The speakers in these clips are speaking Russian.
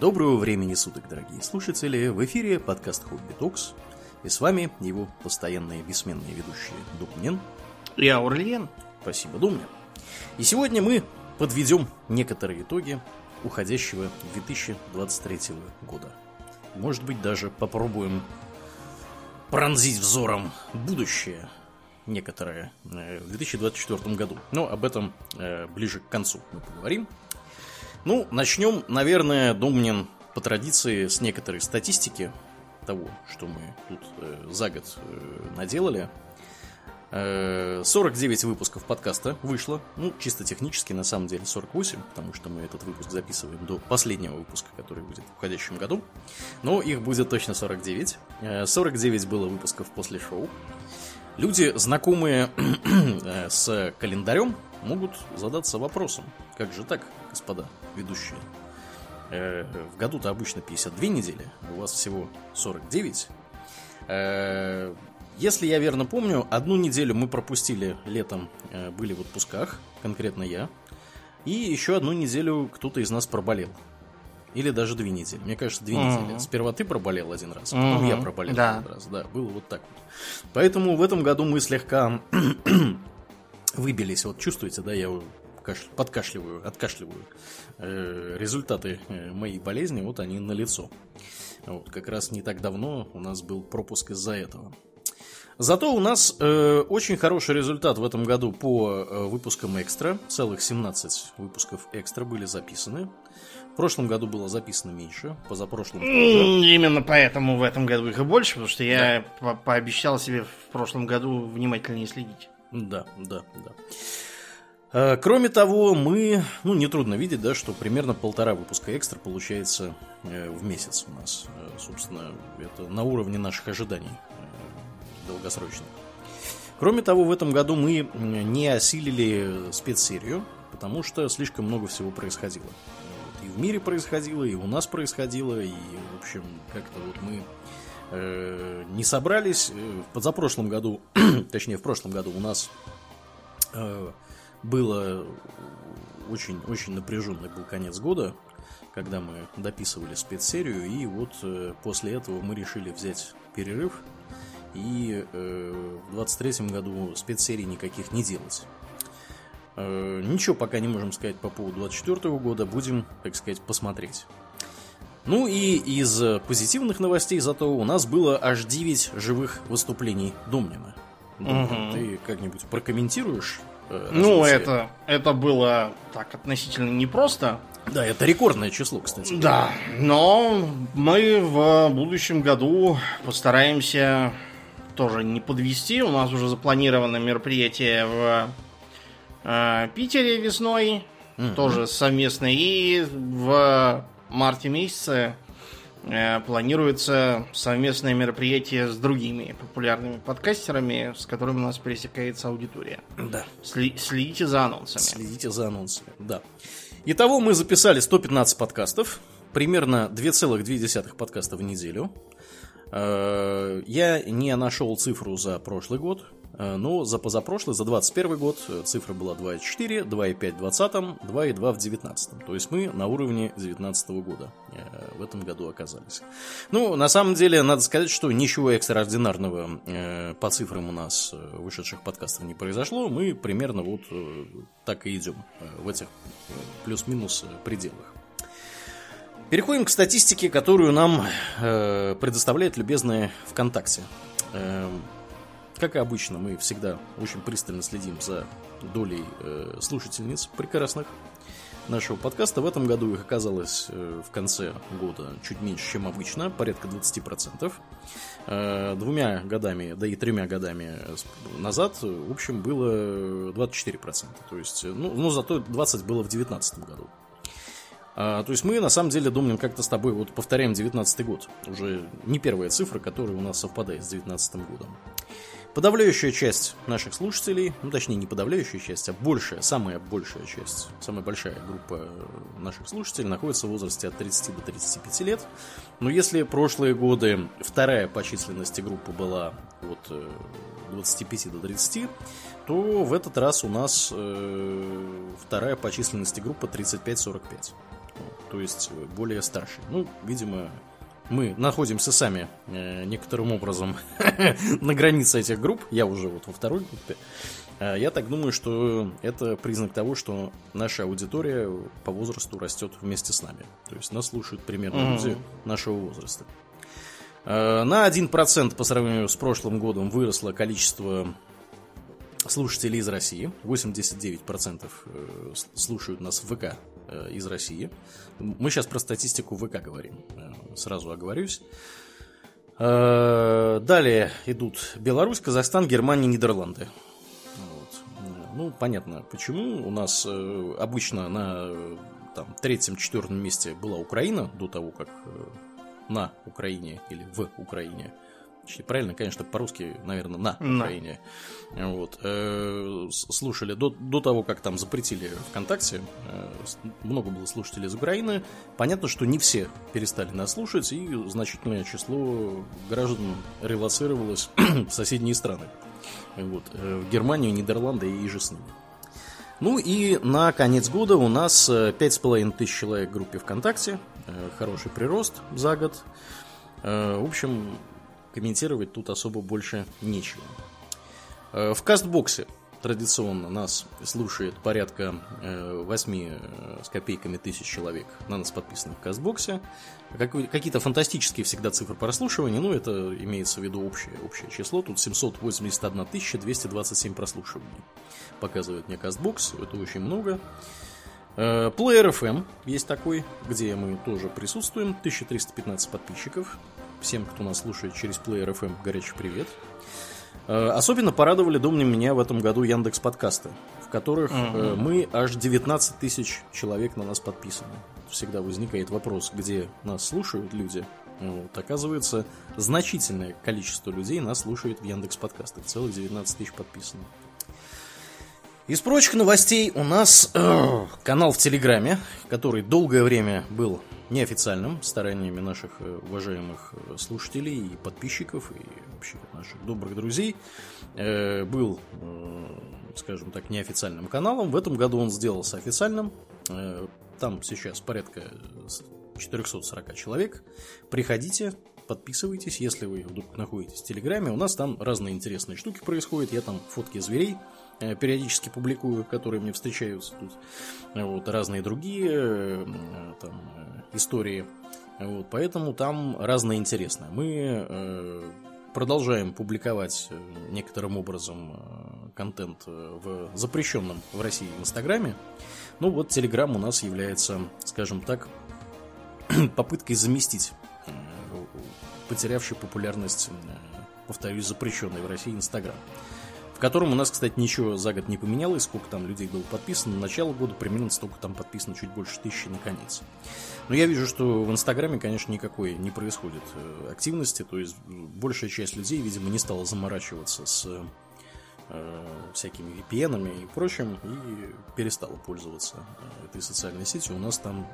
Доброго времени суток, дорогие слушатели! В эфире подкаст Хобби Токс. И с вами его постоянные бессменные ведущие Думнин. И Аурлиен. Спасибо, Думнин. И сегодня мы подведем некоторые итоги уходящего 2023 года. Может быть, даже попробуем пронзить взором будущее некоторое э, в 2024 году. Но об этом э, ближе к концу мы поговорим. Ну, начнем, наверное, Домнин по традиции с некоторой статистики того, что мы тут э, за год э, наделали. Э, 49 выпусков подкаста вышло. Ну, чисто технически, на самом деле, 48, потому что мы этот выпуск записываем до последнего выпуска, который будет в уходящем году. Но их будет точно 49. Э, 49 было выпусков после шоу. Люди, знакомые э, с календарем, могут задаться вопросом, как же так, господа ведущие? Э, в году-то обычно 52 недели, у вас всего 49. Э, если я верно помню, одну неделю мы пропустили летом, э, были в отпусках, конкретно я, и еще одну неделю кто-то из нас проболел. Или даже две недели. Мне кажется, две uh-huh. недели. Сперва ты проболел один раз, потом uh-huh. я проболел да. один раз. Да, было вот так вот. Поэтому в этом году мы слегка выбились. Вот чувствуете, да, я кашля, подкашливаю, откашливаю. Э, результаты э, моей болезни, вот они на лицо. Вот, как раз не так давно у нас был пропуск из-за этого. Зато у нас э, очень хороший результат в этом году по э, выпускам экстра. Целых 17 выпусков экстра были записаны. В прошлом году было записано меньше, позапрошлом тоже. Именно поэтому в этом году их и больше, потому что я да. по пообещал себе в прошлом году внимательнее следить. Да, да, да. А, кроме того, мы, ну, нетрудно видеть, да, что примерно полтора выпуска экстра получается э, в месяц у нас. Э, собственно, это на уровне наших ожиданий э, долгосрочных. Кроме того, в этом году мы не осилили спецсерию, потому что слишком много всего происходило. И в мире происходило, и у нас происходило, и, в общем, как-то вот мы э, не собрались. В позапрошлом году, точнее, в прошлом году у нас э, было очень-очень напряженный был конец года, когда мы дописывали спецсерию, и вот э, после этого мы решили взять перерыв и э, в 23 году спецсерий никаких не делать. Э, ничего пока не можем сказать по поводу 24 года, будем, так сказать, посмотреть. Ну и из позитивных новостей зато у нас было аж 9 живых выступлений Домнина. Думаю, угу. ты как-нибудь прокомментируешь ну, это, это было так относительно непросто. Да, это рекордное число, кстати. Да, но мы в будущем году постараемся тоже не подвести. У нас уже запланировано мероприятие в э, Питере весной, mm-hmm. тоже совместное, и в марте месяце Э, планируется совместное мероприятие с другими популярными подкастерами, с которыми у нас пересекается аудитория. Да. Сли- следите за анонсами. Следите за анонсами, да. Итого мы записали 115 подкастов, примерно 2,2 подкаста в неделю. Э, я не нашел цифру за прошлый год, Э, но за позапрошлый, за 21 гад э, цифра была 2,4, 2,5 в 20, 2,2 в 19. То есть мы на уровне 19 года э, в этом году оказались. Ну, на самом деле, надо сказать, что ничего экстраординарного по цифрам у нас вышедших подкастов не произошло. Мы примерно вот так и идем в этих плюс-минус пределах. Переходим к статистике, которую нам предоставляет любезная ВКонтакте. Как и обычно, мы всегда очень пристально следим за долей э, слушательниц прекрасных нашего подкаста. В этом году их оказалось э, в конце года чуть меньше, чем обычно, порядка 20%. Э, двумя годами, да и тремя годами назад, в общем, было 24%. То есть, ну, ну зато 20 было в 2019 году. А, то есть мы, на самом деле, думаем, как-то с тобой вот повторяем 19 год. Уже не первая цифра, которая у нас совпадает с 19 годом. Подавляющая часть наших слушателей, ну точнее не подавляющая часть, а большая, самая большая часть, самая большая группа наших слушателей находится в возрасте от 30 до 35 лет. Но если прошлые годы вторая по численности группа была от 25 э, до 30, то в этот раз у нас э, вторая по численности группа 35-45. то есть более старший. Ну, видимо, мы находимся сами э, некоторым образом на границе этих групп. Я уже вот во второй группе. Э, я так думаю, что это признак того, что наша аудитория по возрасту растет вместе с нами. То есть нас слушают примерно mm-hmm. люди нашего возраста. Э, на 1% по сравнению с прошлым годом выросло количество слушателей из России. 89% э, слушают нас в ВК из России. Мы сейчас про статистику ВК говорим. Сразу оговорюсь. Далее идут Беларусь, Казахстан, Германия, Нидерланды. Ну, понятно, почему. У нас э, обычно на там, третьем-четвертом месте была Украина до того, как э, на Украине или в Украине. Правильно, конечно, по-русски, наверное, на, на. Украине. Вот. Э, слушали до, до того, как там запретили ВКонтакте. Э, много было слушателей из Украины. Понятно, что не все перестали нас слушать, и значительное число граждан релацировалось в соседние страны. Вот, э, в Германию, Нидерланды и же с ними. Ну и на конец года у нас 5,5 э, тысяч человек в группе ВКонтакте. Хороший прирост за год. В общем, комментировать тут особо больше нечего. В кастбоксе традиционно нас слушает порядка 8 с копейками тысяч человек на нас подписаны в Кастбоксе. Какие-то фантастические всегда цифры прослушивания, ну, это имеется в виду общее, общее число. Тут 781 227 прослушиваний. Показывает мне Кастбокс, это очень много. Э, Player FM есть такой, где мы тоже присутствуем. 1315 подписчиков. Всем, кто нас слушает через Player FM, горячий привет. Э, особенно порадовали, думаю, меня в этом году Яндекс подкасты, в которых mm-hmm. мы аж 19 тысяч человек на нас подписаны всегда возникает вопрос, где нас слушают люди. Вот, оказывается, значительное количество людей нас слушает в Яндекс подкастах. Целых 19 тысяч подписано. Из прочих новостей у нас э, канал в Телеграме, который долгое время был неофициальным, стараниями наших э, уважаемых э, слушателей и подписчиков, и вообще наших добрых друзей, э, был, э, скажем так, неофициальным каналом. В этом году он сделался официальным. Э, там сейчас порядка 440 человек. Приходите, подписывайтесь, если вы вдруг находитесь в Телеграме. У нас там разные интересные штуки происходят. Я там фотки зверей периодически публикую, которые мне встречаются тут. Вот, разные другие э, там, э, истории. Вот, поэтому там разное интересное. Мы продолжаем публиковать некоторым образом контент в запрещенном в России Инстаграме. Ну вот Telegram у нас является, скажем так, попыткой заместить э, потерявший популярность, э, повторюсь, запрещенный в России Инстаграм. Котором у нас, кстати, ничего за год не поменялось, сколько там людей было подписано. На начало года примерно столько там подписано, чуть больше тысячи на конец. Но я вижу, что в Инстаграме, конечно, никакой не происходит э, активности. То есть большая часть людей, видимо, не стала заморачиваться с Э, всякими VPN и прочим, и перестала пользоваться э, этой социальной сетью. У нас там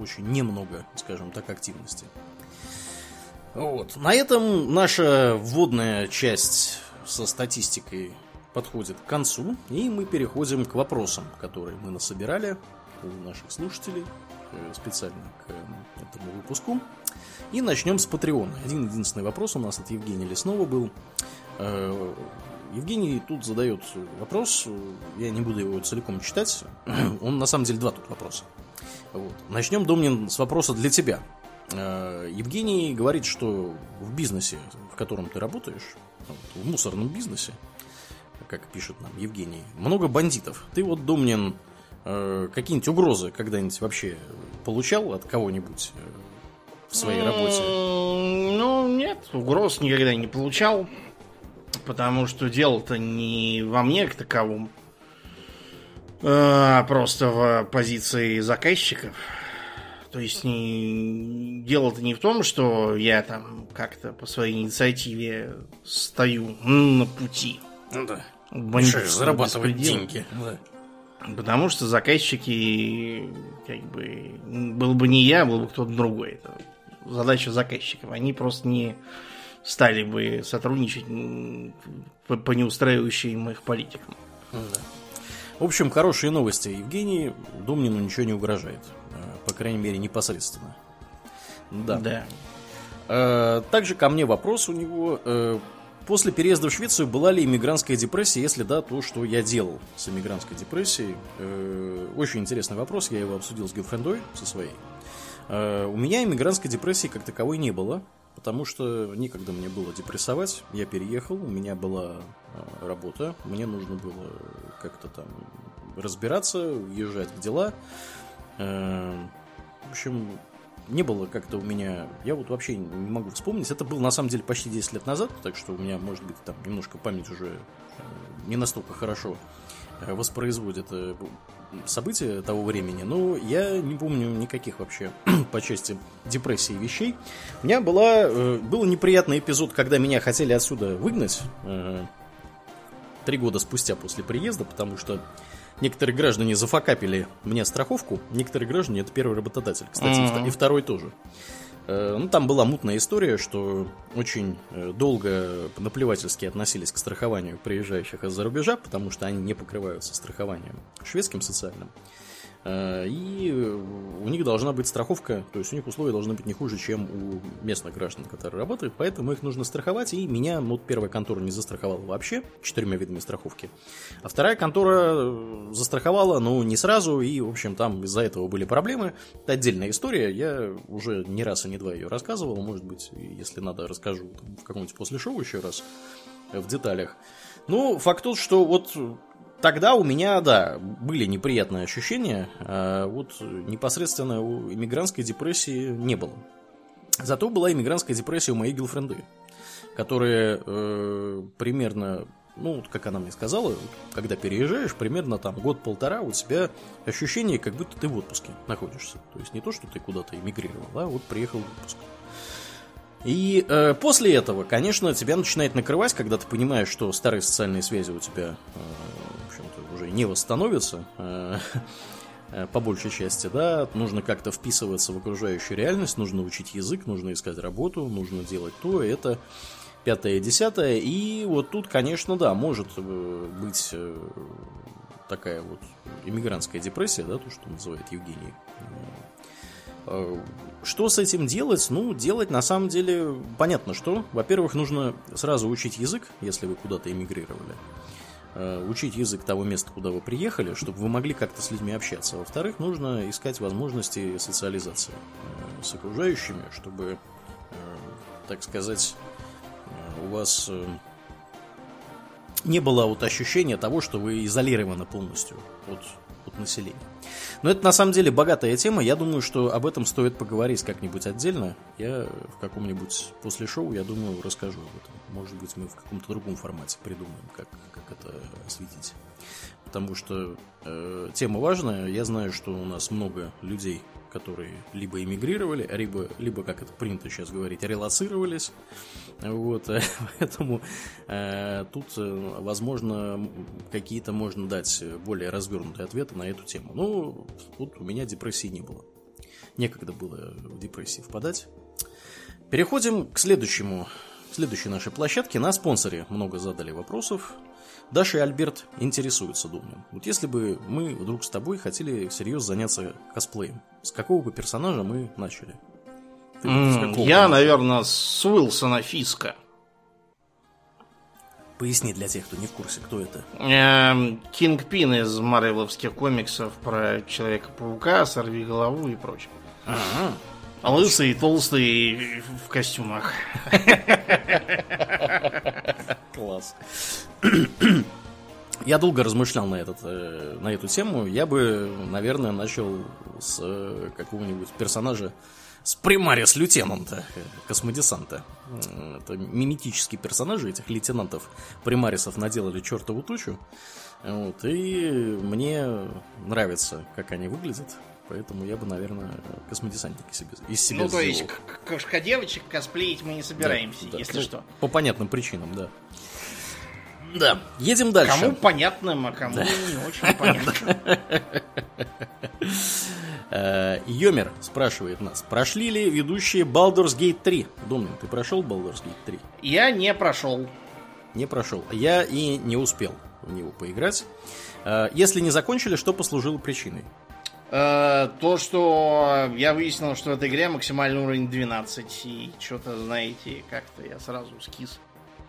очень немного, скажем так, активности. Вот. На этом наша вводная часть со статистикой подходит к концу, и мы переходим к вопросам, которые мы насобирали у наших слушателей специально к этому выпуску. И начнем с Патреона. Один единственный вопрос у нас от Евгения Леснова был. Евгений тут задает вопрос, я не буду его целиком читать, он на самом деле два тут вопроса. Вот. Начнем, Домнин, с вопроса для тебя. Э, Евгений говорит, что в бизнесе, в котором ты работаешь, в мусорном бизнесе, как пишет нам Евгений, много бандитов. Ты вот, Домнин, э, какие-нибудь угрозы когда-нибудь вообще получал от кого-нибудь э, в своей работе? Ну, нет, угроз никогда не получал потому что дело-то не во мне к таковому, а просто в позиции заказчиков. То есть не... дело-то не в том, что я там как-то по своей инициативе стою на пути. Ну да. Зарабатывать деньги. Да. Потому что заказчики, как бы, был бы не я, был бы кто-то другой. Это задача заказчиков. Они просто не стали бы сотрудничать по, по неустраивающим их политикам. Да. В общем, хорошие новости. Евгений Думнину ничего не угрожает. Э, По крайней мере, непосредственно. Да. Да. Э, Также ко мне вопрос у него. После переезда в Швецию была ли иммигрантская депрессия? Если да, то что я делал с иммигрантской депрессией? Э, Очень интересный вопрос, я его обсудил с геймфрендой, со своей. Э, У меня иммигрантской депрессии как таковой не было, потому что некогда мне было депрессовать. Я переехал, у меня была э, работа, мне нужно было как-то там разбираться, уезжать в дела. В общем, не было как-то у меня... Я вот вообще не могу вспомнить. Это было на самом деле почти 10 лет назад, так что у меня, может быть, там немножко память уже э, не настолько хорошо э, воспроизводит э, события того времени, но я не помню никаких вообще по части депрессии вещей. У меня была, был неприятный эпизод, когда меня хотели отсюда выгнать три года спустя после приезда, потому что некоторые граждане зафакапили мне страховку, некоторые граждане это первый работодатель, кстати, Мгм. и второй тоже. Э, Ну, там была мутная история, что очень э, долго наплевательски относились к страхованию приезжающих из-за рубежа, потому что они не покрываются страхованием шведским социальным. Э, И у них должна быть страховка, то есть у них условия должны быть не хуже, чем у местных граждан, которые работают, поэтому их нужно страховать, и меня, ну, первая контора не застраховала вообще, четырьмя видами страховки, а вторая контора э, застраховала, ну, не сразу, и, в общем, там из-за этого были проблемы. Это отдельная история, я уже не раз и не два ее рассказывал, может быть, если надо, расскажу в каком-нибудь после шоу еще раз э, в деталях. Ну, факт тот, что вот Тогда у меня, да, были неприятные ощущения, а вот непосредственно у иммигрантской депрессии не было. Зато была иммигрантская депрессия у моей гилфренды, которые э, примерно, ну, вот как она мне сказала, когда переезжаешь, примерно там год-полтора у тебя ощущение, как будто ты в отпуске находишься. То есть не то, что ты куда-то эмигрировал, а вот приехал в отпуск. И э, после этого, конечно, тебя начинает накрывать, когда ты понимаешь, что старые социальные связи у тебя, э, уже не восстановятся. э, э, по большей части, да, нужно как-то вписываться в окружающую реальность, нужно учить язык, нужно искать работу, нужно делать то, это, пятое, десятое, и вот тут, конечно, да, может э, быть такая вот иммигрантская депрессия, да, то, что называет Евгений. Что с этим делать? Ну, делать на самом деле понятно что. Во-первых, нужно сразу учить язык, если вы куда-то эмигрировали. Э, Учить язык того места, куда вы приехали, чтобы вы могли как-то с людьми общаться. Во-вторых, нужно искать возможности социализации э, с окружающими, чтобы, э, так сказать, у вас не было вот ощущения того, что вы изолированы полностью от, от населения. Но это на самом деле богатая тема. Я думаю, что об этом стоит поговорить как-нибудь отдельно. Я в каком-нибудь после шоу, я думаю, расскажу об этом. Может быть, мы в каком-то другом формате придумаем, как, как это осветить. Потому что э, тема важная. Я знаю, что у нас много людей, которые либо эмигрировали, либо, либо как это принято сейчас говорить, релацировались. Вот, поэтому э, тут, э, возможно, какие-то можно дать более развернутые ответы на эту тему. Ну, тут у меня депрессии не было. Некогда было в депрессии впадать. Переходим к следующему, следующей нашей площадке. На спонсоре много задали вопросов. Даша и Альберт интересуются, думаю. Вот если бы мы вдруг с тобой хотели серьезно заняться косплеем, с какого бы персонажа мы начали? Ты какого Я, наверное, с Уилсона Фиска. Поясни для тех, кто не в курсе, кто это. Эм, Кингпин из марвеловских комиксов про Человека-паука, Сорви голову и прочее. Ага. Лысый, толстый, в костюмах. Класс. Я долго размышлял на, этот, э, на эту тему. Я бы, наверное, начал с э, какого-нибудь персонажа с примарис лейтенанта, э, космодесанта. Это миметические персонажи этих лейтенантов примарисов наделали чертову тучу. Вот, и мне нравится, как они выглядят. Поэтому я бы, наверное, космодесантника себе, из себя Ну, то есть, сделал. кошка-девочек косплеить мы не собираемся, Да, да. если Ну, что. По понятным причинам, да. Да, едем дальше. Кому понятным, а кому не очень понятно. Э, Йомер спрашивает нас, прошли ли ведущие Baldur's Gate 3? Домнин, ты прошел Baldur's Gate 3? Я не прошел. Не прошел. Я и не успел в него поиграть. Э, Если не закончили, что послужило причиной? Э, то, что я выяснил, что в этой игре максимальный уровень 12, и что-то, знаете, как-то я сразу скис.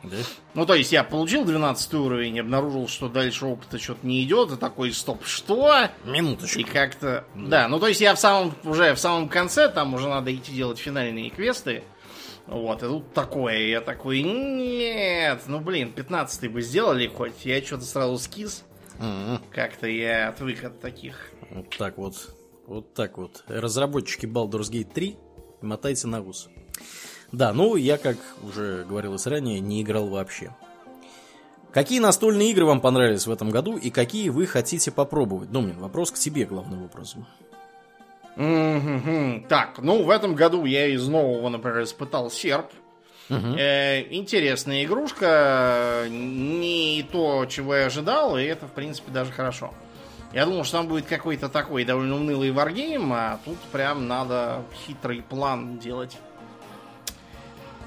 Да? Ну, то есть я получил 12 уровень, обнаружил, что дальше опыта что-то не идет, и такой, стоп, что? Минуточку. И как-то... Да, ну то есть я в самом, уже в самом конце, там уже надо идти делать финальные квесты. Вот, и тут такое, я такой, нет, ну блин, 15 бы сделали хоть, я что-то сразу скис. Мгм. Как-то я отвык от таких. Вот так вот. Вот так вот. Разработчики Baldur's Gate 3, мотайте на ус. Да, ну я, как уже говорилось ранее, не играл вообще. Какие настольные игры вам понравились в этом году и какие вы хотите попробовать? Домнин, вопрос к тебе главным образом. Мгм. Так, ну в этом году я из нового, например, испытал серп. Э, интересная игрушка, не то, чего я ожидал, и это, в принципе, даже хорошо. Я думал, что там будет какой-то такой довольно унылый варгейм, а тут прям надо хитрый план делать.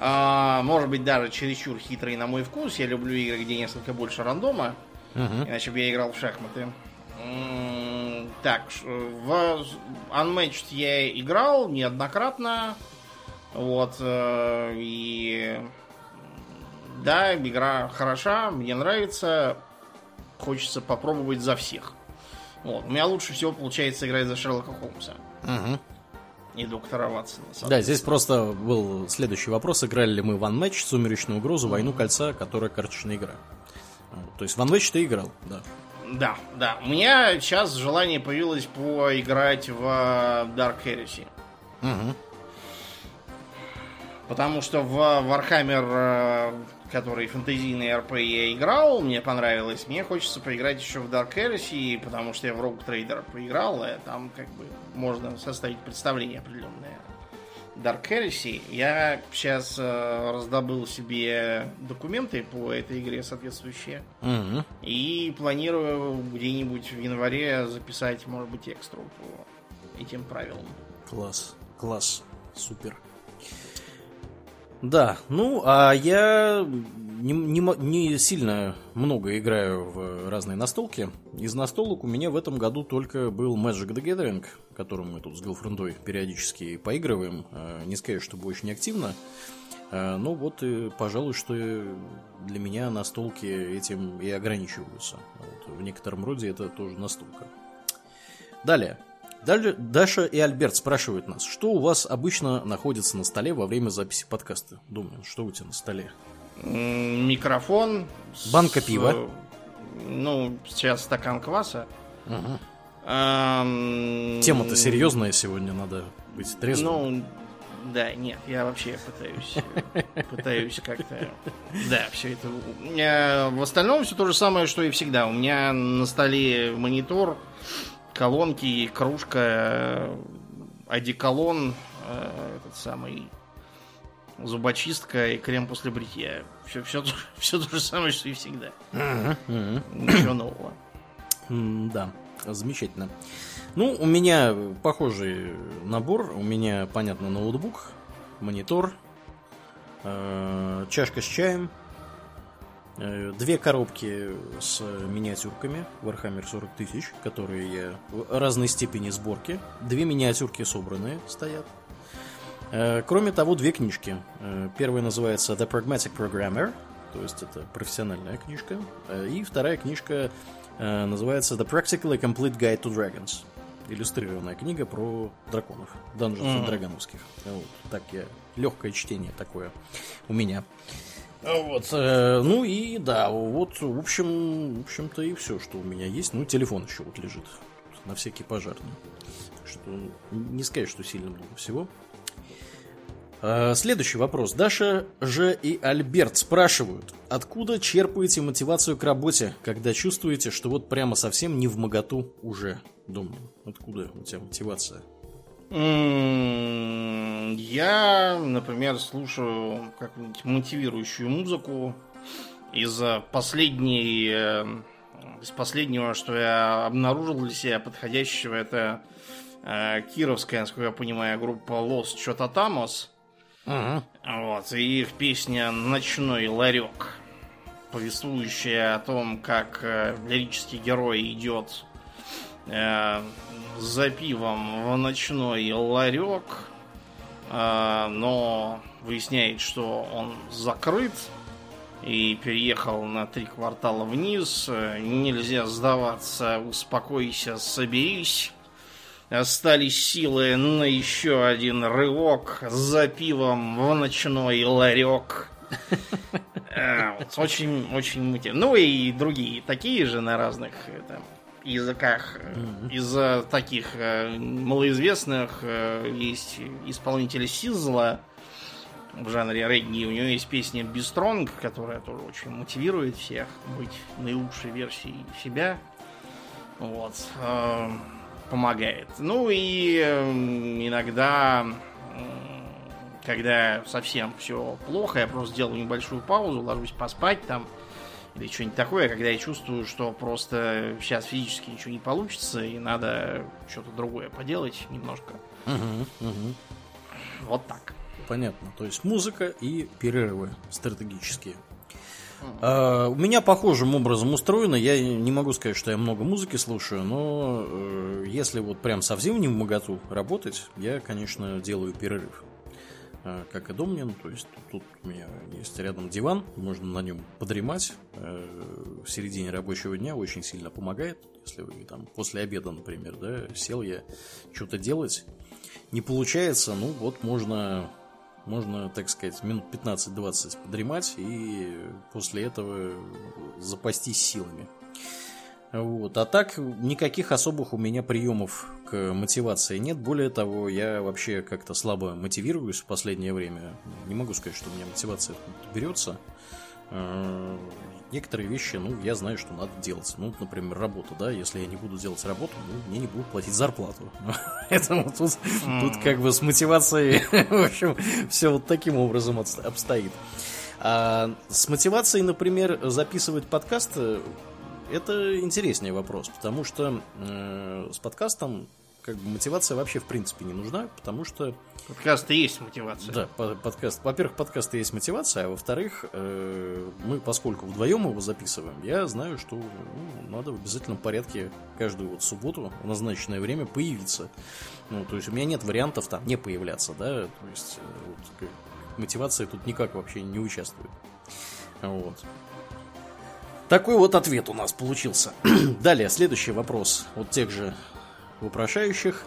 А, может быть, даже чересчур хитрый на мой вкус. Я люблю игры, где несколько больше рандома. Мгм. Иначе бы я играл в шахматы. Так, в Unmatched я играл неоднократно. Вот. э, И... Да, игра хороша, мне нравится. Хочется попробовать за всех. Вот. У меня лучше всего получается играть за Шерлока Холмса Мгм. И доктора Ватсона. Да, здесь просто был следующий вопрос. Играли ли мы в One Match, Сумеречную угрозу, Войну кольца, которая карточная игра? То есть в One Match ты играл, да. Да, да. У меня сейчас желание появилось поиграть в Dark Heresy. Мгм. Потому что в Warhammer, который фэнтезийный РП я играл, мне понравилось. Мне хочется поиграть еще в Dark Heresy, потому что я в Rogue Trader поиграл, и там как бы можно составить представление определенное. Dark Heresy. Я сейчас э, раздобыл себе документы по этой игре соответствующие. Мгм. И планирую где-нибудь в январе записать, может быть, экстру по этим правилам. Класс, класс, супер. Да, ну, а я не, не не сильно много играю в разные настолки. Из настолок у меня в этом году только был Magic the Gathering, которым мы тут с Галфрендой периодически поигрываем. Э, Не сказать, чтобы очень активно. Э, Ну вот, и, пожалуй, что для меня настолки этим и ограничиваются. Вот, в некотором роде это тоже настолка. Далее. Даша и Альберт спрашивают нас, что у вас обычно находится на столе во время записи подкаста? Думаю, что у тебя на столе? Микрофон. с- Банка пива. э, Ну, сейчас стакан кваса. Мгм. Ам, Тема-то серьезная сегодня, надо быть трезвым. Ну, да, нет, я вообще пытаюсь, пытаюсь как-то, да, все это. У меня в остальном все то же самое, что и всегда. У меня на столе монитор, колонки, кружка, э, одеколон, э, этот самый зубочистка и крем после бритья. Все, все, все то же самое, что и всегда. Ничего нового. Да, замечательно. Ну, у меня похожий набор. У меня, понятно, ноутбук, монитор, э, чашка с чаем, две коробки с миниатюрками Warhammer 40 тысяч, которые я в разной степени сборки. Две миниатюрки собранные стоят. Э, Кроме того, две книжки. Э, Первая называется The Pragmatic Programmer, то есть это профессиональная книжка. Э, И вторая книжка э, называется The Practically Complete Guide to Dragons. Иллюстрированная книга про драконов, данженов Мгм. драгоновских. Вот, так я, легкое чтение такое у меня. А Вот, э, ну и да, вот, в общем, в общем-то и все, что у меня есть. Ну, телефон еще вот лежит на всякий пожарный. Что не сказать, что сильно много всего. А, Следующий вопрос. Даша Ж и Альберт спрашивают, откуда черпаете мотивацию к работе, когда чувствуете, что вот прямо совсем не в моготу уже? Думаю, откуда у тебя мотивация? Я, например, слушаю какую-нибудь мотивирующую музыку. Из э, последней, э, из последнего, что я обнаружил для себя подходящего, это э, кировская, насколько я понимаю, группа Лос Чота Тамос. Ага. Вот, и их песня «Ночной ларек», повествующая о том, как э, лирический герой идет э, за пивом в ночной ларек, э, но выясняет, что он закрыт и переехал на три квартала вниз. Нельзя сдаваться, успокойся, соберись. Остались силы на еще один рывок за пивом в ночной ларек. Э, очень, очень мути. Ну и другие такие же на разных там, языках. Из таких э, малоизвестных есть исполнитель Сизла в жанре регги. У него есть песня Бистронг, которая тоже очень мотивирует всех быть наилучшей версией себя. Вот помогает. Ну и эм, иногда, когда совсем все плохо, я просто делаю небольшую паузу, ложусь поспать там или что-нибудь такое, когда я чувствую, что просто сейчас физически ничего не получится и надо что-то другое поделать немножко. Угу, угу. Вот так. Понятно. То есть музыка и перерывы стратегические. Uh, у меня похожим образом устроено. Я не могу сказать, что я много музыки слушаю, но uh, если вот прям совсем не в моготу работать, я, конечно, делаю перерыв. Uh, как и Домнин, то есть тут, у меня есть рядом диван, можно на нем подремать. В середине рабочего дня очень сильно помогает. Если вы там после обеда, например, да, сел я что-то делать, не получается, ну вот можно можно, так сказать, минут 15-20 подремать и после этого запастись силами. Вот. А так, никаких особых у меня приемов к мотивации нет. Более того, я вообще как-то слабо мотивируюсь в последнее время. Не могу сказать, что у меня мотивация берется. Э, некоторые вещи, ну, я знаю, что надо делать. Ну, например, работа, да, если я не буду делать работу, ну, мне не будут платить зарплату. Поэтому тут, тут как бы с мотивацией, в общем, все вот таким образом обстоит. А с мотивацией, например, записывать подкаст, это интереснее вопрос, потому что э, с подкастом как бы мотивация вообще в принципе не нужна, потому что... Подкаст и есть мотивация. Да, подкаст. Во-первых, подкаст и есть мотивация, а во-вторых, э, мы, поскольку вдвоем его записываем, я знаю, что ну, надо в обязательном порядке каждую вот субботу в назначенное время появиться. Ну, то есть у меня нет вариантов там не появляться, да, то есть э, вот, мотивация тут никак вообще не участвует. Вот. Такой вот ответ у нас получился. Далее, следующий вопрос от тех же вопрошающих.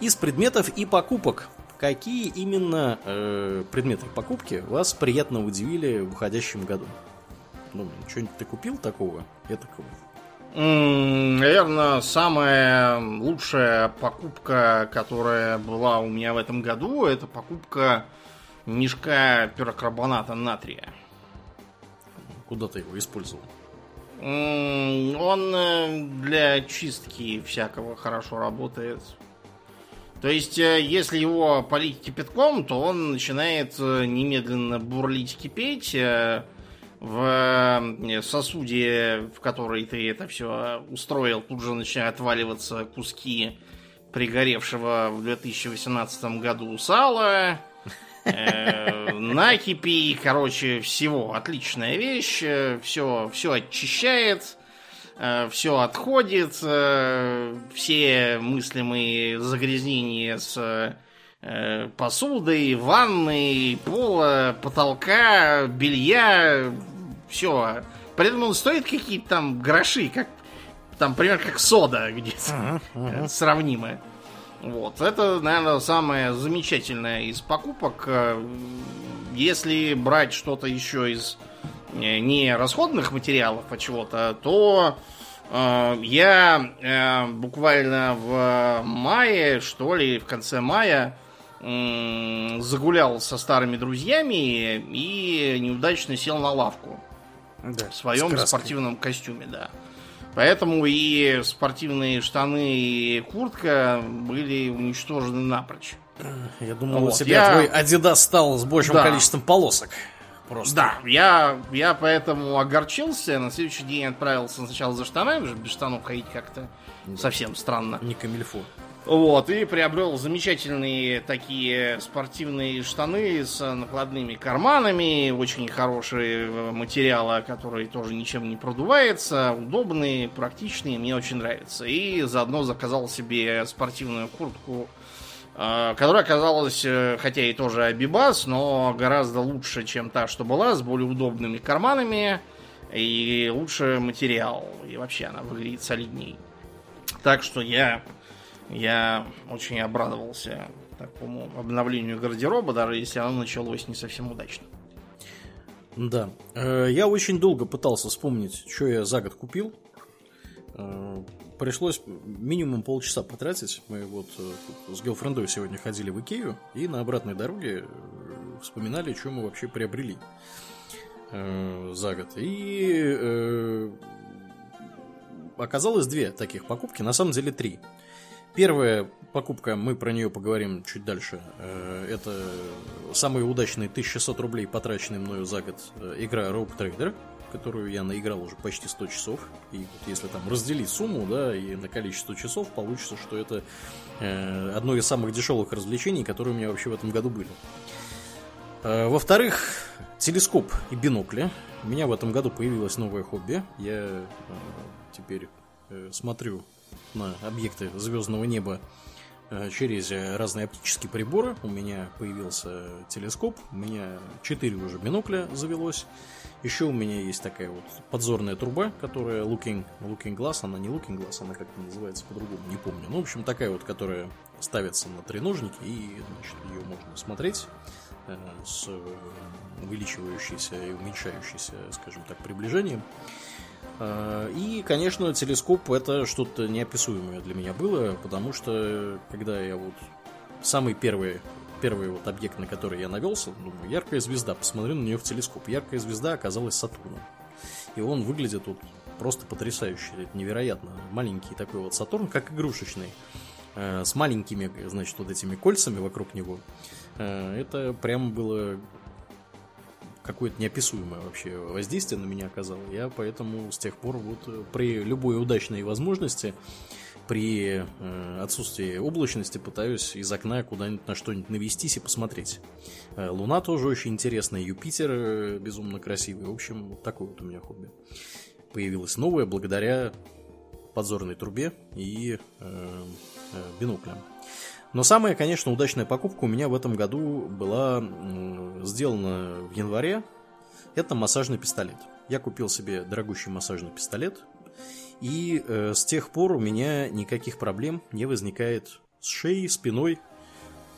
Из предметов и покупок. Какие именно э, предметы покупки вас приятно удивили в уходящем году? Ну, что-нибудь ты купил такого? Этакого? Наверное, самая лучшая покупка, которая была у меня в этом году, это покупка мешка пирокарбоната натрия. Куда ты его использовал? Он э, для чистки всякого хорошо работает. То есть, э, если его полить кипятком, то он начинает э, немедленно бурлить, кипеть. В сосуде, в который ты это все устроил, тут же начинают отваливаться куски пригоревшего в 2018 году сала. Э, накипи, короче, всего. Отличная вещь. Все, все очищает. Э, все отходит. Э, все мыслимые загрязнения с посудой, ванной, пола, потолка, белья. Все. При этом он стоит какие-то там гроши, как там, примерно как сода где-то uh-huh, uh-huh. сравнимая. Вот, это, наверное, самое замечательное из покупок. Э, если брать что-то еще из э, не расходных материалов, а чего-то, то э, я э, буквально в мае, что ли, в конце мая э, загулял со старыми друзьями и неудачно сел на лавку. Да, в своем спортивном костюме, да. Поэтому и спортивные штаны и куртка были уничтожены напрочь. Я думал, вот. у тебя я... твой Adidas стал с большим да. количеством полосок. Просто. Да, я, я поэтому огорчился. На следующий день отправился сначала за штанами, без штанов ходить как-то совсем странно. Не камильфо. Вот, и приобрел замечательные такие спортивные штаны с накладными карманами, очень хорошие материалы, которые тоже ничем не продуваются, удобные, практичные, мне очень нравятся. И заодно заказал себе спортивную куртку, э, которая оказалась, э, хотя и тоже Абибас, но гораздо лучше, чем та, что была, с более удобными карманами и лучше материал. И вообще она выглядит солидней. Так что я я очень обрадовался такому обновлению гардероба, даже если оно началось не совсем удачно. Да. Э, я очень долго пытался вспомнить, что я за год купил. Э, пришлось минимум полчаса потратить. Мы вот э, с гелфрендой сегодня ходили в Икею и на обратной дороге вспоминали, что мы вообще приобрели за год. И оказалось две таких покупки, на самом деле три. Первая покупка, мы про нее поговорим чуть дальше. Э, это самые удачные 1600 рублей, потраченные мною за год, э, игра Rogue Trader, которую я наиграл уже почти 100 часов. И вот если там разделить сумму, да, и на количество часов, получится, что это э, одно из самых дешевых развлечений, которые у меня вообще в этом году были. Во-вторых, телескоп и бинокли. У меня в этом году появилось новое хобби. Я теперь смотрю на объекты звездного неба э, через разные оптические приборы. У меня появился телескоп, у меня 4 уже бинокля завелось. Еще у меня есть такая вот подзорная труба, которая looking, looking glass, она не looking glass, она как-то называется по-другому, не помню. Ну, в общем, такая вот, которая ставится на треножники, и, значит, ее можно смотреть э, с увеличивающейся и уменьшающейся, скажем так, приближением. А, и, конечно, телескоп это что-то неописуемое для меня было, потому что когда я вот самый первый первый вот объект, на который я навелся, думаю, яркая звезда, посмотрю на нее в телескоп. Яркая звезда оказалась Сатурном. И он выглядит вот просто потрясающе, это невероятно. Маленький такой вот Сатурн, как игрушечный, э, с маленькими, значит, вот этими кольцами вокруг него. Э, это прям было какое-то неописуемое вообще воздействие на меня оказало. Я поэтому с тех пор вот э, при любой удачной возможности, при э, отсутствии облачности пытаюсь из окна куда-нибудь на что-нибудь навестись и посмотреть. Э, Луна тоже очень интересная, Юпитер безумно красивый. В общем, вот такое вот у меня хобби. Появилось новое благодаря подзорной трубе и э, э, биноклям. Но самая, конечно, удачная покупка у меня в этом году была сделана в январе. Это массажный пистолет. Я купил себе дорогущий массажный пистолет. И э, с тех пор у меня никаких проблем не возникает с шеей, спиной.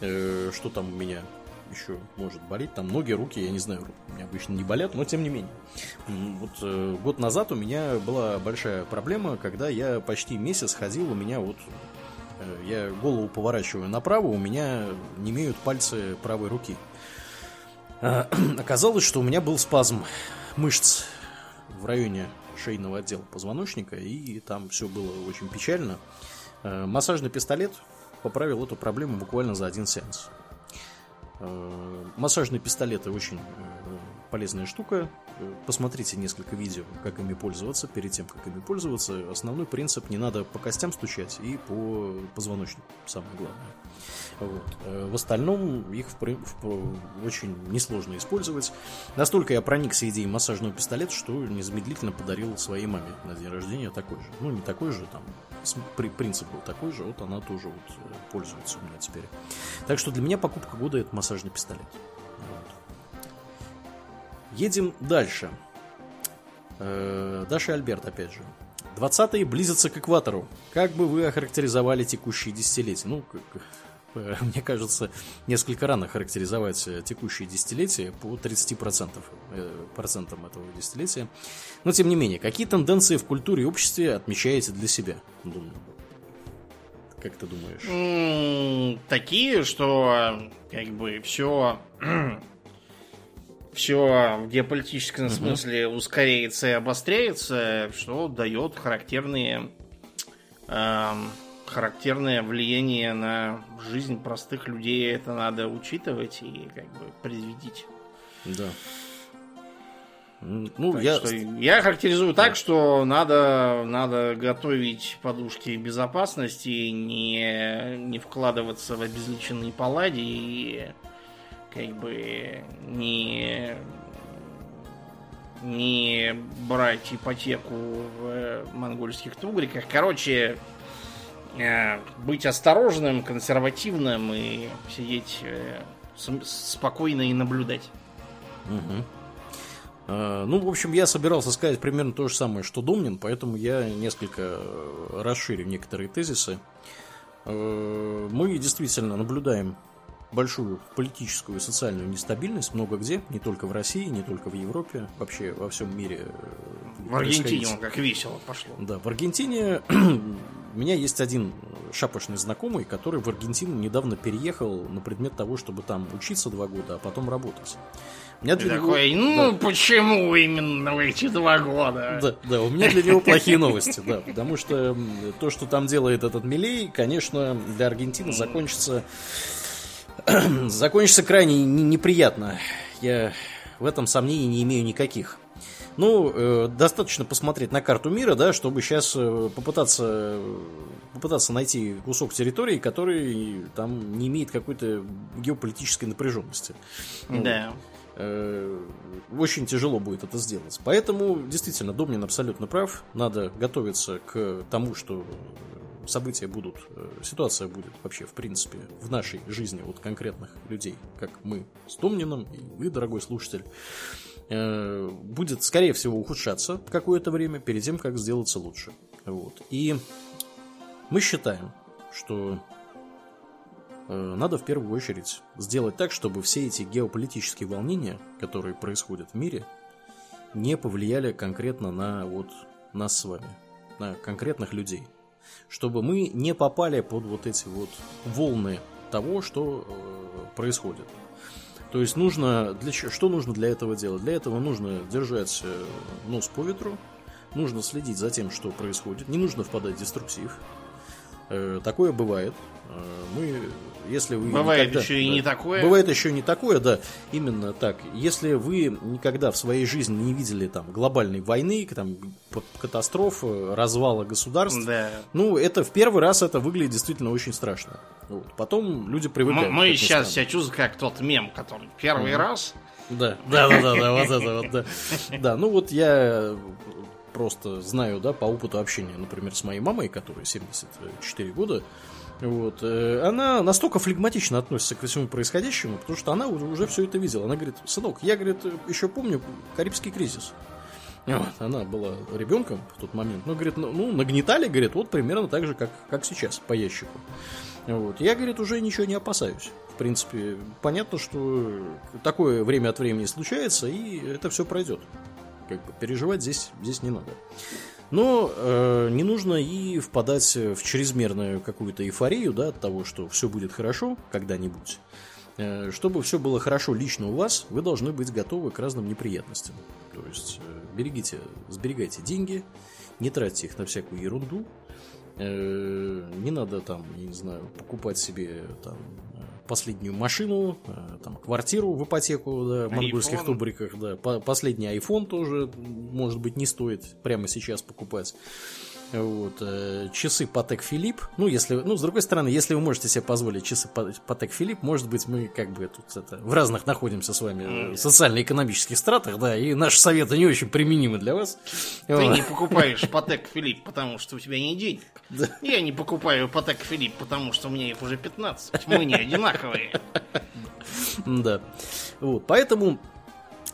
Э, что там у меня еще может болеть? Там ноги, руки, я не знаю, у меня обычно не болят, но тем не менее. Вот э, год назад у меня была большая проблема, когда я почти месяц ходил, у меня вот я голову поворачиваю направо, у меня не имеют пальцы правой руки. А, оказалось, что у меня был спазм мышц в районе шейного отдела позвоночника, и там все было очень печально. Э, массажный пистолет поправил эту проблему буквально за один сеанс. Э, массажные пистолеты очень полезная штука. Посмотрите несколько видео, как ими пользоваться. Перед тем, как ими пользоваться, основной принцип не надо по костям стучать и по позвоночнику, самое главное. Вот. Э, в остальном их в, в, очень несложно использовать. Настолько я проникся идеей массажного пистолета, что незамедлительно подарил своей маме на день рождения такой же. Ну, не такой же, там принцип был такой же, вот она тоже вот э, пользуется у меня теперь. Так что для меня покупка года это массажный пистолет. Едем дальше. Э, Даша Альберт, опять же. 20-е близятся к экватору. Как бы вы охарактеризовали текущие десятилетия? Ну, э, мне кажется, несколько рано характеризовать э, текущие десятилетия по 30% процентам этого десятилетия. Но, тем не менее, какие тенденции в культуре и обществе отмечаете для себя? Думаю. Как ты думаешь? Такие, что как бы все все в геополитическом угу. смысле ускоряется и обостряется, что дает характерные э, характерное влияние на жизнь простых людей. Это надо учитывать и как бы предвидеть. Да. Ну, я... я характеризую так, что надо, надо готовить подушки безопасности, не, не вкладываться в обезличенные паллади и как бы не, не брать ипотеку в монгольских тугриках. Короче, э, быть осторожным, консервативным и сидеть э, спокойно и наблюдать. Угу. Ну, в общем, я собирался сказать примерно то же самое, что Домнин, поэтому я несколько э, расширю некоторые тезисы. Э, мы действительно наблюдаем большую политическую и социальную нестабильность много где, не только в России, не только в Европе, вообще во всем мире. В Аргентине он как весело пошло. Да, в Аргентине у меня есть один шапошный знакомый, который в Аргентину недавно переехал на предмет того, чтобы там учиться два года, а потом работать. У меня для такой, него... ну да. почему именно эти два года? Да, да, у меня для него плохие новости, да, потому что то, что там делает этот Милей, конечно, для Аргентины закончится закончится крайне неприятно. Я в этом сомнений не имею никаких. Ну, э, достаточно посмотреть на карту мира, да, чтобы сейчас э, попытаться, попытаться найти кусок территории, который там не имеет какой-то геополитической напряженности. Да. Э, очень тяжело будет это сделать. Поэтому, действительно, Домнин абсолютно прав. Надо готовиться к тому, что события будут, э, ситуация будет вообще, в принципе, в нашей жизни от конкретных людей, как мы с Домнином и вы, дорогой слушатель, э, будет, скорее всего, ухудшаться какое-то время перед тем, как сделаться лучше. Вот. И мы считаем, что Э, надо в первую очередь сделать так, чтобы все эти геополитические волнения, которые происходят в мире, не повлияли конкретно на вот нас с вами, на конкретных людей. Чтобы мы не попали под вот эти вот волны того, что э, происходит. То есть нужно для что нужно для этого делать? Для этого нужно держать э, нос по ветру, нужно следить за тем, что происходит, не нужно впадать в деструктив. Э, такое бывает. Э, мы, если вы бывает никогда, еще и да, не такое. Бывает еще и не такое, да, именно так. Если вы никогда в своей жизни не видели там глобальной войны, там катастроф, развала государств, да. ну это в первый раз это выглядит действительно очень страшно. Вот. Потом люди привыкают. Мы, мы сейчас себя чувствуем как тот мем, который первый mm-hmm. раз. Да, да, да, да, да, вот это вот, да. Да, ну вот я просто знаю, да, по опыту общения, например, с моей мамой, которой 74 года, вот, э, она настолько флегматично относится к всему происходящему, потому что она уже, все это видела. Она говорит, сынок, я, говорит, еще помню Карибский кризис. Вот, она была ребенком в тот момент. Но, говорит, ну, ну, нагнетали, говорит, вот примерно так же, как, как сейчас, по ящику. Вот. Я, говорит, уже ничего не опасаюсь. В принципе, понятно, что такое время от времени случается, и это все пройдет как бы переживать здесь, здесь не надо. Но э, не нужно и впадать в чрезмерную какую-то эйфорию да, от того, что все будет хорошо когда-нибудь. Э, чтобы все было хорошо лично у вас, вы должны быть готовы к разным неприятностям. То есть э, берегите, сберегайте деньги, не тратьте их на всякую ерунду. Э, не надо там, я не знаю, покупать себе там последнюю машину, э, там, квартиру в ипотеку, да, в монгольских тубриках, да, последний iPhone тоже, может быть, не стоит прямо сейчас покупать. Вот, э, часы Patek Philippe. Ну, если, ну, с другой стороны, если вы можете себе позволить часы Patek Philippe, может быть, мы как бы тут это, в разных находимся с вами mm. социально-экономических стратах, да, и наши советы не очень применимы для вас. Ты вот. не покупаешь Patek Philippe, потому что у тебя нет денег. Да. Я не покупаю Patek Philippe, потому что у меня их уже 15. Мы не одинаковые. Да. Вот, поэтому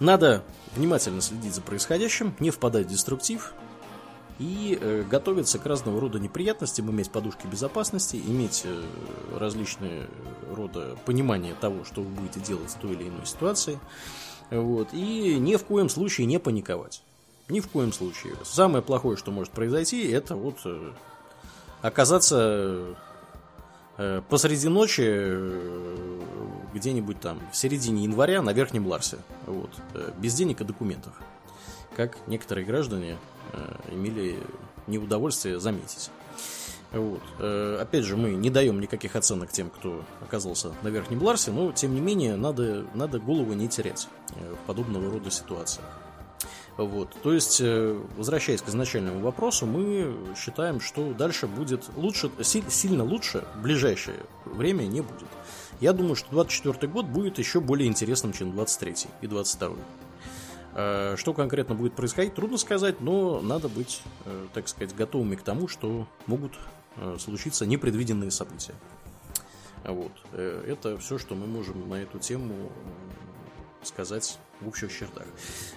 надо внимательно следить за происходящим, не впадать в деструктив, и э, готовиться к разного рода неприятностям, иметь подушки безопасности, иметь э, различные рода понимания того, что вы будете делать в той или иной ситуации. Вот, и ни в коем случае не паниковать. Ни в коем случае. Самое плохое, что может произойти, это вот э, оказаться э, посреди ночи э, где-нибудь там в середине января на Верхнем Ларсе. Вот, э, без денег и документов. Как некоторые граждане Э, имели неудовольствие заметить. Вот. Э, опять же, мы не даем никаких оценок тем, кто оказался на Верхнем Ларсе, но, тем не менее, надо, надо голову не терять э, в подобного рода ситуациях. Вот. То есть, э, возвращаясь к изначальному вопросу, мы считаем, что дальше будет лучше, сильно лучше в ближайшее время не будет. Я думаю, что 24 год будет еще более интересным, чем 23 и 22. Э, что конкретно будет происходить, трудно сказать, но надо быть, э, так сказать, готовыми к тому, что могут случиться непредвиденные события. Вот. Это все, что мы можем на эту тему сказать в общих чертах.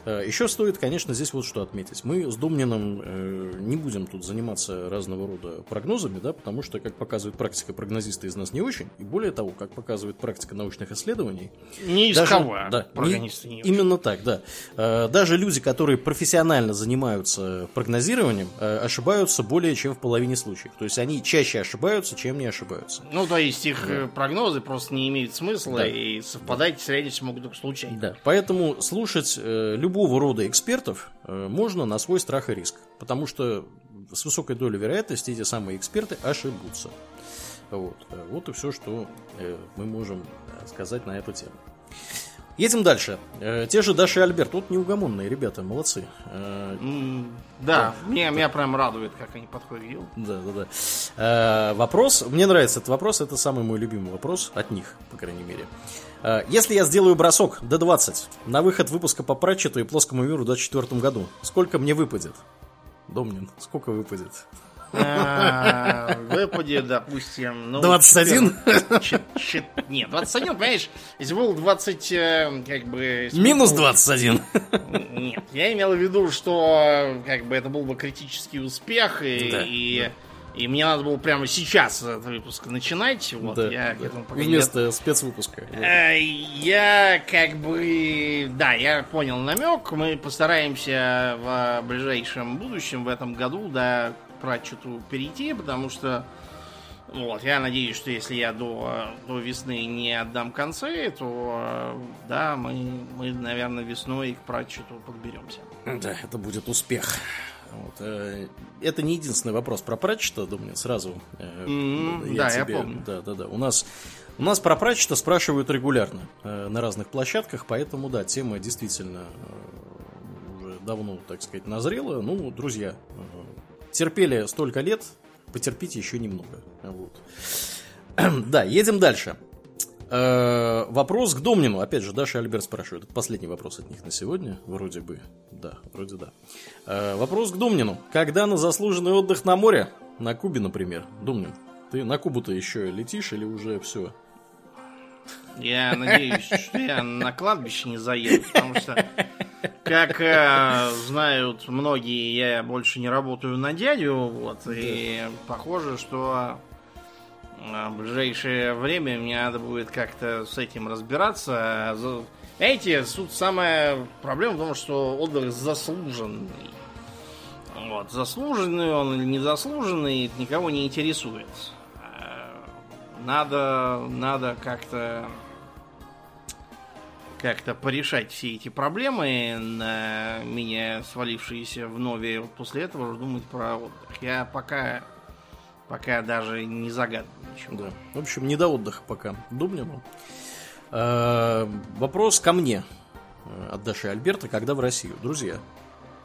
Э, Еще стоит, конечно, здесь вот что отметить. Мы с Домнином э, не будем тут заниматься разного рода прогнозами, да, потому что, как показывает практика, прогнозисты из нас не очень. И более того, как показывает практика научных исследований... Не из даже, кого, да, прогнозисты не, не Именно так, да. Э, даже люди, которые профессионально занимаются прогнозированием, ошибаются более чем в половине случаев. То есть они чаще ошибаются, чем не ошибаются. Ну, то есть их да. прогнозы просто не имеют смысла, да. и совпадать да. с могут только случайно. Да, поэтому слушать э, любого рода экспертов э, можно на свой страх и риск. Потому что с высокой долей вероятности эти самые эксперты ошибутся. Вот, э, вот и все, что э, мы можем э, сказать на эту тему. Едем дальше. Э, те же Даша и Альберт. Вот неугомонные ребята, молодцы. Да, да, меня, меня прям радует, как они подходят к делу. Да, да, да. Вопрос, мне нравится этот вопрос, это самый мой любимый вопрос от них, по крайней мере. Э, если я сделаю бросок D20 на выход выпуска по Пратчету и плоскому миру в 2024 году, сколько мне выпадет? Домнин, сколько выпадет? А, выпадет, допустим... Ну, 21? Нет, 21, понимаешь, если был 20, э, как бы... Минус 21. Нет, я имел в виду, что как бы это был бы критический успех, и и мне надо было прямо сейчас этот выпуск начинать. Вот, да, я да. к этому пока Вместо нет. спецвыпуска. Э, я как бы... Да, я понял намек. Мы постараемся в ближайшем будущем, в этом году, да, про что-то перейти, потому что вот, я надеюсь, что если я до, до весны не отдам концы, то да, мы, мы наверное, весной к прачету подберемся. Да, это будет успех. Вот. Э, это не единственный вопрос про Пратчета, думаю, сразу. Mm-hmm, я да, тебе... я помню. Да, да, да. У нас, у нас про Пратчета спрашивают регулярно э, на разных площадках, поэтому, да, тема действительно уже давно, так сказать, назрела. Ну, друзья, терпели столько лет, потерпите еще немного. Вот. Да, едем дальше. Э, вопрос к Домнину. Опять же, Даша и Альберт спрашивают. Это последний вопрос от них на сегодня. Вроде бы. Да, вроде да. Э, вопрос к Домнину. Когда на заслуженный отдых на море? На Кубе, например. Домнин, ты на Кубу-то еще летишь или уже все? Я надеюсь, что я на кладбище не заеду, потому что, как э, знают многие, я больше не работаю на дядю, вот, и похоже, что в ближайшее время мне надо будет как-то с этим разбираться. Знаете, тут самая проблема в том, что отдых заслуженный. Вот, заслуженный он или незаслуженный, никого не интересует. Э, надо, надо как-то как-то порешать все эти проблемы, на меня свалившиеся в нове. После этого думать про отдых. Я пока Пока даже не загадываю ничего. Да. В общем, не до отдыха пока. Дубнину. Э, вопрос ко мне э, от Даши Альберта, когда в Россию. Друзья,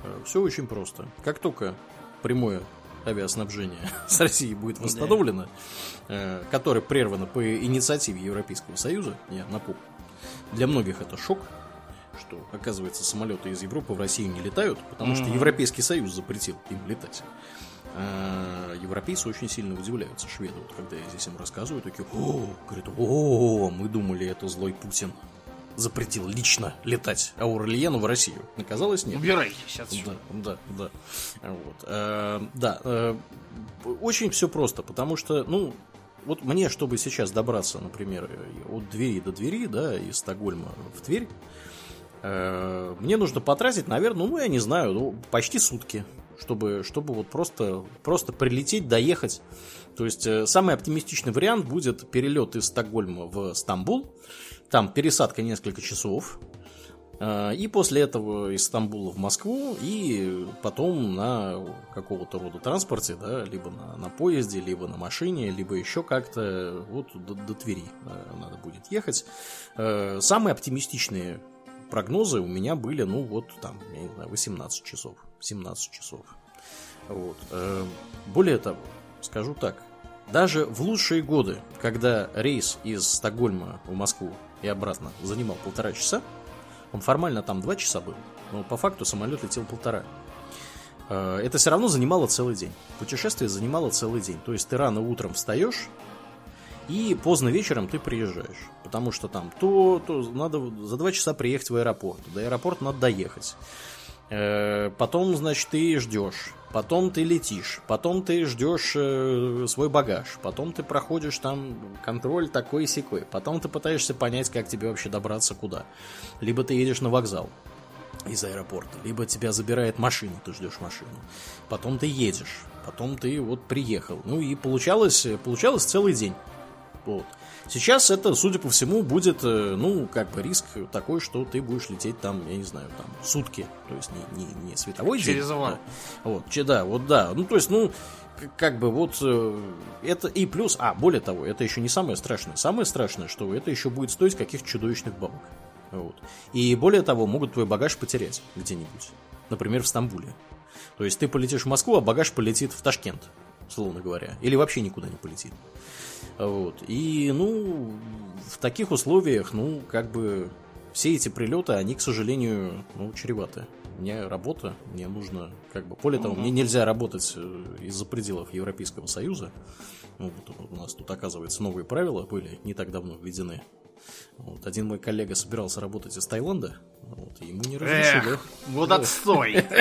э, все очень просто. Как только прямое авиаснабжение с Россией будет восстановлено, да. которое прервано по инициативе Европейского Союза, я напомню, для многих это шок, что, оказывается, самолеты из Европы в Россию не летают, потому mm-hmm. что Европейский Союз запретил им летать. А, европейцы очень сильно удивляются, шведы, вот когда я здесь им рассказываю, такие, о, говорят, о, мы думали, это злой Путин запретил лично летать Аурельену в Россию. Оказалось, нет. Убирайтесь отсюда. Да, да, да. Вот. А, да, а, очень все просто, потому что, ну, вот мне, чтобы сейчас добраться, например, от двери до двери, да, из Стокгольма в Тверь, э, мне нужно потратить, наверное, ну, я не знаю, ну, почти сутки чтобы, чтобы вот просто, просто прилететь, доехать. То есть э, самый оптимистичный вариант будет перелет из Стокгольма в Стамбул. Там пересадка несколько часов. Э, и после этого из Стамбула в Москву, и потом на какого-то рода транспорте, да, либо на, на поезде, либо на машине, либо еще как-то вот до, до Твери э, надо будет ехать. Самые оптимистичные прогнозы у меня были, ну, вот там, я не знаю, 18 часов, 17 часов. Вот. Э, более того, скажу так, даже в лучшие годы, когда рейс из Стокгольма в Москву и обратно занимал полтора часа, он формально там два часа был, но по факту самолет летел полтора. Э, это все равно занимало целый день. Путешествие занимало целый день. То есть ты рано утром встаешь, и поздно вечером ты приезжаешь. Потому что там то, то надо за два часа приехать в аэропорт. До аэропорта надо доехать. Э, потом, значит, ты ждешь. Потом ты летишь. Потом ты ждешь э, свой багаж. Потом ты проходишь там контроль такой секой. Потом ты пытаешься понять, как тебе вообще добраться куда. Либо ты едешь на вокзал из аэропорта, либо тебя забирает машина, ты ждешь машину. Потом ты едешь, потом ты вот приехал. Ну и получалось, получалось целый день. Вот. Сейчас это, судя по всему, будет, э, ну, как бы риск такой, что ты будешь лететь там, я не знаю, там, сутки. То есть не, не, не световой день. Через. Да. Вот, да, вот да. Ну, то есть, ну, как бы вот э, это и плюс, а, более того, это еще не самое страшное. Самое страшное, что это еще будет стоить каких-то чудовищных бабок. Вот. И более того, могут твой багаж потерять где-нибудь. Например, в Стамбуле. То есть ты полетишь в Москву, а багаж полетит в Ташкент, словно говоря. Или вообще никуда не полетит. Вот. И, ну, в таких условиях, ну, как бы все эти прилеты, они, к сожалению, ну, чреваты. У меня работа, мне нужно, как бы, более того, мне нельзя работать э, из-за пределов Европейского Союза. Ну, вот у нас тут, оказывается, новые правила были не так давно введены. Вот, один мой коллега собирался работать из Таиланда, вот, ему не разрешили. Эх, вот отстой!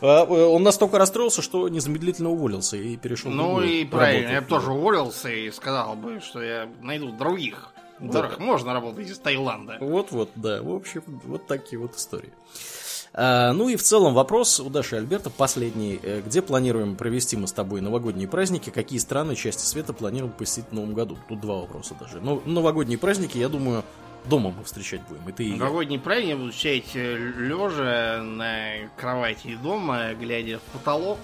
А, он настолько расстроился, что незамедлительно уволился и перешел Ну и правильно, я бы тоже уволился и сказал бы, что я найду других, которых можно работать из Таиланда. Вот-вот, да, в общем, вот такие вот истории. А, ну и в целом вопрос у Даши Альберта последний. Э, где планируем провести мы с тобой новогодние праздники? Какие страны, части света планируем посетить в новом году? Тут два вопроса даже. Но ну, новогодние праздники, я думаю, дома мы встречать будем. И ты и Новогодние праздники буду встречать э, лежа на кровати дома, глядя в потолок.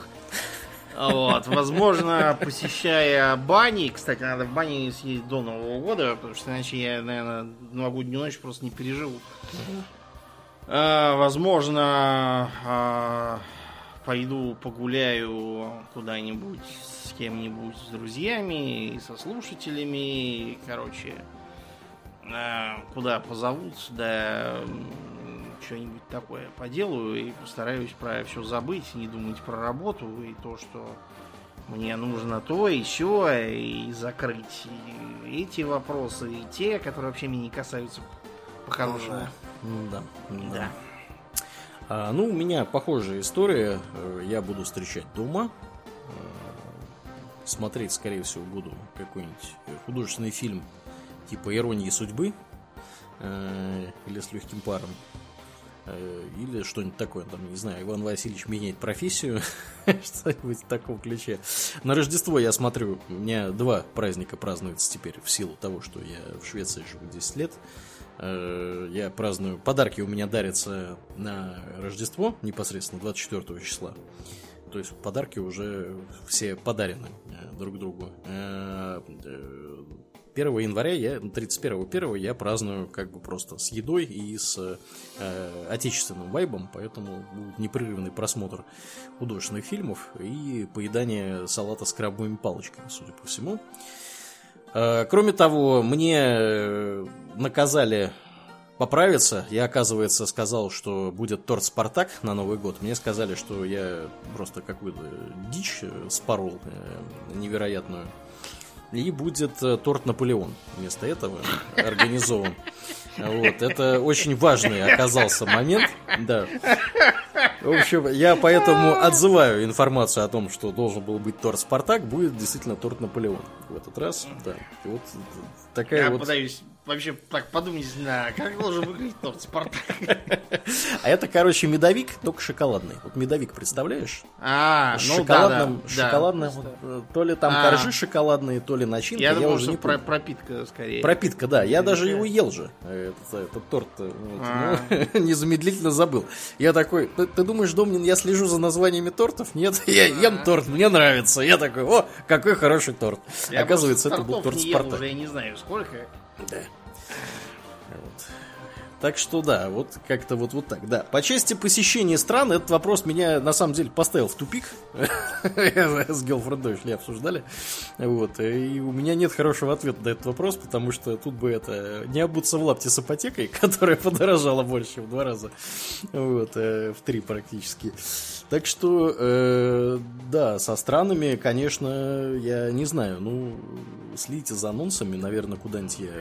Вот, возможно, посещая бани. Кстати, надо в бане съездить до Нового года, потому что иначе я, наверное, новогоднюю ночь просто не переживу. А, возможно, а, пойду погуляю куда-нибудь с кем-нибудь, с друзьями и со слушателями. И, короче, а, куда позовут, да что-нибудь такое поделаю и постараюсь про все забыть, не думать про работу и то, что мне нужно то, еще, и закрыть и эти вопросы, и те, которые вообще меня не касаются по-хорошему. Да. Да. А, ну, у меня похожая история. Э, я буду встречать дома. Э, смотреть, скорее всего, буду какой-нибудь художественный фильм типа «Иронии судьбы» э, или «С легким паром». Или что-нибудь такое, там, не знаю, Иван Васильевич меняет профессию, что-нибудь в таком ключе. На Рождество я смотрю, у меня два праздника празднуются теперь в силу того, что я в Швеции живу 10 лет. Э, я праздную, подарки у меня дарятся на Рождество, непосредственно 24 числа. То есть подарки уже все подарены э, друг другу. 1 э, января, я, 31 1 я праздную как бы просто с едой и с э, отечественным вайбом, поэтому будет непрерывный просмотр художественных фильмов и поедание салата с крабовыми палочками, судя по всему. Кроме того, мне э, наказали поправиться. Я, оказывается, сказал, что будет торт «Спартак» на Новый год. Мне сказали, что я просто какую-то дичь э, спорол невероятную. И будет торт «Наполеон» вместо этого организован. Вот, это очень важный оказался момент. Да. В общем, я поэтому отзываю информацию о том, что должен был быть торт Спартак, будет действительно торт Наполеон в этот раз. Да. И вот такая я вот... подаюсь вообще так подумать, не как должен выглядеть торт Спартак. А это, короче, медовик, только шоколадный. Вот медовик, представляешь? А, ну шоколадным, да, шоколадным, да. Вот, то ли там а. коржи шоколадные, то ли начинка. Я, я думал, уже что не про пропитка скорее. Пропитка, да. Я даже его ел же, этот, этот торт. Вот, а. ну, незамедлительно забыл. Я такой, ты, ты думаешь, Домнин, я слежу за названиями тортов? Нет, я ем торт, мне нравится. Я такой, о, какой хороший торт. Я Оказывается, это был торт Спартак. уже я не знаю сколько. Да. Вот. Так что да, вот как-то вот, вот так, да. По части посещения стран, этот вопрос меня на самом деле поставил в тупик. С Гелфрендой шли, обсуждали. Вот. И у меня нет хорошего ответа на этот вопрос, потому что тут бы это не обуться в лапте с ипотекой, которая подорожала больше, в два раза. Вот, э, в три практически. Так что, э, да, со странами, конечно, я не знаю, ну, следите за анонсами, наверное, куда-нибудь я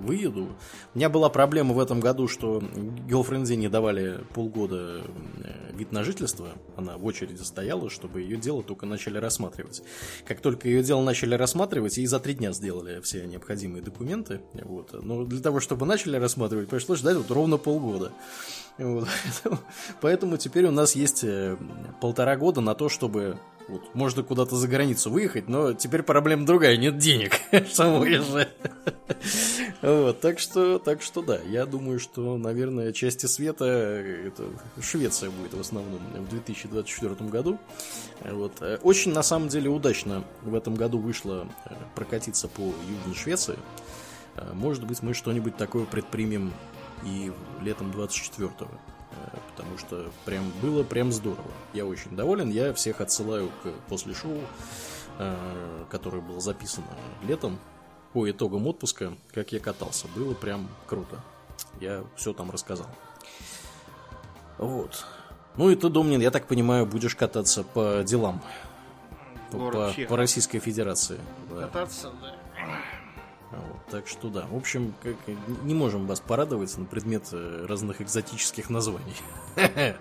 выеду. У меня была проблема в этом году, что Гелфрензе не давали полгода э, вид на жительство. Она в очереди стояла, чтобы ее дело только начали рассматривать. Как только ее дело начали рассматривать, ей за три дня сделали все необходимые документы. Вот. Но для того, чтобы начали рассматривать, пришлось ждать вот ровно полгода. Вот. Поэтому теперь у нас есть э, полтора года на то, чтобы вот, можно куда-то за границу выехать, но теперь проблема другая, нет денег, чтобы выезжать. Вот, так что, так что да, я думаю, что, наверное, части света это Швеция будет в основном в 2024 году. Вот. Очень, на самом деле, удачно в этом году вышло э, прокатиться по Южной Швеции. Э, может быть, мы что-нибудь такое предпримем и летом 24-го. Э, потому что прям было прям здорово. Я очень доволен. Я всех отсылаю к после шоу, э, которое было записано летом по итогам отпуска, как я катался. Было прям круто. Я все там рассказал. Вот. Ну и ты, Домнин, я так понимаю, будешь кататься по делам. По, по Российской Федерации. Кататься, да. Вот, так что да, в общем, как, не можем вас порадовать на предмет э, разных экзотических названий.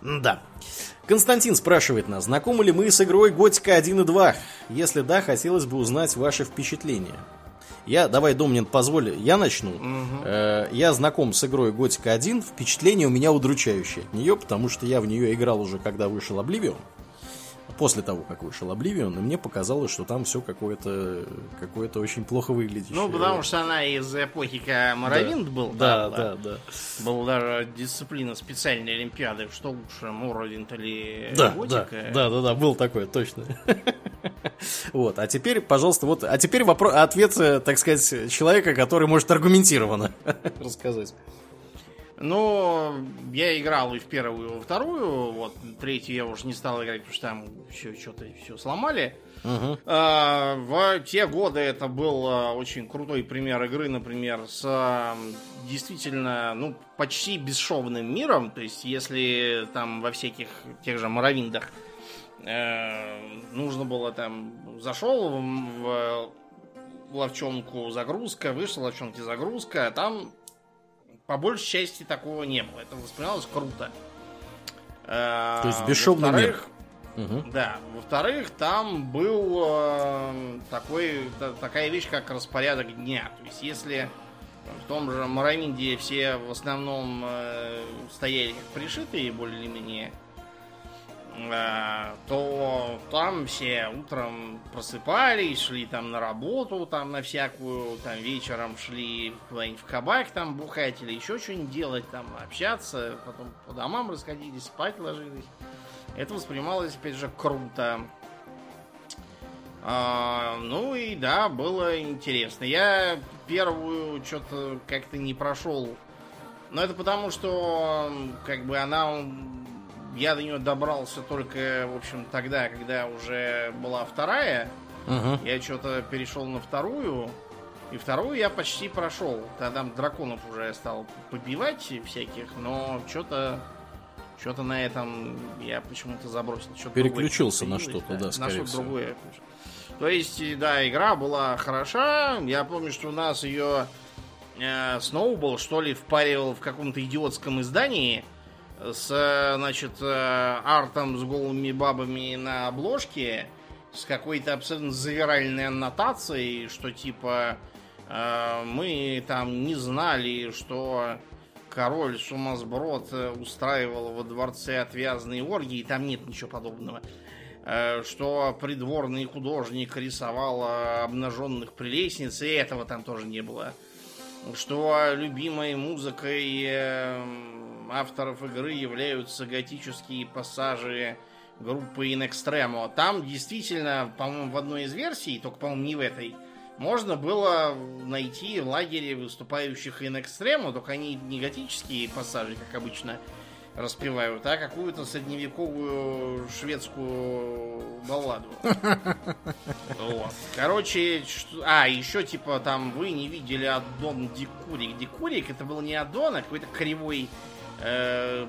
Да. Константин спрашивает нас, знакомы ли мы с игрой Готика 1 и 2? Если да, хотелось бы узнать ваши впечатления. Я, давай, Домнин, позволь, я начну. Угу. Я знаком с игрой Готика 1, впечатление у меня удручающее от нее, потому что я в нее играл уже, когда вышел Oblivion после того, как вышел Oblivion, и мне показалось, что там все какое-то какое очень плохо выглядит. Ну, потому что она из эпохи, когда Моровинд да. был. Да, да, да, да. Была даже дисциплина специальной олимпиады, что лучше, Моровинд или да, Готика. Да, да, да, да, был такой, точно. Вот, а теперь, пожалуйста, вот, а теперь вопрос, ответ, так сказать, человека, который может аргументированно рассказать. Но я играл и в первую, и во вторую. Вот третью я уже не стал играть, потому что там все что-то все сломали. Uh-huh. А, в те годы это был а, очень крутой пример игры, например, с действительно, ну, почти бесшовным миром. То есть, если там во всяких тех же Моровиндах э, нужно было там зашел в, в ловчонку загрузка, вышел в ловчонке загрузка, а там по большей части такого не было. Это воспринималось круто. То есть бесшовный мир. Угу. Да. Во-вторых, там был э, такой, та, такая вещь, как распорядок дня. То есть, если в том же Мараминде все в основном э, стояли как пришитые более-менее, Э, то там все утром просыпались, шли там на работу, там на всякую, там вечером шли в кабак там бухать или еще что-нибудь делать, там общаться, потом по домам расходились, спать ложились. Это воспринималось, опять же, круто. А, ну и да, было интересно. Я первую что-то как-то не прошел. Но это потому, что как бы она я до нее добрался только, в общем, тогда, когда уже была вторая. Угу. Я что-то перешел на вторую. И вторую я почти прошел. Тогда драконов уже стал побивать всяких, но что-то что-то на этом я почему-то забросил. Что Переключился на что-то, да, да скорее на что-то другое. То есть, да, игра была хороша. Я помню, что у нас ее э, Сноубол, что ли, впаривал в каком-то идиотском издании с, значит, э, артом с голыми бабами на обложке, с какой-то абсолютно завиральной аннотацией, что типа э, мы там не знали, что король Сумасброд устраивал во дворце отвязные оргии, там нет ничего подобного. Э, что придворный художник рисовал обнаженных прелестниц, и этого там тоже не было. Что любимой музыкой авторов игры являются готические пассажи группы In Extremo. Там действительно, по-моему, в одной из версий, только, по-моему, не в этой, можно было найти в лагере выступающих in экстрему, только они не готические пассажи, как обычно распевают, а какую-то средневековую шведскую балладу. Вот. Короче, что... а, еще типа там вы не видели аддон Дикурик. Дикурик это был не аддон, а какой-то кривой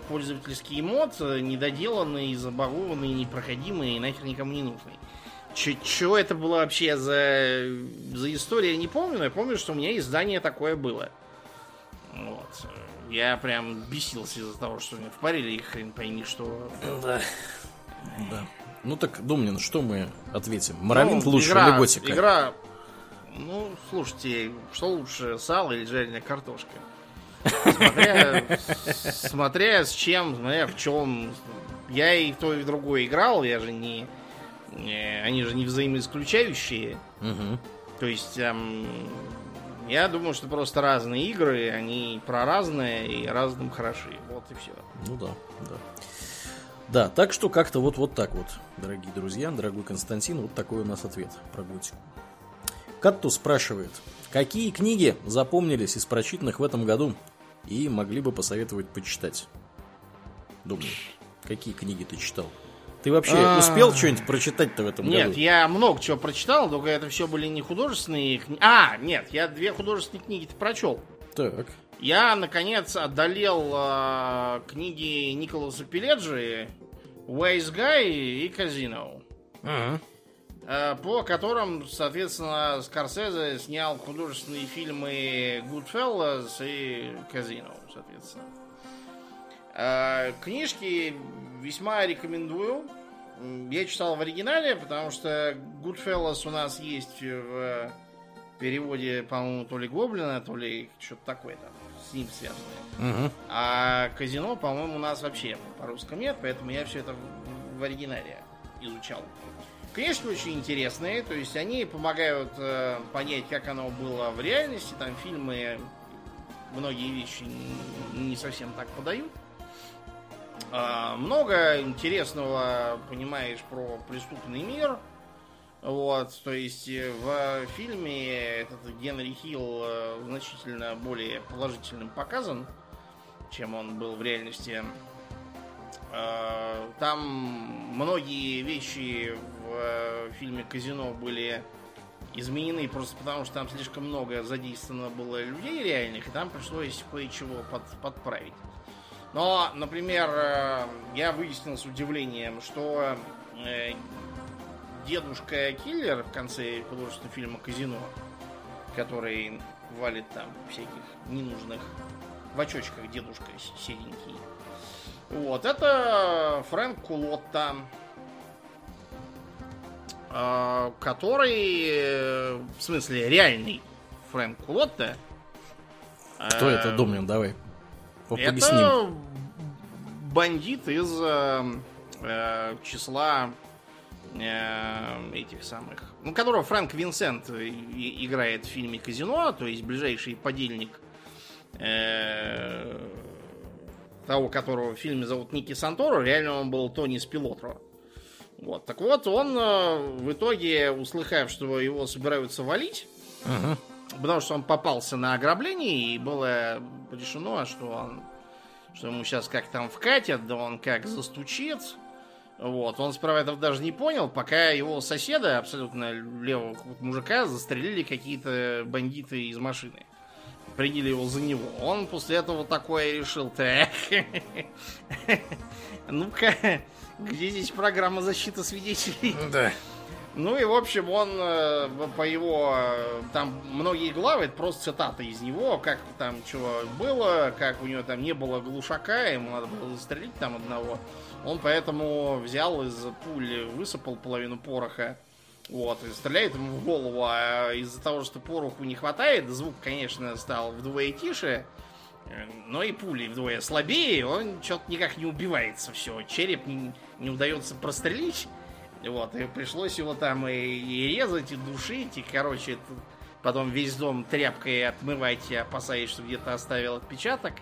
пользовательский мод, недоделанный, забагованный, непроходимый и нахер никому не нужный. Чего это было вообще за, за история, я не помню, но я помню, что у меня издание такое было. Вот. Я прям бесился из-за того, что мне впарили и хрен пойми, что... Да. Да. Ну так, Домнин, что мы ответим? Моровинт ну, лучше игра, или Готика? Игра... Ну, слушайте, что лучше, сало или жареная картошка? Смотря, смотря с чем, смотря в чем. Я и в то, и в другое играл, я же не они же не взаимоисключающие. Угу. То есть эм, я думаю, что просто разные игры, они про разные и разным хороши. Вот и все. Ну да, да. Да, так что как-то вот, вот так вот, дорогие друзья, дорогой Константин, вот такой у нас ответ про готику. Катту спрашивает, какие книги запомнились из прочитанных в этом году и могли бы посоветовать почитать? Думаю, какие книги ты читал? Ты вообще А-а-а. успел что-нибудь прочитать-то в этом нет, году? Нет, я много чего прочитал, только это все были не художественные книги. А, нет, я две художественные книги-то прочел. Так. Я, наконец, одолел э, книги Николаса Пеледжи «Wise Guy» и «Казино». Ага. По которым, соответственно, Скорсезе снял художественные фильмы «Goodfellas» и «Казино», соответственно. Э, книжки весьма рекомендую. Я читал в оригинале, потому что Goodfellas у нас есть в переводе, по-моему, то ли Гоблина, то ли что-то такое там с ним связанное. Угу. А казино, по-моему, у нас вообще по-русски нет, поэтому я все это в оригинале изучал. Книжки очень интересные, то есть они помогают э, понять, как оно было в реальности. Там фильмы многие вещи не совсем так подают. А, много интересного понимаешь про преступный мир. Вот, то есть э, в фильме этот Генри Хилл э, значительно более положительным показан, чем он был в реальности. А, там многие вещи в э, фильме Казино были изменены просто потому, что там слишком много задействовано было людей реальных, и там пришлось кое-чего под, подправить. Но, например, э, я выяснил с удивлением, что э, дедушка киллер в конце художественного фильма Казино, который валит там всяких ненужных в очочках дедушка седенький. Вот, это Фрэнк Кулотта, который, в смысле, реальный Фрэнк Кулотта. Кто это, Домнин, давай это бандит из э, э, числа э, этих самых, ну, которого Фрэнк Винсент играет в фильме Казино, то есть ближайший подельник э, того, которого в фильме зовут Ники Санторо, реально он был Тони Спилотро. Вот, так вот, он э, в итоге, услыхав, что его собираются валить, uh-huh. Потому что он попался на ограбление, и было решено, что он что ему сейчас как там вкатят, да он как застучит. Вот, он справа этого даже не понял, пока его соседа, абсолютно левого мужика, застрелили какие-то бандиты из машины. Приняли его за него. Он после этого такое решил, так, ну-ка, где здесь программа защиты свидетелей? Да. Ну и, в общем, он э, по его... Э, там многие главы, это просто цитаты из него, как там чего было, как у него там не было глушака, ему надо было застрелить там одного. Он поэтому взял из пули, высыпал половину пороха, вот, и стреляет ему в голову, а из-за того, что пороху не хватает, звук, конечно, стал вдвое тише, но и пули вдвое слабее, он что-то никак не убивается, все, череп не, не удается прострелить, вот, и пришлось его там и, и резать, и душить, и, короче, это, потом весь дом тряпкой отмывать, опасаясь, что где-то оставил отпечаток.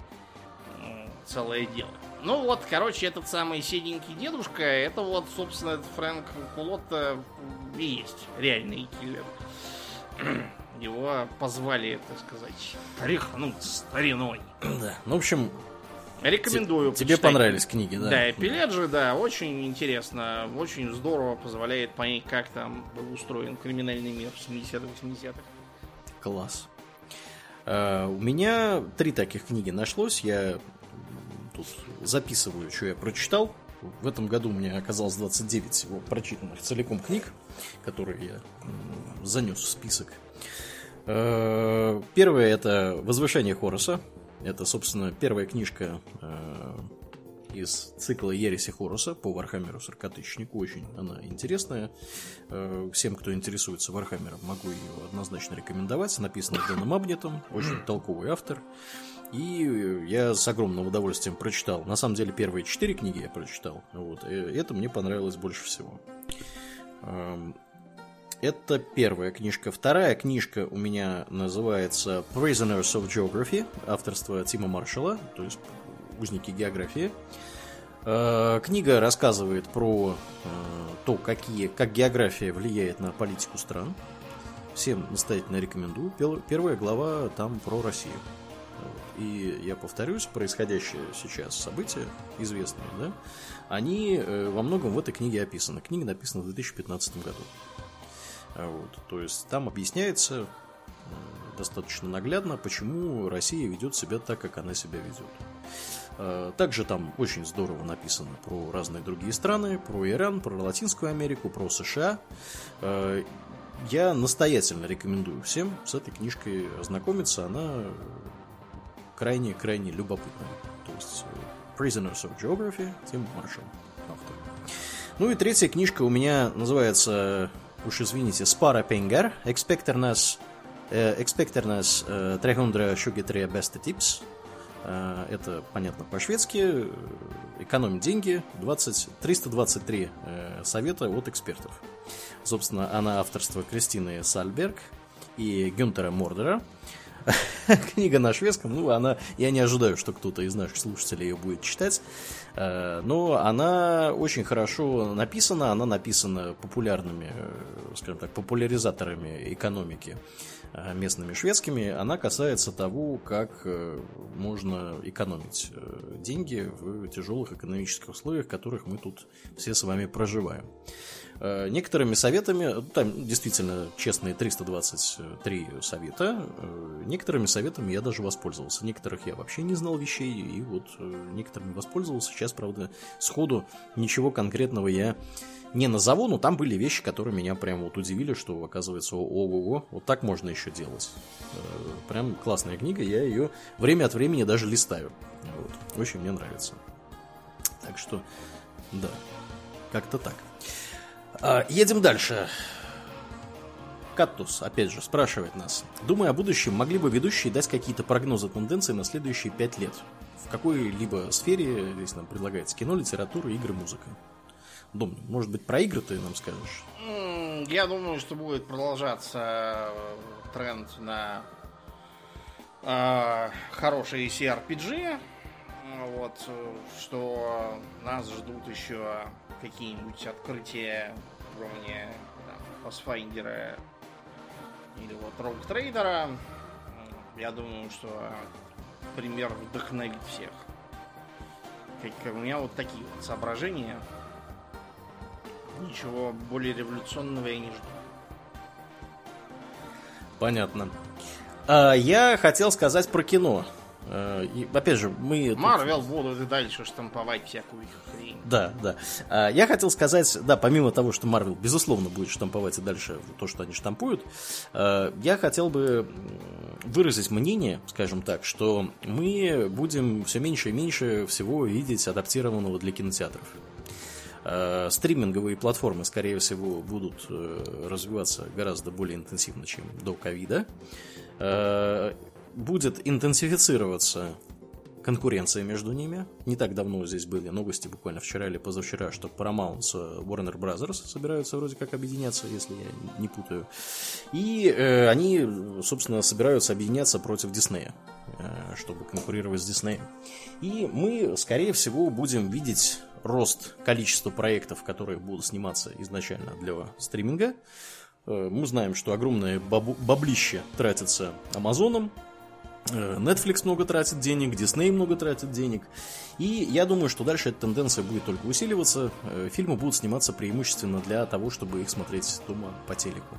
Целое дело. Ну вот, короче, этот самый седенький дедушка, это вот, собственно, Фрэнк Кулотта и есть реальный киллер. его позвали, так сказать, тряхнуть стариной. Да. Ну, в общем, Рекомендую. Тебе почитать. понравились книги, да? Да, Пеледжи, да, очень интересно, очень здорово позволяет понять, как там был устроен криминальный мир в 70-х, 80-х. Класс. Uh, у меня три таких книги нашлось. Я тут записываю, что я прочитал. В этом году у меня оказалось 29 всего прочитанных целиком книг, которые я занес в список. Э, первое это «Возвышение Хоруса», это, собственно, первая книжка э, из цикла Ереси Хоруса по Вархаммеру Сорокатысячнику. Очень она интересная. Э, всем, кто интересуется Вархаммером, могу ее однозначно рекомендовать. Написано Дэном Абнетом, очень толковый автор. И я с огромным удовольствием прочитал. На самом деле, первые четыре книги я прочитал. Вот. И это мне понравилось больше всего. Это первая книжка. Вторая книжка у меня называется Prisoners of Geography, авторство Тима Маршалла, то есть узники географии. Э, книга рассказывает про э, то, какие, как география влияет на политику стран. Всем настоятельно рекомендую. Первая глава там про Россию. И я повторюсь, происходящее сейчас события, известные, да, они э, во многом в этой книге описаны. Книга написана в 2015 году. А вот, то есть там объясняется достаточно наглядно, почему Россия ведет себя так, как она себя ведет. А, также там очень здорово написано про разные другие страны, про Иран, про Латинскую Америку, про США. А, я настоятельно рекомендую всем с этой книжкой ознакомиться. Она крайне-крайне любопытная. То есть э, Prisoners of Geography, Тим Маршалл, автор. Ну и третья книжка у меня называется уж извините, Spara pengar, Expecternas, э, Expecternas 323 bästa tips. Это, понятно, по-шведски. Экономить деньги. 20, 323 э, совета от экспертов. Собственно, она авторство Кристины Сальберг и Гюнтера Мордера. Книга на шведском, ну, она, я не ожидаю, что кто-то из наших слушателей ее будет читать, э, но она очень хорошо написана, она написана популярными, э, скажем так, популяризаторами экономики э, местными шведскими, она касается того, как можно экономить деньги в тяжелых экономических условиях, в которых мы тут все с вами проживаем. Э, некоторыми советами, там действительно честные 323 совета, э, некоторыми советами я даже воспользовался. Некоторых я вообще не знал вещей, и вот э, некоторыми воспользовался. Сейчас, правда, сходу ничего конкретного я не назову, но там были вещи, которые меня прям вот удивили, что оказывается, ого-го, вот так можно еще делать. Прям классная книга, я ее время от времени даже листаю. Вот. Очень мне нравится. Так что, да, как-то так. А, едем дальше. Каттус, опять же, спрашивает нас. Думая о будущем, могли бы ведущие дать какие-то прогнозы тенденции на следующие пять лет? В какой-либо сфере, здесь нам предлагается кино, литература, игры, музыка. Дом, может быть, про игры ты нам скажешь? Я думаю, что будет продолжаться тренд на э, хорошие CRPG. Вот, что нас ждут еще какие-нибудь открытия уровня там, Pathfinder или вот Rogue Trader, я думаю, что пример вдохновит всех. Как, у меня вот такие вот соображения. Ничего более революционного я не жду. Понятно. А, я хотел сказать про кино. Э, и, опять же, мы... Марвел тут... будут и дальше штамповать всякую хрень. Да, да. А, я хотел сказать, да, помимо того, что Марвел, безусловно, будет штамповать и дальше то, что они штампуют, э, я хотел бы выразить мнение, скажем так, что мы будем все меньше и меньше всего видеть адаптированного для кинотеатров. Э, стриминговые платформы, скорее всего, будут развиваться гораздо более интенсивно, чем до ковида будет интенсифицироваться конкуренция между ними. Не так давно здесь были новости, буквально вчера или позавчера, что Paramount с Warner Brothers собираются вроде как объединяться, если я не путаю. И э, они, собственно, собираются объединяться против Диснея, э, чтобы конкурировать с Диснеем. И мы, скорее всего, будем видеть рост количества проектов, которые будут сниматься изначально для стриминга, Э, мы знаем, что огромное баблище тратится Амазоном, э, Netflix много тратит денег, Disney много тратит денег. И я думаю, что дальше эта тенденция будет только усиливаться. Э, Фильмы будут сниматься преимущественно для того, чтобы их смотреть дома по телеку.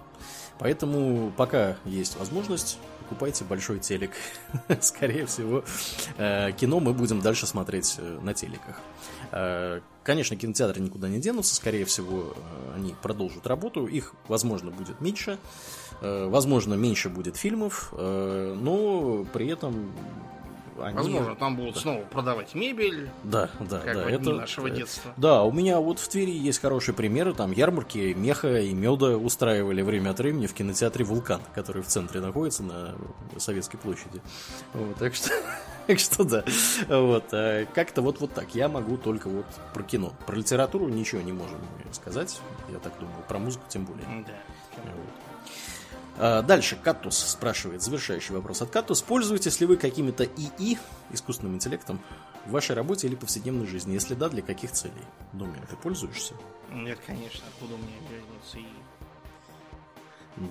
Поэтому пока есть возможность, покупайте большой телек. Скорее всего, э, кино мы будем дальше смотреть э, на телеках. Э, Конечно, кинотеатры никуда не денутся, скорее всего, э, они продолжат работу, их, возможно, будет меньше, э, возможно, меньше будет фильмов, э, но при этом они... Возможно, там будут снова продавать мебель, Да, да, как да. в Это, нашего детства. Да, у меня вот в Твери есть хорошие примеры, там ярмарки меха и меда устраивали время от времени в кинотеатре «Вулкан», который в центре находится на Советской площади. Вот, так что, так что да. Вот, а как-то вот, вот так. Я могу только вот про кино. Про литературу ничего не можем сказать, я так думаю. Про музыку тем более. Да. Вот. А, Дальше Каттус спрашивает, завершающий вопрос от Каттус. Пользуетесь ли вы какими-то ИИ, искусственным интеллектом, в вашей работе или повседневной жизни? Если да, для каких целей? Думаю, ты пользуешься? Нет, конечно, откуда у меня разница и...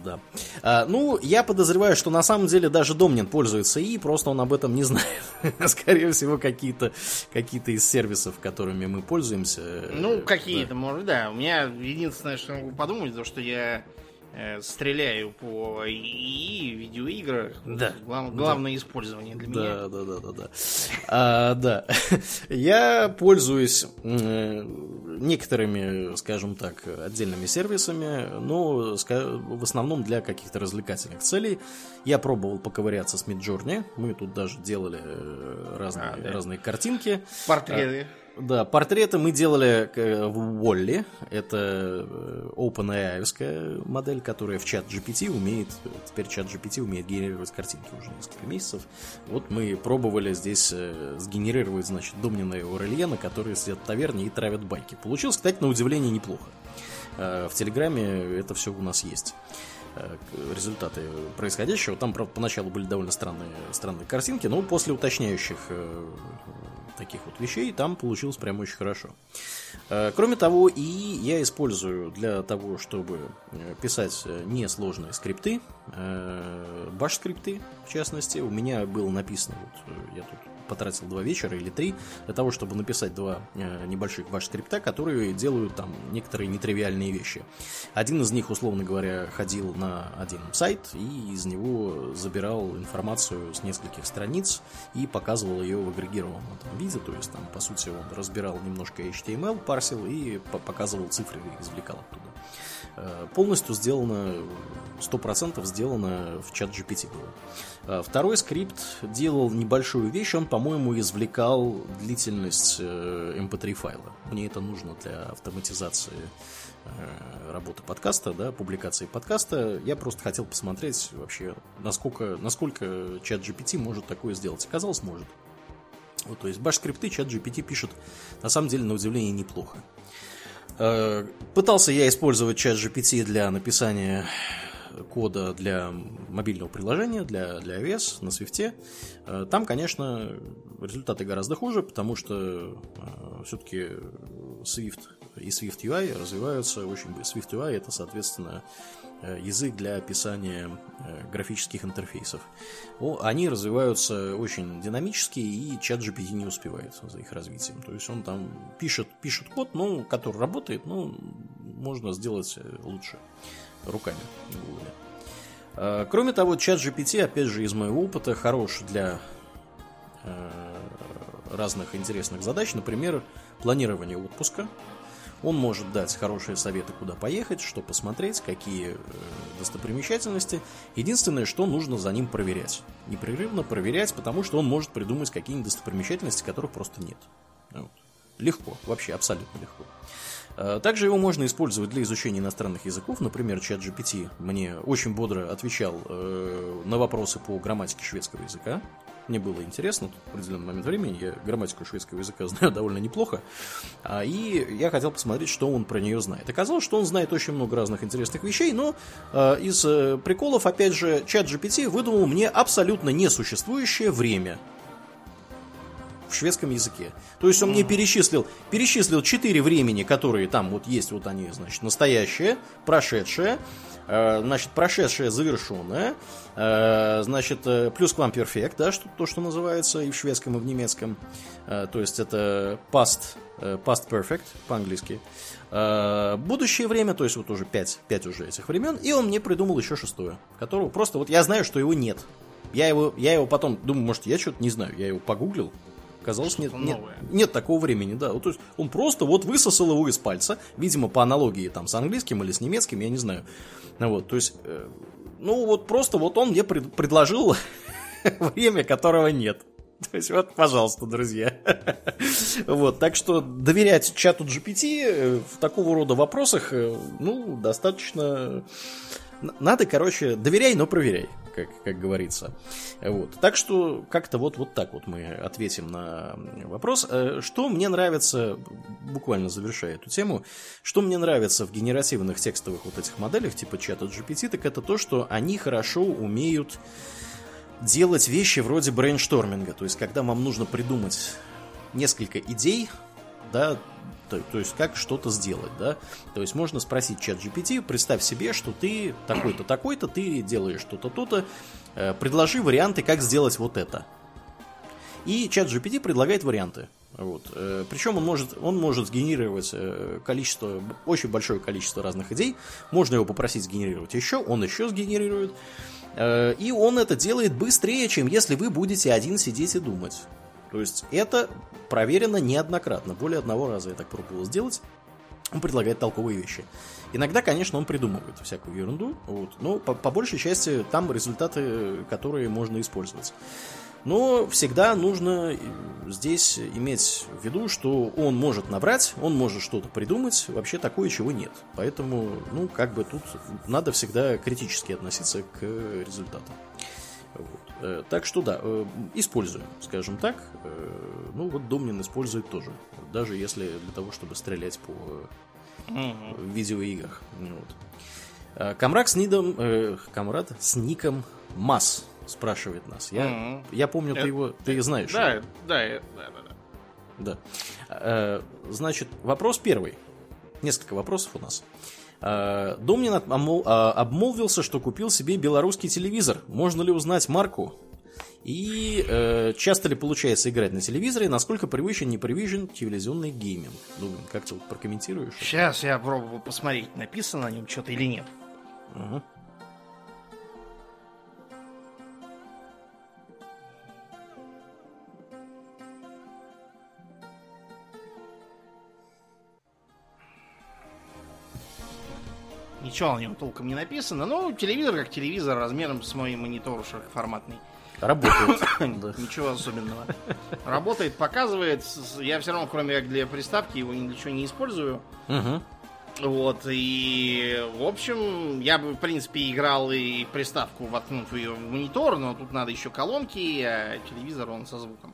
Да. А, ну, я подозреваю, что на самом деле даже Домнин пользуется ИИ, просто он об этом не знает. Скорее всего, какие-то какие из сервисов, которыми мы пользуемся. э, Ну, да. какие-то, может, да. У меня единственное, что я могу подумать, то, что я э, стреляю по ИИ, видеоиграх. Да. Глав- главное использование для меня. Да, да, да, да, да. А, да. Я пользуюсь э, некоторыми, скажем так, отдельными сервисами, но в основном для каких-то развлекательных целей. Я пробовал поковыряться с Midjourney. Мы тут даже делали э, разные, А, да. разные картинки. Портреты. Да, портреты мы делали э, в Wally. Это э, OpenAI модель, которая в чат GPT умеет, теперь чат GPT умеет генерировать картинки уже несколько месяцев. Вот мы пробовали здесь э, сгенерировать, значит, Домнина и Аурельена, которые сидят в таверне и травят байки. Получилось, кстати, на удивление неплохо. В Телеграме это все у нас есть результаты происходящего. Там, правда, поначалу были довольно странные, странные картинки, но после уточняющих таких вот вещей там получилось прям очень хорошо. Э, Кроме того, и я использую для того, чтобы э, писать э, несложные скрипты, баш-скрипты, в частности. У меня было написано, вот я тут потратил два вечера или три для того, чтобы написать два э, небольших баш-скрипта, которые делают там некоторые нетривиальные вещи. Один из них, условно говоря, ходил на один сайт и из него забирал информацию с нескольких страниц и показывал ее в агрегированном там виде, то есть там, по сути, он разбирал немножко HTML, парсил и по- показывал цифры извлекал оттуда. Э, Полностью сделано, 100% сделано в чат GPT было. А Второй скрипт делал небольшую вещь, он, по-моему, извлекал длительность э, MP3 файла. Мне это нужно для автоматизации э, работы подкаста, да, публикации подкаста. Я просто хотел посмотреть вообще, насколько, насколько чат GPT может такое сделать. Оказалось, может. Вот, то есть баш-скрипты чат GPT пишет, на самом деле, на удивление, неплохо. Э, Пытался я использовать чат GPT для написания кода для мобильного приложения, для, для iOS на Swift. Э, Там, конечно, результаты гораздо хуже, потому что все-таки Swift и Swift UI развиваются очень быстро. Swift UI это, соответственно, э, язык для описания э, графических интерфейсов. Они развиваются очень динамически, и чат GPT не успевает за их развитием. То есть он там пишет, пишет код, ну, который работает, ну, можно сделать э, лучше руками. говоря. Э, Кроме того, чат GPT, опять же, из моего опыта, хорош для э, разных интересных задач, например, планирование отпуска. Он может дать хорошие советы, куда поехать, что посмотреть, какие э, достопримечательности. Единственное, что нужно за ним проверять. Непрерывно проверять, потому что он может придумать какие-нибудь достопримечательности, которых просто нет. Вот. Легко, вообще абсолютно легко. Э, Также его можно использовать для изучения иностранных языков. Например, чат GPT мне очень бодро отвечал э, на вопросы по грамматике шведского языка. Мне было интересно, в определенный момент времени я грамматику шведского языка знаю довольно неплохо, а, и я хотел посмотреть, что он про нее знает. Оказалось, что он знает очень много разных интересных вещей, но э, из приколов, опять же, чат GPT выдумал мне абсолютно несуществующее время. В шведском языке. То есть он мне перечислил, перечислил четыре времени, которые там вот есть, вот они, значит, настоящее, прошедшее, э, значит, прошедшее завершенное, э, значит, э, плюс к вам перфект, да, что, то, что называется и в шведском, и в немецком. То есть это past, past perfect по-английски. Будущее время, то есть вот уже пять, пять уже этих времен, и он мне придумал еще шестое, которого просто вот я знаю, что его нет. Я его, я его потом думаю, может, я что-то не знаю, я его погуглил, Казалось, нет, нет, нет такого времени, да. Вот, то есть он просто вот высосал его из пальца, видимо, по аналогии там с английским или с немецким, я не знаю. Ну, вот, то есть, э, ну вот просто вот он мне пред, предложил время, которого нет. То есть вот, пожалуйста, друзья. вот, так что доверять чату GPT э, в такого рода вопросах, э, ну, достаточно надо, короче, доверяй, но проверяй, как, как говорится. Вот. Так что как-то вот, вот так вот мы ответим на вопрос. Э, что мне нравится, буквально завершая эту тему, что мне нравится в генеративных текстовых вот этих моделях типа чата GPT, так это то, что они хорошо умеют делать вещи вроде брейншторминга. То есть, когда вам нужно придумать несколько идей, да, то, то есть как что-то сделать, да. То есть можно спросить чат GPT, представь себе, что ты такой-то, такой-то, ты делаешь что-то, то-то, э, предложи варианты, как сделать вот это. И чат GPT предлагает варианты. Вот. Э, причем он может, он может сгенерировать э, количество, очень большое количество разных идей. Можно его попросить сгенерировать еще, он еще сгенерирует. И он это делает быстрее, чем если вы будете один сидеть и думать. То есть это проверено неоднократно. Более одного раза я так пробовал сделать. Он предлагает толковые вещи. Иногда, конечно, он придумывает всякую ерунду, вот, но по, по большей части там результаты, которые можно использовать. Но всегда нужно э, здесь иметь в виду, что он может набрать, он может что-то придумать, вообще такое, чего нет. Поэтому, ну, как бы тут надо всегда критически относиться к результатам. Вот. Э, так что да, э, используем, скажем так. Э, ну вот Домнин использует тоже. Даже если для того, чтобы стрелять по mm-hmm. видеоиграх. Вот. Камрак с нидом, э, камрад с ником Мас спрашивает нас. Я, mm-hmm. я помню, ты его, ты знаешь. Да, его. да, да, да, да. Да. Значит, вопрос первый. Несколько вопросов у нас. Э, Домнин а, обмолвился, что купил себе белорусский телевизор. Можно ли узнать марку? И э, часто ли получается играть на телевизоре, насколько привычен, не привычен телевизионный гейминг? Думаю, как ты вот прокомментируешь? Сейчас я пробую посмотреть, написано на нем что-то или нет. Угу. Ничего на нем толком не написано. Ну, телевизор как телевизор, размером с мой монитор широкоформатный. Работает. Ничего особенного. Работает, показывает. Я все равно, кроме как для приставки, его ни для чего не использую. Вот, и, в общем, я бы, в принципе, играл и приставку, воткнув ее в монитор, но тут надо еще колонки, а телевизор, он со звуком.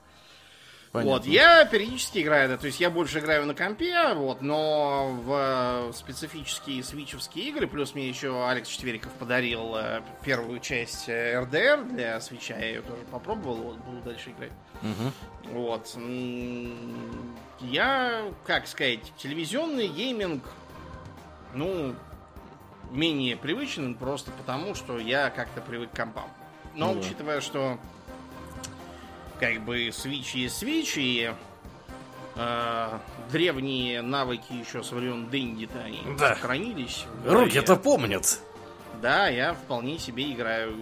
Понятно. Вот, я периодически играю, да, то есть я больше играю на компе, вот, но в специфические свичевские игры, плюс мне еще Алекс Четвериков подарил э, первую часть РДР э, для свеча, я ее тоже попробовал, вот, буду дальше играть. Угу. Вот. Я, как сказать, телевизионный гейминг, ну, менее привычен просто потому, что я как-то привык к компам. Но ну, учитывая, что как бы Switch, и э, древние навыки еще со времен Дэнди-то они да. сохранились. Руки-то помнят. Да, я вполне себе играю.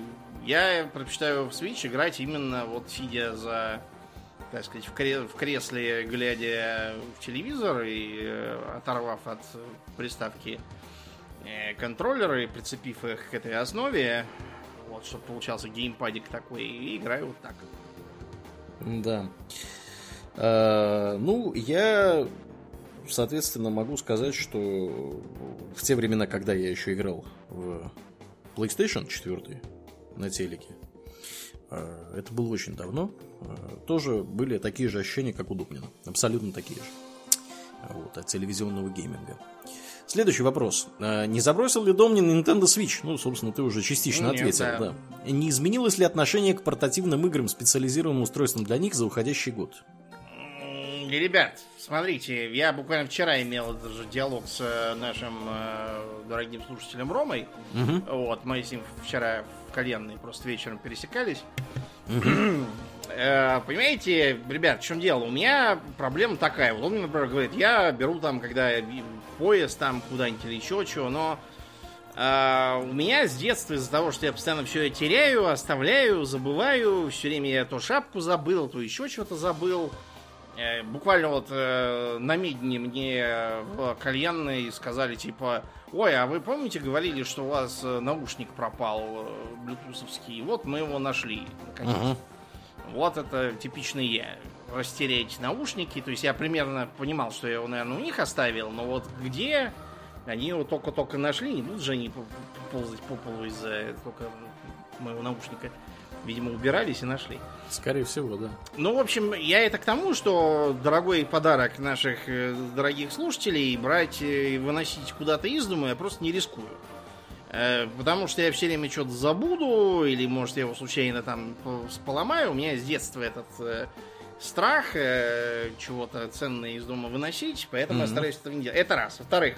Я предпочитаю в Switch играть именно вот сидя за, так сказать, в, кре- в кресле, глядя в телевизор и э, оторвав от приставки э, контроллеры, прицепив их к этой основе, вот, чтобы получался геймпадик такой, и играю вот так. Да. А, ну, я, соответственно, могу сказать, что в те времена, когда я еще играл в PlayStation 4 на телеке, а, это было очень давно, а, тоже были такие же ощущения, как у Дубнина. Абсолютно такие же. Вот, от телевизионного гейминга. Следующий вопрос. А, не забросил ли Домнин Nintendo Switch? Ну, собственно, ты уже частично Нет, ответил. Да. да. Не изменилось ли отношение к портативным играм, специализированным устройствам для них за уходящий год? Ребят, смотрите, я буквально вчера имел этот же диалог с э, нашим э, дорогим слушателем Ромой. Мгм. Вот, мы с ним вчера в коленной просто вечером пересекались. Мгм. Э, Понимаете, ребят, в чем дело? У меня проблема такая. Вот он мне, например, говорит, я беру там, когда поезд там куда-нибудь или еще чего, но э, у меня с детства из-за того, что я постоянно все теряю, оставляю, забываю, все время я то шапку забыл, то еще что-то забыл. Э, Буквально вот э, на медне мне в кальянной сказали, типа, ой, а вы помните, говорили, что у вас э, наушник пропал, э, блютусовский? Вот мы его нашли, наконец. Мгм. Вот это типичный я. Растереть наушники. То есть я примерно понимал, что я его, наверное, у них оставил, но вот где они его только-только нашли, не будут же они ползать по полу из-за только моего наушника. Видимо, убирались и нашли. Скорее всего, да. Ну, в общем, я это к тому, что дорогой подарок наших э, дорогих слушателей брать э, и выносить куда-то из дома я просто не рискую. Э, Потому что я все время что-то забуду, или, может, я его случайно там по- поломаю. У меня с детства этот э, страх э, чего-то ценное из дома выносить, поэтому я Мгм. стараюсь этого не делать. Это раз. Во-вторых.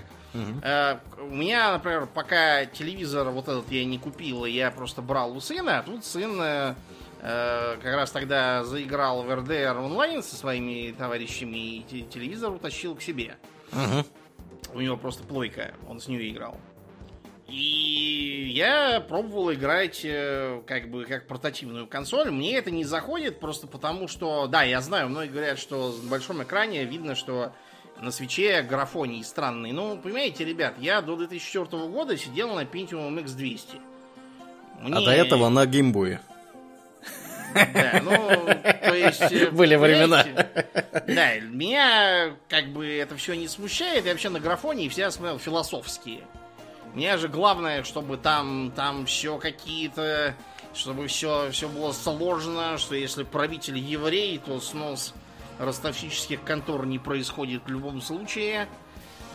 Э, У меня, например, пока телевизор вот этот я не купил, я просто брал у сына, а тут сын э, как раз тогда заиграл в РДР онлайн со своими товарищами, и те- телевизор утащил к себе. Мгм. У него просто плойка, он с нее играл. И я пробовал играть э, как бы как портативную консоль. Мне это не заходит просто потому, что, да, я знаю, многие говорят, что на большом экране видно, что на свече графоний странный. Ну, понимаете, ребят, я до 2004 года сидел на Pentium X200. А Мне- до этого на геймбое. Да, ну, то есть... э, Были времена. Да, меня как бы это все не смущает. Я вообще на графоне всегда смотрел философские. Мне же главное, чтобы там, там все какие-то... Чтобы все, все было сложно, что если правитель еврей, то снос ростовщических контор не происходит в любом случае.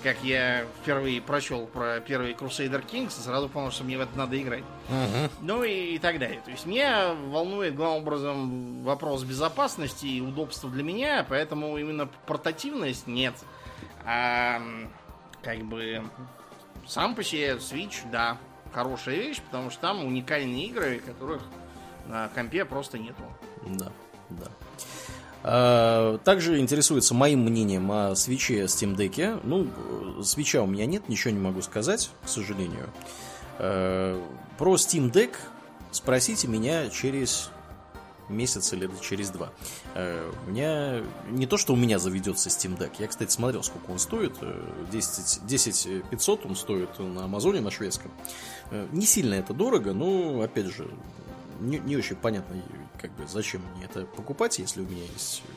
Как я впервые прочел про первый Crusader Kings, сразу понял, что мне в это надо играть. Мгм. Ну и, и так далее. То есть меня волнует главным образом вопрос безопасности и удобства для меня, поэтому именно портативность нет. А как бы сам по себе Switch, да, хорошая вещь, потому что там уникальные игры, которых на компе просто нету. Да, да. А, Также интересуется моим мнением о свече Steam Deck. Ну, свеча у меня нет, ничего не могу сказать, к сожалению. Э, Про Steam Deck спросите меня через месяц или через два. Э, У меня не то, что у меня заведется Steam Deck. Я, кстати, смотрел, сколько он стоит. Э, 10, 10 500 он стоит на Амазоне, на шведском. Э, Не сильно это дорого, но, опять же, не, не очень понятно, как бы, зачем мне это покупать, если у меня есть э,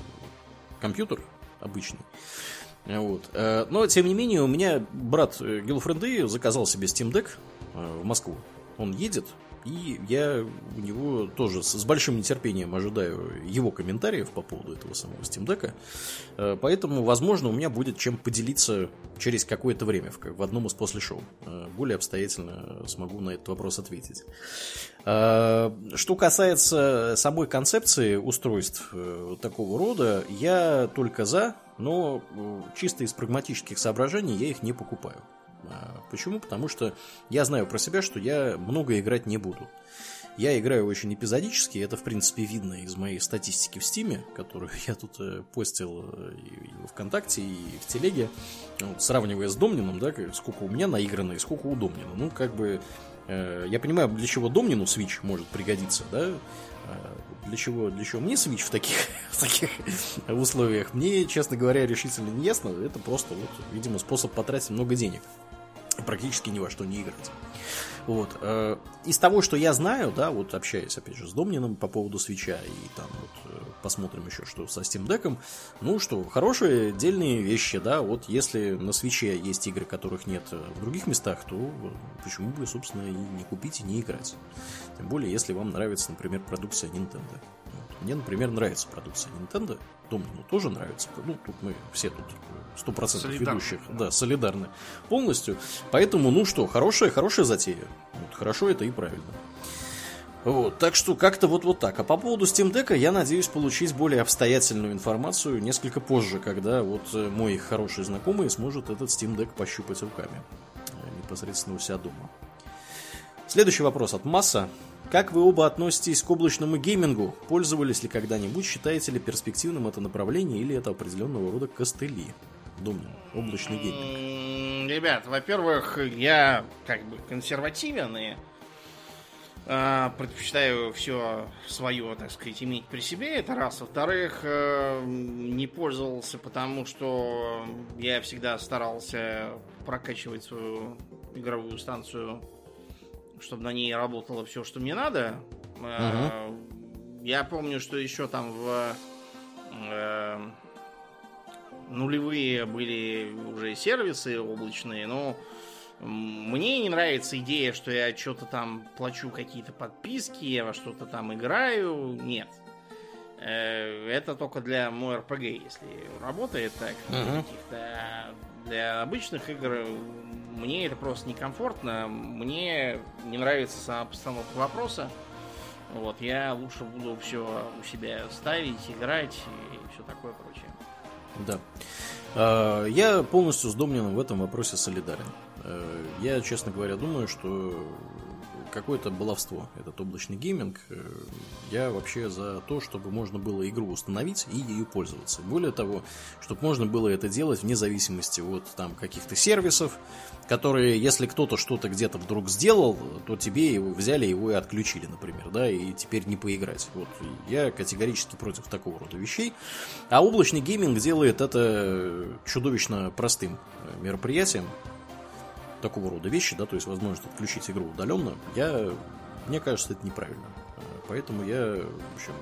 компьютер обычный. Э, Вот. Э, Но, тем не менее, у меня брат э, Гилфренды заказал себе Steam Deck э, в Москву. Он едет, и я у него тоже с, большим нетерпением ожидаю его комментариев по поводу этого самого Steam Deck. Э, Поэтому, возможно, у меня будет чем поделиться через какое-то время в, одном из после шоу. Э, Более обстоятельно смогу на этот вопрос ответить. Э, Что касается самой концепции устройств такого рода, я только за, но чисто из прагматических соображений я их не покупаю. А Почему? Потому что я знаю про себя, что я много играть не буду. Я играю очень эпизодически, это, в принципе, видно из моей статистики в Стиме, которую я тут э, постил э, и во ВКонтакте, и в Телеге, Вот, сравнивая с Домнином, да, сколько у меня наиграно и сколько у Домнина. Ну, как бы, э, я понимаю, для чего Домнину Switch может пригодиться, да, А для чего, для чего мне Switch в таких, в таких условиях, мне, честно говоря, решительно не ясно, это просто, вот, видимо, способ потратить много денег практически ни во что не играть. Вот. э, Из того, что я знаю, да, вот общаясь, опять же, с Домнином по поводу свеча, и там вот э, посмотрим еще, что со Steam Deck, ну что, хорошие, дельные вещи, да, вот если на свече есть игры, которых нет э, в других местах, то почему бы, собственно, и не купить и не играть. Тем более, если вам нравится, например, продукция Nintendo. Вот. Мне, например, нравится продукция Nintendo, Домнину тоже нравится. Ну, тут мы все тут сто процентов Солидарны. ведущих, да, солидарны полностью. Поэтому, ну что, хорошая, хорошая затея. Вот, хорошо это и правильно. Вот, так что как-то вот вот так. А по поводу Steam Deck я надеюсь получить более обстоятельную информацию несколько позже, когда вот э, мой хороший знакомый сможет этот Steam Deck пощупать руками. Э, непосредственно у себя дома. Следующий вопрос от Масса. Как вы оба относитесь к облачному геймингу? Пользовались ли когда-нибудь? Считаете ли перспективным это направление или это определенного рода костыли? Домнин, облачный гейминг. Ребят, во-первых, я как бы консервативен и э, предпочитаю все свое, так сказать, иметь при себе. Это раз. Во-вторых, э, не пользовался, потому что я всегда старался прокачивать свою игровую станцию, чтобы на ней работало все, что мне надо. Угу. Я помню, что еще там в э, нулевые были уже сервисы облачные, но мне не нравится идея, что я что-то там плачу какие-то подписки, я во что-то там играю. Нет. Э, это только для мой RPG, если работает так. Uh-huh. Каких-то для обычных игр мне это просто некомфортно. Мне не нравится сама постановка вопроса. Вот, я лучше буду все у себя ставить, играть и все такое прочее. Да. А, я полностью с Домнином в этом вопросе солидарен. Э, я, честно говоря, думаю, что какое-то баловство, этот облачный гейминг. Э, я вообще за то, чтобы можно было игру установить и ею пользоваться. Более того, чтобы можно было это делать вне зависимости от там каких-то сервисов, которые, если кто-то что-то где-то вдруг сделал, то тебе его взяли его и отключили, например, да, и теперь не поиграть. Вот я категорически против такого рода вещей. А облачный гейминг делает это чудовищно простым э, мероприятием, такого рода вещи, да, то есть возможность отключить игру удаленно, я, мне кажется, это неправильно. Э, поэтому я, в общем,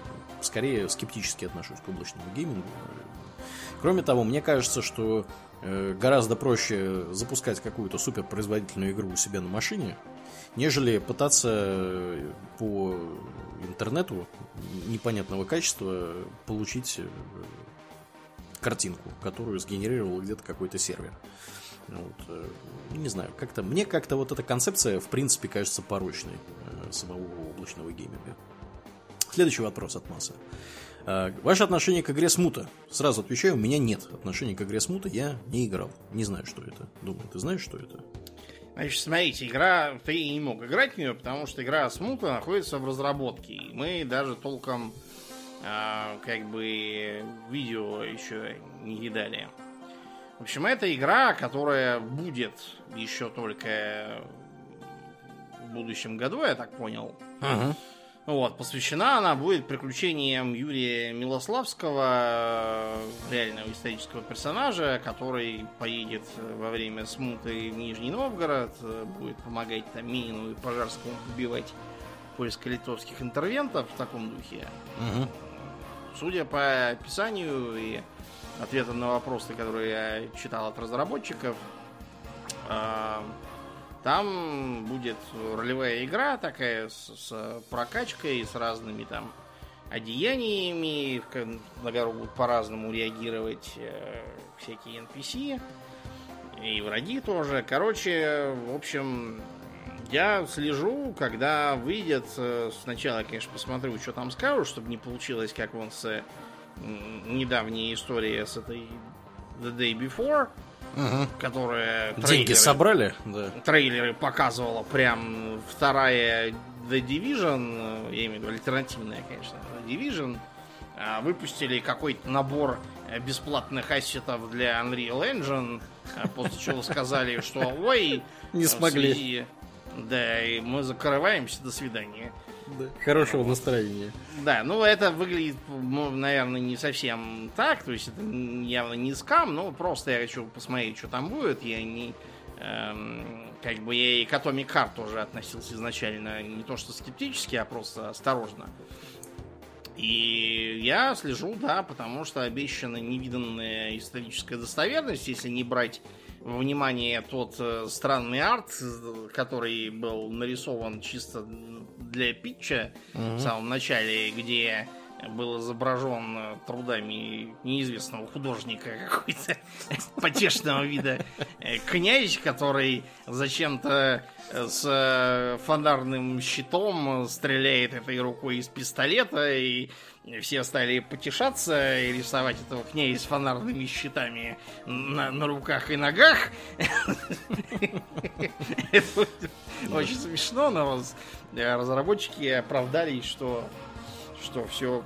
скорее скептически отношусь к облачному геймингу. Кроме того, мне кажется, что э, гораздо проще запускать какую-то суперпроизводительную игру у себя на машине, нежели пытаться э, по интернету непонятного качества получить картинку, которую сгенерировал где-то какой-то сервер. Вот, э, не знаю, как-то мне как-то вот эта концепция, в принципе, кажется порочной э, самого облачного гейминга. Следующий вопрос от Масса. Э, ваше отношение к игре Смута? Сразу отвечаю, у меня нет отношения к игре Смута, я не играл. Не знаю, что это. Думаю, ты знаешь, что это? Значит, смотрите, игра, ты не мог играть в нее, потому что игра Смута находится в разработке. И мы даже толком э, как бы видео еще не видали. В общем, это игра, которая будет еще только в будущем году, я так понял. Ага. Вот, посвящена она будет приключениям Юрия Милославского, реального исторического персонажа, который поедет во время смуты в Нижний Новгород, будет помогать там Минину и Пожарскому побивать польско-литовских интервентов в таком духе. Угу. Судя по описанию и ответом на вопросы, которые я читал от разработчиков. А, там будет ролевая игра такая с, с прокачкой, с разными там одеяниями, на гору будут по-разному реагировать э, всякие NPC и враги тоже. Короче, в общем, я слежу, когда выйдет. Э, сначала, конечно, посмотрю, что там скажут, чтобы не получилось, как вон с недавняя история с этой The Day Before, угу. которая... Деньги собрали? Да. Трейлеры показывала прям вторая The Division, я имею в виду альтернативная, конечно, The Division, а, выпустили какой-то набор бесплатных ассетов для Unreal Engine, а после чего сказали, что ой, не смогли. Связи, да, и мы закрываемся, до свидания. Да. Хорошего настроения. Да, ну это выглядит, ну, наверное, не совсем так. То есть это явно не скам, но просто я хочу посмотреть, что там будет. Я не... Эм, как бы я и к Atomic Heart тоже относился изначально не то что скептически, а просто осторожно. И я слежу, да, потому что обещана невиданная историческая достоверность, если не брать внимание тот э, странный арт, который был нарисован чисто для питча mm-hmm. в самом начале, где был изображен э, трудами неизвестного художника какой-то потешного вида э, князь, который зачем-то с фонарным щитом стреляет этой рукой из пистолета, и все стали потешаться и рисовать этого князя с фонарными щитами на, на руках и ногах. Это очень смешно, но разработчики оправдались, что что все...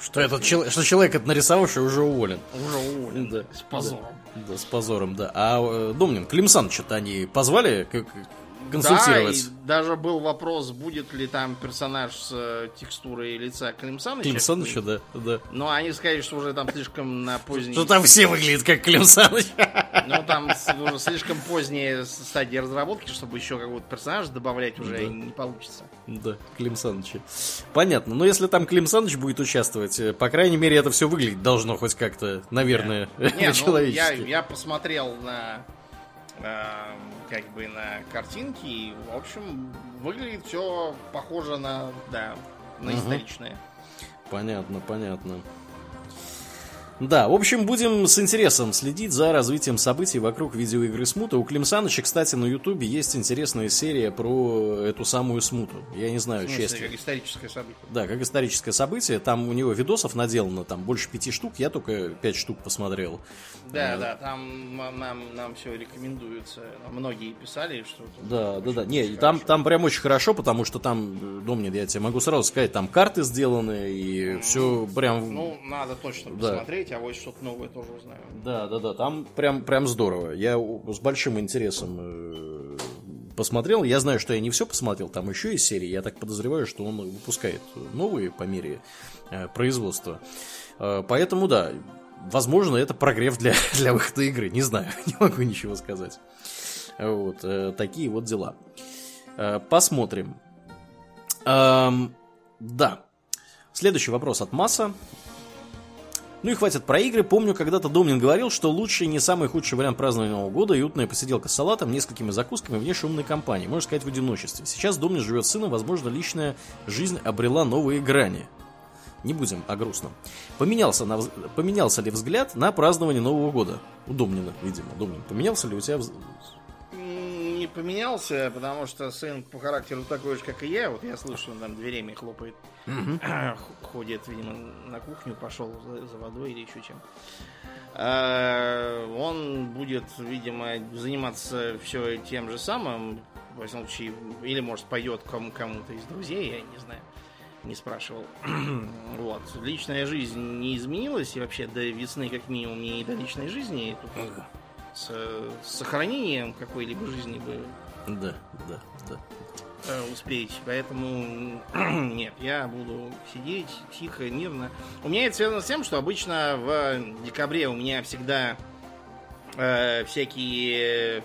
Что, этот человек, что человек это нарисовавший уже уволен. Уже уволен, да. С позором. Да, да с позором, да. А э, Домнин, Клим Саныча-то они позвали как консультировать? Да, и даже был вопрос, будет ли там персонаж с э, текстурой лица Клим Саныча. Клим Саныча, да, да. Но они сказали, что уже там слишком на поздний... Что там все выглядят как Клим Саныч. Ну, там уже слишком поздняя стадия разработки, чтобы еще какого-то персонажа добавлять уже да. не получится. Да, Клим Саныч. Понятно. Но если там Клим Саныч будет участвовать, э, по крайней мере, это все выглядеть должно хоть как-то, наверное, Не, ну, я, я посмотрел на э, как бы на картинки и, в общем, выглядит все похоже на, да, на угу. историчное. Понятно, понятно. Да, в общем, будем с интересом следить за развитием событий вокруг видеоигры Смута. У Клим Саныча, кстати, на Ютубе есть интересная серия про эту самую Смуту. Я не знаю, честно. как историческое событие. Да, как историческое событие. Там у него видосов наделано там больше пяти штук. Я только пять штук посмотрел. Да, да, там нам, нам все рекомендуется. Многие писали, что... Да, да, да. Не, там, там прям очень хорошо, потому что там, Домнин, я тебе могу сразу сказать, там карты сделаны и все прям... Ну, надо точно посмотреть. Да посмотреть, а вот что-то новое тоже узнаю. Да, да, да, там прям, прям здорово. Я с большим интересом э, посмотрел. Я знаю, что я не все посмотрел, там еще есть серии. Я так подозреваю, что он выпускает новые по мере э, производства. Э, поэтому, да, возможно, это прогрев для, для выхода игры. Не знаю, не могу ничего сказать. Вот, такие вот дела. Посмотрим. Эм, да. Следующий вопрос от Масса. Ну и хватит про игры. Помню, когда-то Домнин говорил, что лучший не самый худший вариант празднования Нового года – уютная посиделка с салатом, несколькими закусками вне шумной компании, можно сказать, в одиночестве. Сейчас Домнин живет с сыном, возможно, личная жизнь обрела новые грани. Не будем о грустном. Поменялся, на, поменялся ли взгляд на празднование Нового года? У Домнина, видимо. Домнин, поменялся ли у тебя не поменялся, потому что сын по характеру такой же, как и я. Вот я слышу, он там дверями хлопает. Угу. Ходит, видимо, на кухню, пошел за, за водой или еще чем. А, он будет, видимо, заниматься все тем же самым. Во всяком случае, или, может, кому- кому-то из друзей, я не знаю. Не спрашивал. вот. Личная жизнь не изменилась, и вообще до весны, как минимум, не до личной жизни. Тут с, с сохранением какой-либо жизни бы да, да, да. Э, успеть. Поэтому нет, я буду сидеть тихо, мирно. У меня это связано с тем, что обычно в декабре у меня всегда э, всякие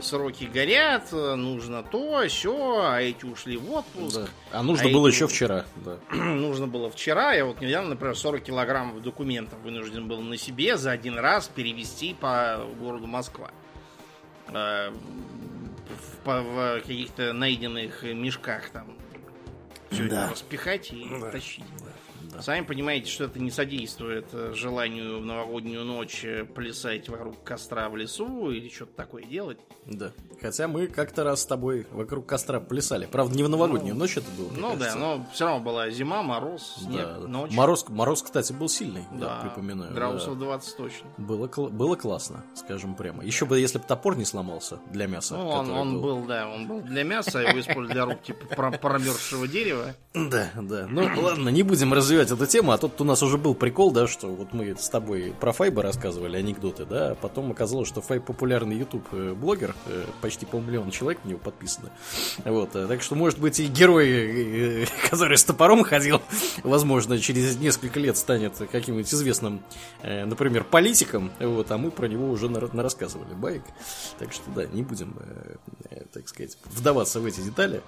сроки горят, нужно то, все, а эти ушли в отпуск. Да. А нужно а было эти... еще вчера. Да. нужно было вчера. Я вот недавно, например, 40 килограммов документов вынужден был на себе за один раз перевести по городу Москва. Э, в, в каких-то найденных мешках там. Все да. это распихать и да. тащить. Сами понимаете, что это не содействует э, желанию в новогоднюю ночь э, плясать вокруг костра в лесу или что-то такое делать. Да. Хотя мы как-то раз с тобой вокруг костра плясали. Правда, не в новогоднюю ну, ночь это было. Ну кажется. да, но все равно была зима, мороз, снег, да. ночь. Мороз, мороз, кстати, был сильный, да, да припоминаю. Градусов да. 20 точно. Было, было классно, скажем прямо. Еще бы, если бы топор не сломался для мяса. Ну, он, он был. был, да, он был для мяса, его использовали для рук типа промерзшего дерева. Да, да. Ну ладно, не будем развивать эту тему, а тут у нас уже был прикол, да, что вот мы с тобой про Файба рассказывали, анекдоты, да, а потом оказалось, что Файб популярный YouTube э, блогер, э, почти полмиллиона человек в него подписаны. Вот, э, так что, может быть, и герой, э, который с топором ходил, возможно, через несколько лет станет каким-нибудь известным, э, например, политиком, вот, а мы про него уже рассказывали байк. Так что, да, не будем, так сказать, вдаваться в эти детали.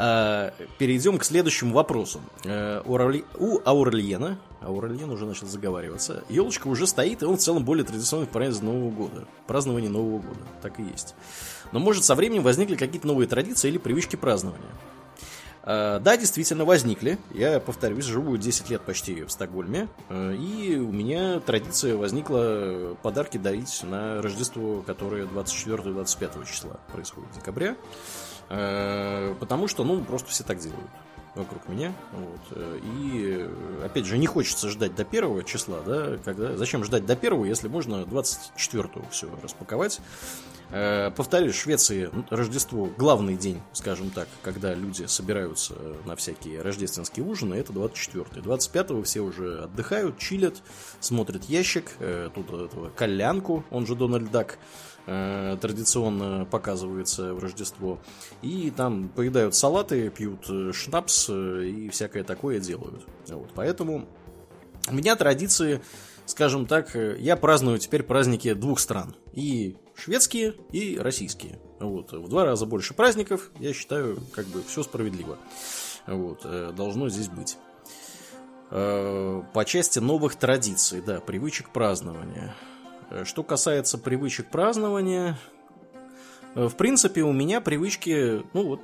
А, перейдем к следующему вопросу. У Аурельена, Аурельен уже начал заговариваться, елочка уже стоит, и он в целом более традиционный праздник Нового года. Празднование Нового года. Так и есть. Но может со временем возникли какие-то новые традиции или привычки празднования. А, да, действительно, возникли. Я, повторюсь, живу 10 лет почти в Стокгольме. А, и у меня традиция возникла подарки дарить на Рождество, которое 24-25 числа происходит декабря. А, потому что, ну, просто все так делают вокруг меня. Вот. И, опять же, не хочется ждать до первого числа, да, когда... Зачем ждать до первого, если можно 24-го все распаковать. Э, повторюсь, в Швеции Рождество главный день, скажем так, когда люди собираются на всякие рождественские ужины, это 24-й. 25-го все уже отдыхают, чилят, смотрят ящик, э, тут этого колянку, он же Дональд Дак, э, традиционно показывается в Рождество. И там поедают салаты, пьют шнапс и всякое такое делают. Вот, поэтому у меня традиции, скажем так, я праздную теперь праздники двух стран. И шведские и российские. Вот. В два раза больше праздников, я считаю, как бы все справедливо. Вот. Э, должно здесь быть. Э, по части новых традиций, да, привычек празднования. Э, что касается привычек празднования, в принципе, у меня привычки, ну вот,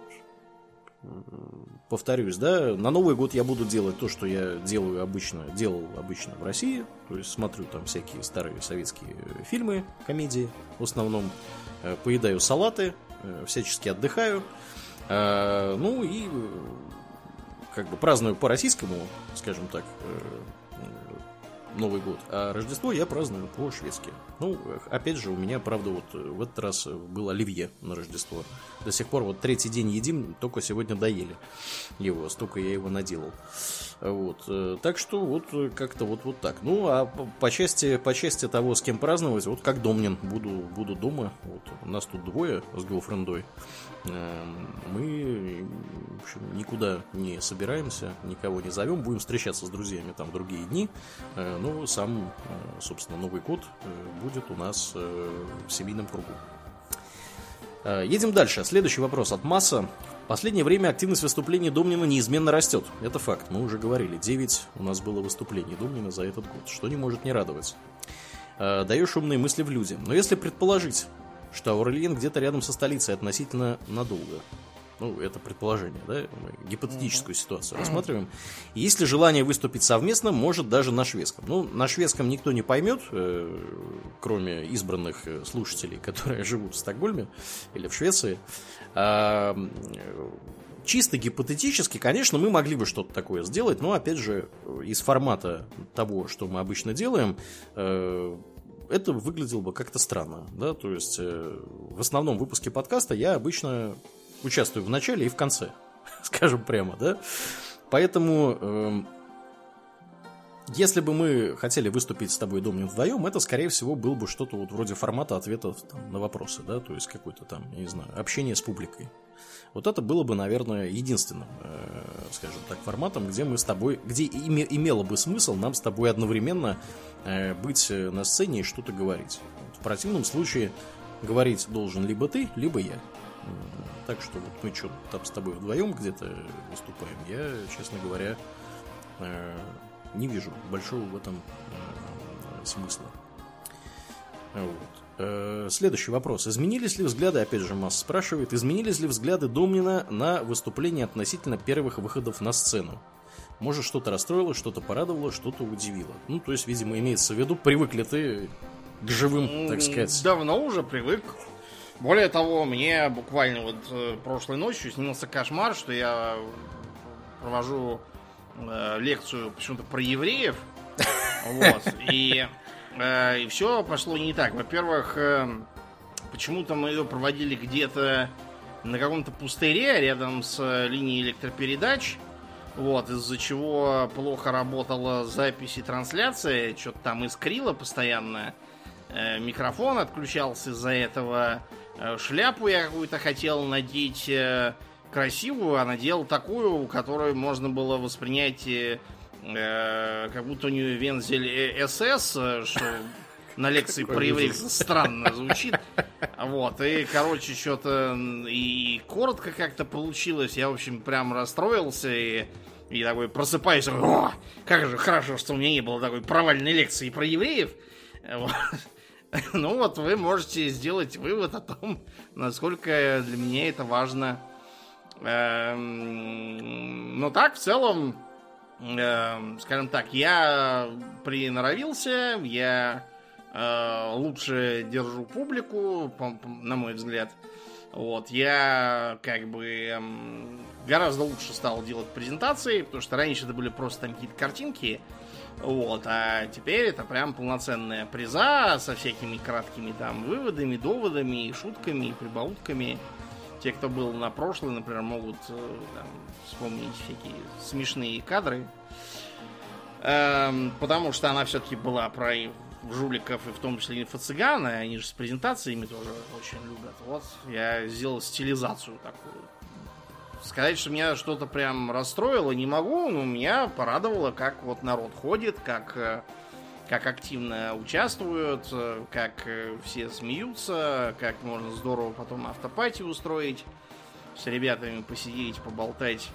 повторюсь, да, на Новый год я буду делать то, что я делаю обычно, делал обычно в России, то есть смотрю там всякие старые советские фильмы, комедии в основном, э, поедаю салаты, э, всячески отдыхаю, э, ну и как бы праздную по-российскому, скажем так, Новый год, а Рождество я праздную по-шведски. Ну, опять же, у меня, правда, вот в этот раз было оливье на Рождество. До сих пор вот третий день едим, только сегодня доели его, столько я его наделал. Вот. Э, так что вот как-то вот, вот так. Ну, а по части, по части того, с кем праздновать, вот как Домнин, буду, буду дома. Вот. У нас тут двое с гоуфрендой. Эм, мы, в общем, никуда не собираемся, никого не зовем, будем встречаться с друзьями там в другие дни. Э, но сам, э, собственно, Новый год будет у нас в семейном кругу. Едем дальше. Следующий вопрос от Масса. В последнее время активность выступлений Домнина неизменно растет. Это факт, мы уже говорили. 9 у нас было выступлений Домнина за этот год, что не может не радовать. Э, даешь умные мысли в люди. Но если предположить, что Аурельен где-то рядом со столицей относительно надолго, ну, это предположение, да, мы гипотетическую ситуацию рассматриваем. Есть ли желание выступить совместно, может даже на шведском. Ну, на шведском никто не поймет, э, кроме избранных э, слушателей, которые живут в Стокгольме или в Швеции. А, чисто гипотетически, конечно, мы могли бы что-то такое сделать, но, опять же, из формата того, что мы обычно делаем, э, это выглядело бы как-то странно, да, то есть э, в основном выпуске подкаста я обычно участвую в начале и в конце, скажем прямо, да. Поэтому, э, если бы мы хотели выступить с тобой, Домнин, вдвоем, это, скорее всего, был бы что-то вот вроде формата ответов там, на вопросы, да, то есть какое-то там, я не знаю, общение с публикой. Вот это было бы, наверное, единственным, э, скажем так, форматом, где мы с тобой, где име, имело бы смысл нам с тобой одновременно э, быть на сцене и что-то говорить. Вот в противном случае говорить должен либо ты, либо я. Так что вот мы что там с тобой вдвоем где-то выступаем, я, честно говоря, э, не вижу большого в этом смысла. Вот. Э, следующий вопрос. Изменились ли взгляды, опять же, Масс спрашивает, изменились ли взгляды Домнина на выступление относительно первых выходов на сцену? Может, что-то расстроило, что-то порадовало, что-то удивило. Ну, то есть, видимо, имеется в виду, привыкли ты к живым, так сказать. Давно уже привык. Более того, мне буквально вот э, прошлой ночью снился кошмар, что я провожу э, лекцию почему-то про евреев. Вот. И, э, и все пошло не так. Во-первых, э, почему-то мы ее проводили где-то на каком-то пустыре рядом с э, линией электропередач. Вот, из-за чего плохо работала запись и трансляция, что-то там искрило постоянно. Э, микрофон отключался из-за этого. Э, шляпу я какую-то хотел надеть э, красивую, а надел такую, которую можно было воспринять э, как будто у нее вензель СС, что на лекции проявился странно звучит. Вот, и, короче, что-то и коротко как-то получилось. Я, в общем, прям расстроился и, и такой просыпаюсь. О, как же хорошо, что у меня не было такой провальной лекции про евреев. Вот. Ну вот вы можете сделать вывод о том, насколько для меня это важно но так, в целом, эм, скажем так, я приноровился, я э, лучше держу публику, на мой взгляд. Вот, я как бы эм, гораздо лучше стал делать презентации, потому что раньше это были просто там какие-то картинки, вот, а теперь это прям полноценная приза со всякими краткими там выводами, доводами, шутками, прибаутками. Те, кто был на прошлой, например, могут э, там, вспомнить всякие смешные кадры. Эм, потому что она все-таки была про жуликов и в том числе инфо-цыган, они же с презентациями тоже очень любят. Вот я сделал стилизацию такую. Сказать, что меня что-то прям расстроило, не могу, но меня порадовало, как вот народ ходит, как, э, как активно участвуют, э, как э, все смеются, как можно здорово потом автопати устроить, с ребятами посидеть, поболтать,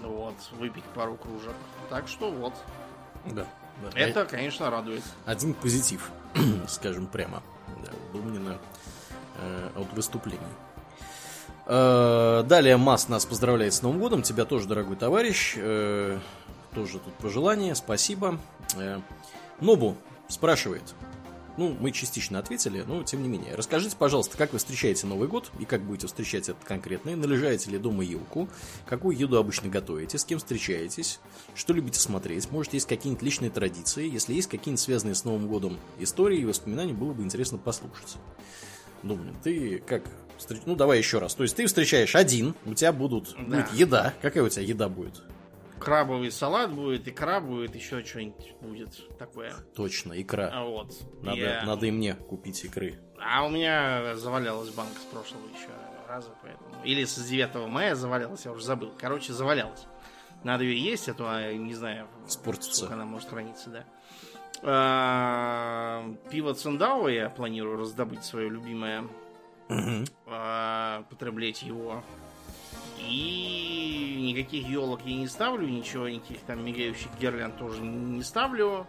вот, выпить пару кружек. Так что вот. Да. да. Это, конечно, радует. Один позитив, скажем прямо, да, был мне на, э, от выступлений. Э, далее Мас нас поздравляет с Новым годом. Тебя тоже, дорогой товарищ. Э, тоже тут пожелание. Спасибо. Нобу спрашивает. Ну, мы частично ответили, но тем не менее. Расскажите, пожалуйста, как вы встречаете Новый год и как будете встречать это конкретно? Наряжаете ли дома елку? Какую еду обычно готовите? С кем встречаетесь? Что любите смотреть? Может, есть какие-нибудь личные традиции? Если есть какие-нибудь связанные с Новым годом истории и воспоминания, было бы интересно послушать. Думаю, ты как ну, давай еще раз. То есть ты встречаешь один, у тебя будут, да. будет еда. Какая у тебя еда будет? Крабовый салат будет, икра будет, еще что-нибудь будет такое. Точно, икра. А вот. Надо, я... надо и мне купить икры. А у меня завалялась банка с прошлого еще раза, поэтому. Или с 9 мая завалялась, я уже забыл. Короче, завалялась. Надо ее есть, а то, а, не знаю, Спортится. сколько она может храниться, да. А, пиво Цендау я планирую раздобыть свое любимое угу. а, потреблять его. И никаких елок я не ставлю, ничего, никаких там мигающих гирлянд тоже не ставлю.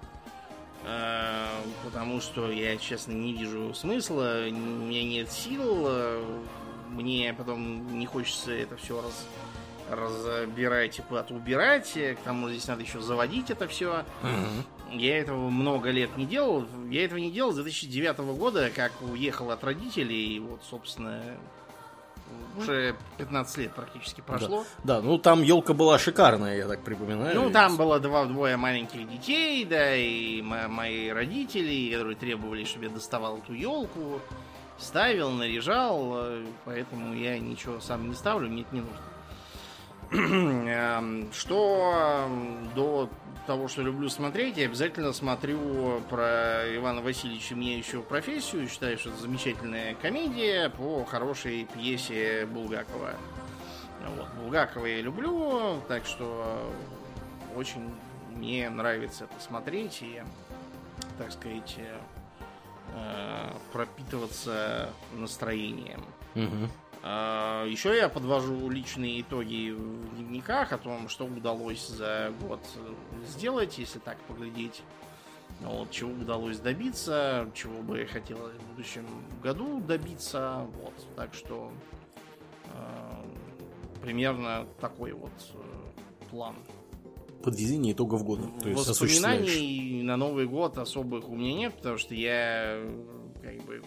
А, потому что я, честно, не вижу смысла, у меня нет сил, мне потом не хочется это все раз, разбирать и куда-то убирать. К тому же здесь надо еще заводить это все. Угу. Я этого много лет не делал. Я этого не делал с 2009 года, как уехал от родителей. И вот, собственно, уже 15 лет практически прошло. Да, да ну там елка была шикарная, я так припоминаю. Ну, там было два, двое маленьких детей, да, и мои родители, которые требовали, чтобы я доставал эту елку, ставил, наряжал, э, поэтому я ничего сам не ставлю, мне это не нужно. Эм, что эм, до того, что люблю смотреть, я обязательно смотрю про Ивана Васильевича еще профессию. Считаю, что это замечательная комедия по хорошей пьесе Булгакова. Вот, Булгакова я люблю, так что очень мне нравится это смотреть и, так сказать, э, пропитываться настроением. Угу. А, Еще я подвожу личные итоги в дневниках о том, что удалось за год сделать, если так поглядеть. Вот, чего удалось добиться, чего бы я хотел в будущем году добиться. Вот, так что э, примерно такой вот э, план. Подведение итогов года. То есть Воспоминаний на Новый год особых у меня нет, потому что я как бы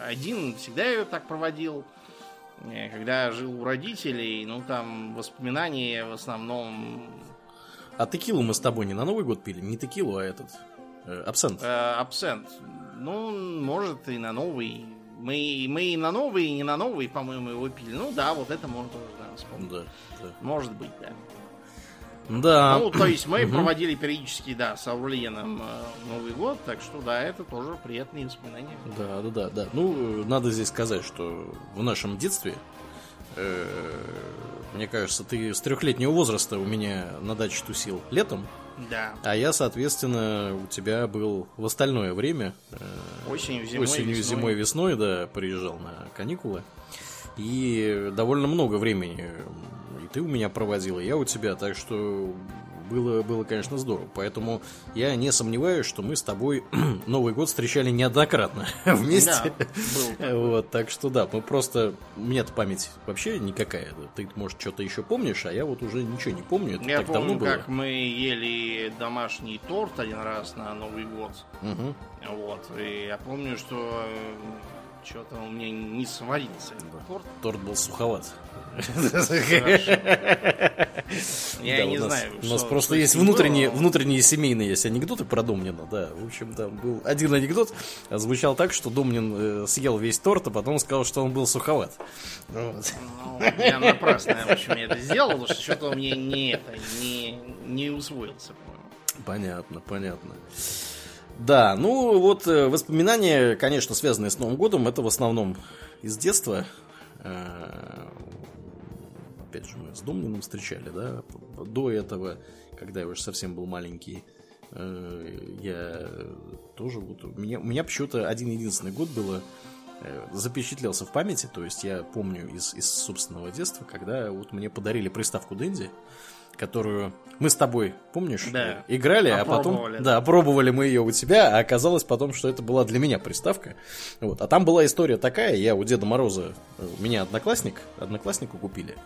один всегда ее так проводил. Когда жил у родителей, ну там воспоминания в основном... А текилу мы с тобой не на Новый год пили? Не текилу, а этот... Э, абсент. Э, абсент. Ну, может, и на новый. Мы, мы и на новый, и не на новый, по-моему, его пили. Ну да, вот это можно тоже, да, вспомнить. Да, да. Может быть, да. Да. Ну, то есть мы угу. проводили периодически, да, с Аурлиеном э, Новый год, так что да, это тоже приятные воспоминания. Да, да, да, да. Ну, надо здесь сказать, что в нашем детстве, э, мне кажется, ты с трехлетнего возраста у меня на даче тусил летом. Да. А я, соответственно, у тебя был в остальное время. Э, осенью, зимой, осенью, весной. зимой, весной, да, приезжал на каникулы. И довольно много времени ты у меня проводила, я у тебя, так что было, было, конечно, здорово. Поэтому я не сомневаюсь, что мы с тобой Новый год встречали неоднократно вместе. Да, вот, так что да, мы просто... У меня-то память вообще никакая. Ты, может, что-то еще помнишь, а я вот уже ничего не помню. Это я так помню, давно как мы ели домашний торт один раз на Новый год. Угу. Вот, и я помню, что что-то у меня не сварился. Торт. Торт был суховат. Я не знаю. У нас просто есть внутренние, внутренние семейные есть анекдоты про Домнина, да. В общем, там был один анекдот, звучал так, что Домнин э, съел весь торт, а потом сказал, что он был суховат. Ну, я напрасно, в общем, это сделал, потому что что-то у меня не, не усвоился, Понятно, понятно. Да, ну вот э, воспоминания, конечно, связанные с Новым годом, это в основном из детства. Э, опять же, мы с Домниным встречали, да. До этого, когда я уже совсем был маленький, э, я тоже вот... У меня, у меня почему-то один единственный год было запечатлелся в памяти, то есть я помню из, из собственного детства, когда вот мне подарили приставку Дэнди которую мы с тобой, помнишь, да. играли, а потом, да. пробовали мы ее у тебя, а оказалось потом, что это была для меня приставка. Вот. А там была история такая, я у Деда Мороза, у меня одноклассник, однокласснику купили,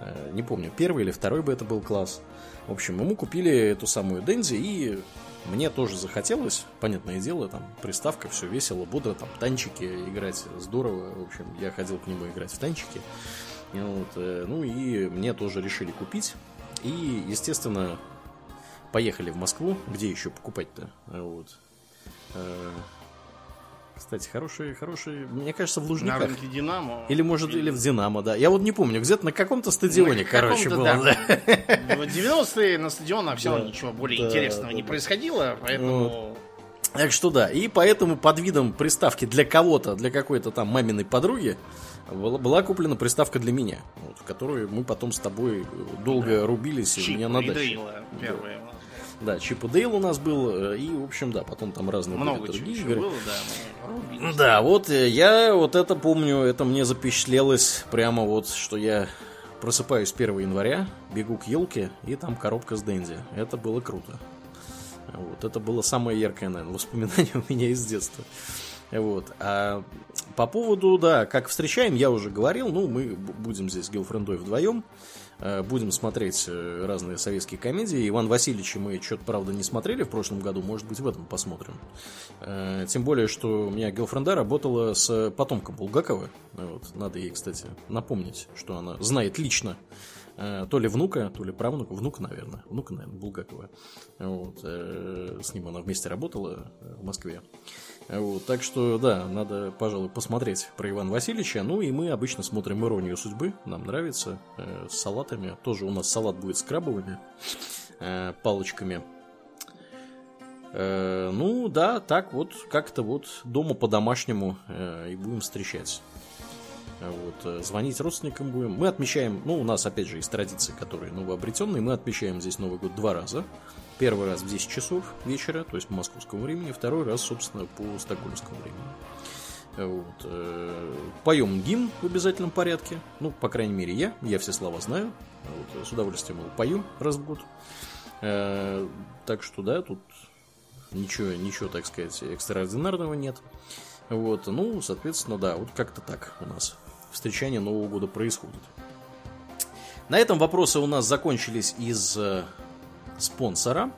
э, не помню, первый или второй бы это был класс. В общем, ему купили эту самую Дензи, и мне тоже захотелось, понятное дело, там приставка, все весело, бодро, там танчики играть, здорово. В общем, я ходил к нему играть в танчики. Вот, э, ну и мне тоже решили купить. И, естественно, поехали в Москву. Где еще покупать-то? Вот. Э, кстати, хорошие, хорошие, мне кажется, в Лужниках. На рынке Динамо. Или, может, или в Динамо, да. Я вот не помню, где-то на каком-то стадионе, на короче, было. Да. Да. В 90-е на стадионах все да. ничего более да, интересного да, не происходило, поэтому... Вот. Так что да, и поэтому под видом приставки для кого-то, для какой-то там маминой подруги, была куплена приставка для меня, вот, в которую мы потом с тобой долго да. рубились. Чип у меня на даче. первые. Да, Чип и Дейл у нас был, э, и, в общем, да, потом там разные Много другие игры. было, да. Да, вот э, я вот это помню, это мне запечатлелось прямо вот, что я просыпаюсь 1 января, бегу к елке, и там коробка с Дэнди. Это было круто. Вот, это было самое яркое, наверное, воспоминание у меня из детства. Вот. А по поводу, да, как встречаем, я уже говорил, ну, мы будем здесь с Гелфрендой вдвоем, э, будем смотреть э, разные советские комедии. Иван Васильевича мы что-то, правда, не смотрели в прошлом году, может быть, в этом посмотрим. Э, тем более, что у меня Гелфренда работала с потомком Булгакова. Вот. Надо ей, кстати, напомнить, что она знает лично то ли внука, то ли правнука, внука, наверное, внука, наверное, Булгакова. Вот. С ним она вместе работала в Москве. Вот, так что, да, надо, пожалуй, посмотреть про Ивана Васильевича. Ну, и мы обычно смотрим «Иронию судьбы», нам нравится, э, с салатами. Тоже у нас салат будет с крабовыми э, палочками. Э, ну, да, так вот, как-то вот дома по-домашнему э, и будем встречать. Вот, э, звонить родственникам будем. Мы отмечаем, ну, у нас, опять же, есть традиции, которые новообретенные. Мы отмечаем здесь Новый год два раза. Первый раз в 10 часов вечера, то есть по московскому времени, второй раз, собственно, по стокгольмскому времени. Вот. Э, поем гимн в обязательном порядке. Ну, по крайней мере, я. Я все слова знаю. Вот. С удовольствием его пою раз в год. Э, так что, да, тут ничего, ничего, так сказать, экстраординарного нет. Вот, ну, соответственно, да, вот как-то так у нас встречание Нового года происходит. На этом вопросы у нас закончились из э, спонсора.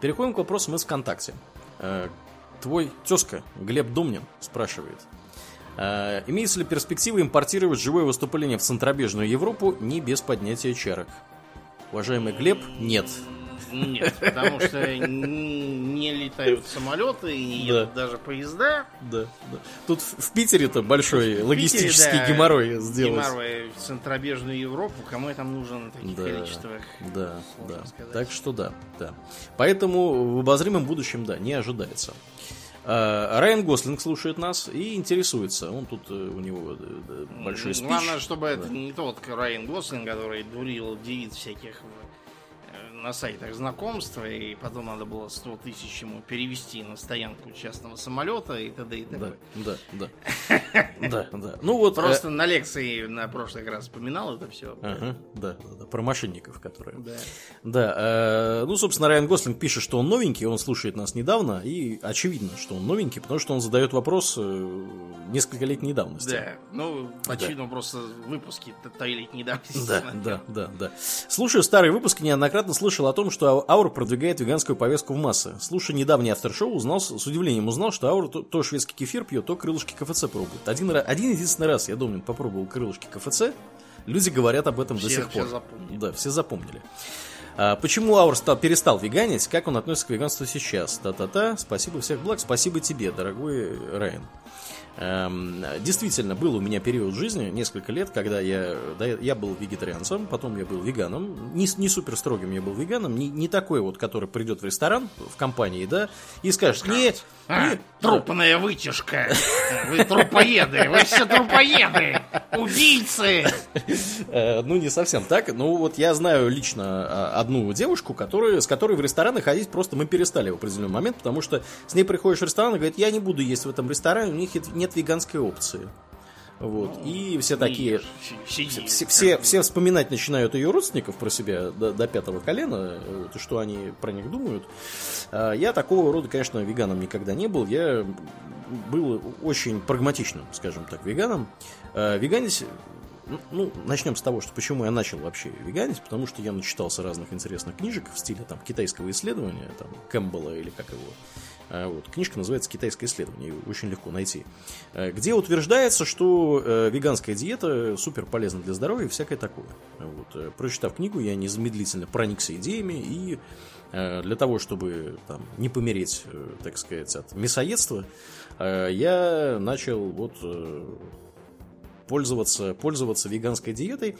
Переходим к вопросам из ВКонтакте. Э, твой тезка Глеб Думнин спрашивает. Э, имеется ли перспектива импортировать живое выступление в центробежную Европу не без поднятия чарок? Уважаемый Глеб, нет. Нет, потому что не летают самолеты и не едут да. даже поезда. Да, да. Тут в Питере-то большой в логистический Питере, да, геморрой сделать. Геморрой в центробежную Европу, кому это нужно на таких да, количествах? Да, да. Сказать. Так что да, да. Поэтому в обозримом будущем, да, не ожидается. А, Райан Гослинг слушает нас и интересуется. Он тут, э, у него э, большой спич. Главное, чтобы да. это не тот Райан Гослинг, который дурил девиц всяких на сайтах знакомства, и потом надо было 100 тысяч ему перевести на стоянку частного самолета и т.д. и т.п. Да, да, да. Да, да. Ну вот... Просто на лекции на прошлый раз вспоминал это все. Ага, да, да, да, про мошенников, которые... Да. Да, э, ну, собственно, Райан Гослинг пишет, что он новенький, он слушает нас недавно, и очевидно, что он новенький, потому что он задает вопрос э, несколько летней давности. Да, ну, очевидно, просто выпуски летней давности. Да, да, да, да. Слушая старые выпуски, неоднократно слышал о том, что Аур продвигает веганскую повестку в массы. Слушая недавний автор-шоу, узнал, с удивлением узнал, что Аур то, то шведский кефир пьет, то крылышки КФЦ пробует. Один, один единственный раз, я думаю, попробовал крылышки КФЦ, люди говорят об этом все, до сих все пор. Запомнили. Да, все запомнили. А, почему Аур стал, перестал веганить? Как он относится к веганству сейчас? Та-та-та. Спасибо всех благ. Спасибо тебе, дорогой Райан. Эм, действительно, был у меня период жизни, несколько лет, когда я, да, я был вегетарианцем, потом я был веганом, не, не супер строгим я был веганом, не, не такой вот, который придет в ресторан в компании, да, и скажет, не, А, не, трупная вытяжка. Вы трупоеды, вы все трупоеды. Убийцы. Э, ну, не совсем так. Ну, вот я знаю лично а, одну девушку, которая, с которой в рестораны ходить просто мы перестали в определенный момент, потому что с ней приходишь в ресторан и говорит, я не буду есть в этом ресторане, у них нет веганской опции. Вот. и все такие... Сиди. Все, все, все вспоминать начинают ее родственников про себя до, до пятого колена, вот, и что они про них думают. А, Я такого рода, конечно, веганом никогда не был. Я был очень прагматичным, скажем так, веганом. А, Веганить ну, ну, начнем с того, что почему я начал вообще веганить, потому что я начитался разных интересных книжек в стиле там китайского исследования, там Кэмпбелла или как его. А, Вот. Книжка называется «Китайское исследование», ее очень легко найти. Э, Где утверждается, что э, веганская диета супер полезна для здоровья и всякое такое. Вот. Э, Прочитав книгу, я незамедлительно проникся идеями и э, для того, чтобы там, не помереть, э, так сказать, от мясоедства, э, я начал вот э, пользоваться, пользоваться веганской диетой.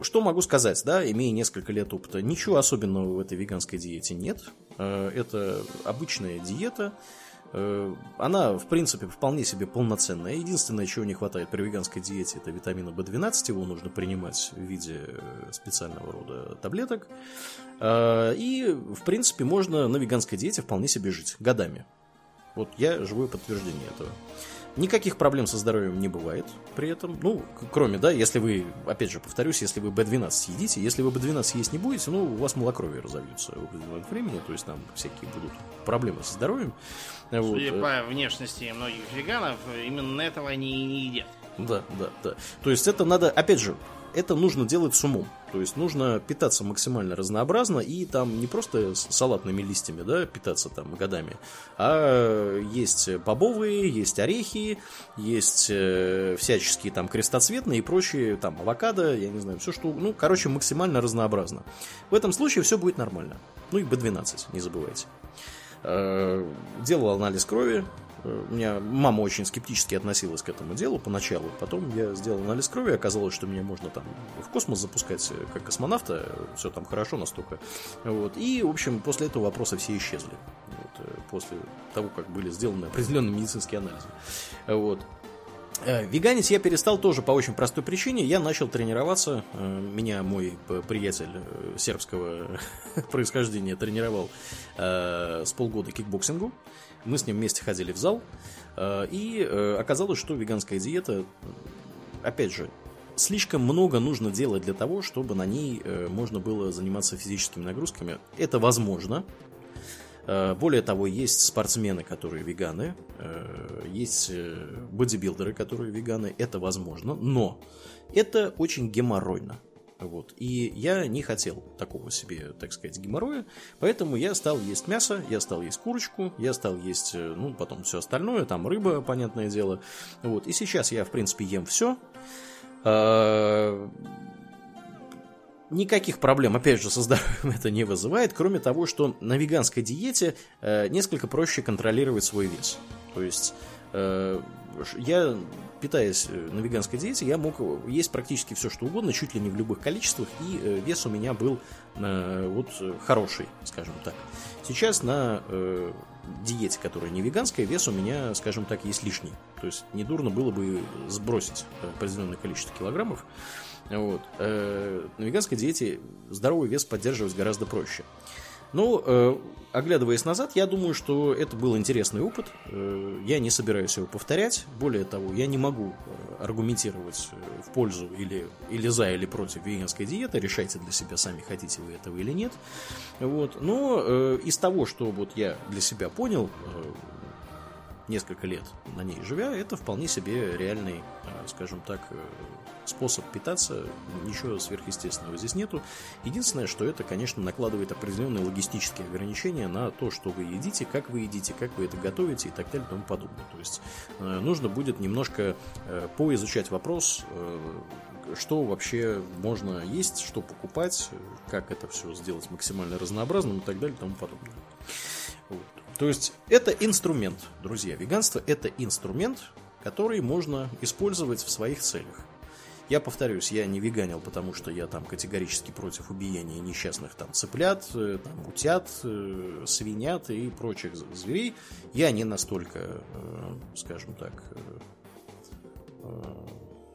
Что могу сказать, да, имея несколько лет опыта? Ничего особенного в этой веганской диете нет. А, Это обычная диета. Э, Она, в принципе, вполне себе полноценная. Единственное, чего не хватает при веганской диете, это витамина В12. Его нужно принимать в виде э, специального рода таблеток. И, в принципе, можно на веганской диете вполне себе жить годами. Вот я живое подтверждение этого. Никаких проблем со здоровьем не бывает при этом. Ну, кроме, да, если вы, опять же, повторюсь, если вы B12 едите, если вы B12 есть не будете, ну, у вас малокровие разовьется в момент времени, то есть там всякие будут проблемы со здоровьем. Вот. Судя по внешности многих веганов, именно этого они и не едят. Да, да, да. То есть это надо, опять же, это нужно делать с умом. То есть нужно питаться максимально разнообразно и там не просто салатными листьями, да, питаться там годами, а есть бобовые, есть орехи, есть э, всяческие там крестоцветные и прочие, там авокадо, я не знаю, все что, ну, короче, максимально разнообразно. В этом случае все будет нормально. Ну и B12, не забывайте. Э, Делал анализ крови. Э, У меня мама очень скептически относилась к этому делу поначалу. Потом я сделал анализ крови, оказалось, что меня можно там в космос запускать э, как космонавта. Все там хорошо настолько. Вот. И, в общем, после этого вопросы все исчезли. Вот, э, после того, как были сделаны определенные медицинские анализы. Вот. Э, Веганить я перестал тоже по очень простой причине. Я начал тренироваться. Э, Меня мой приятель э, сербского происхождения тренировал э, с полгода кикбоксингу. Мы с ним вместе ходили в зал. Э, И э, оказалось, что веганская диета, опять же, слишком много нужно делать для того, чтобы на ней э, можно было заниматься физическими нагрузками. Это возможно, Более того, есть спортсмены, которые веганы, есть бодибилдеры, которые веганы, это возможно, но это очень геморройно. Вот. И я не хотел такого себе, так сказать, геморроя, поэтому я стал есть мясо, я стал есть курочку, я стал есть, э, ну, потом все остальное, там рыба, понятное дело. Вот. И сейчас я, в принципе, ем все. Никаких проблем, опять же, со здоровьем это не вызывает, кроме того, что на веганской диете э, несколько проще контролировать свой вес. То есть я, питаясь э, на веганской диете, я мог есть практически все, что угодно, чуть ли не в любых количествах, и э, вес у меня был э, вот хороший, скажем так. Сейчас на э, диете, которая не веганская, вес у меня, скажем так, есть лишний. То есть недурно было бы сбросить определенное количество килограммов. Вот. Э, на веганской диете здоровый вес поддерживать гораздо проще. Ну, э, оглядываясь назад, я думаю, что это был интересный опыт. Э, я не собираюсь его повторять. Более того, я не могу э, аргументировать э, в пользу или, или за, или против веганской диеты. Решайте для себя сами, хотите вы этого или нет. Вот. Но э, из того, что вот я для себя понял, э, несколько лет на ней живя, это вполне себе реальный, э, скажем так, способ питаться, ничего сверхъестественного здесь нету. Единственное, что это, конечно, накладывает определенные логистические ограничения на то, что вы едите, как вы едите, как вы это готовите и так далее и тому подобное. То есть э, нужно будет немножко поизучать вопрос, что вообще можно есть, что покупать, как это все сделать максимально разнообразным и так далее и тому подобное. Вот. То есть это инструмент, друзья. Веганство это инструмент, который можно использовать в своих целях. Я повторюсь, я не веганил, потому что я там категорически против убиения несчастных там цыплят, э, там, утят, э, свинят и прочих зверей. Я не настолько, э, скажем так,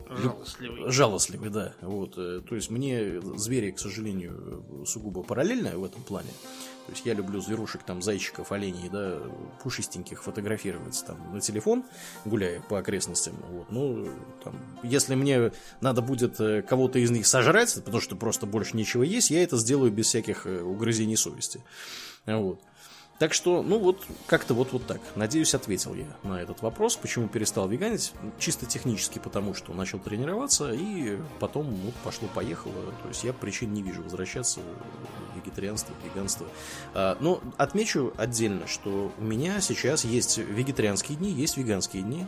Жалостливый. Жалостливый, да. Вот. То есть мне звери, к сожалению, сугубо параллельно в этом плане. То есть я люблю зверушек, там, зайчиков, оленей, да, пушистеньких фотографировать там на телефон, гуляя по окрестностям. Вот. Ну, там, если мне надо будет э, кого-то из них сожрать, потому что просто больше нечего есть, я это сделаю без всяких э, угрызений совести. Вот. Так что, ну вот, как-то вот, вот так. Надеюсь, ответил я на этот вопрос, почему перестал веганить. Чисто технически, потому что начал тренироваться, и потом вот пошло-поехало. То есть я причин не вижу возвращаться в вегетарианство, в веганство. А, но отмечу отдельно, что у меня сейчас есть вегетарианские дни, есть веганские дни.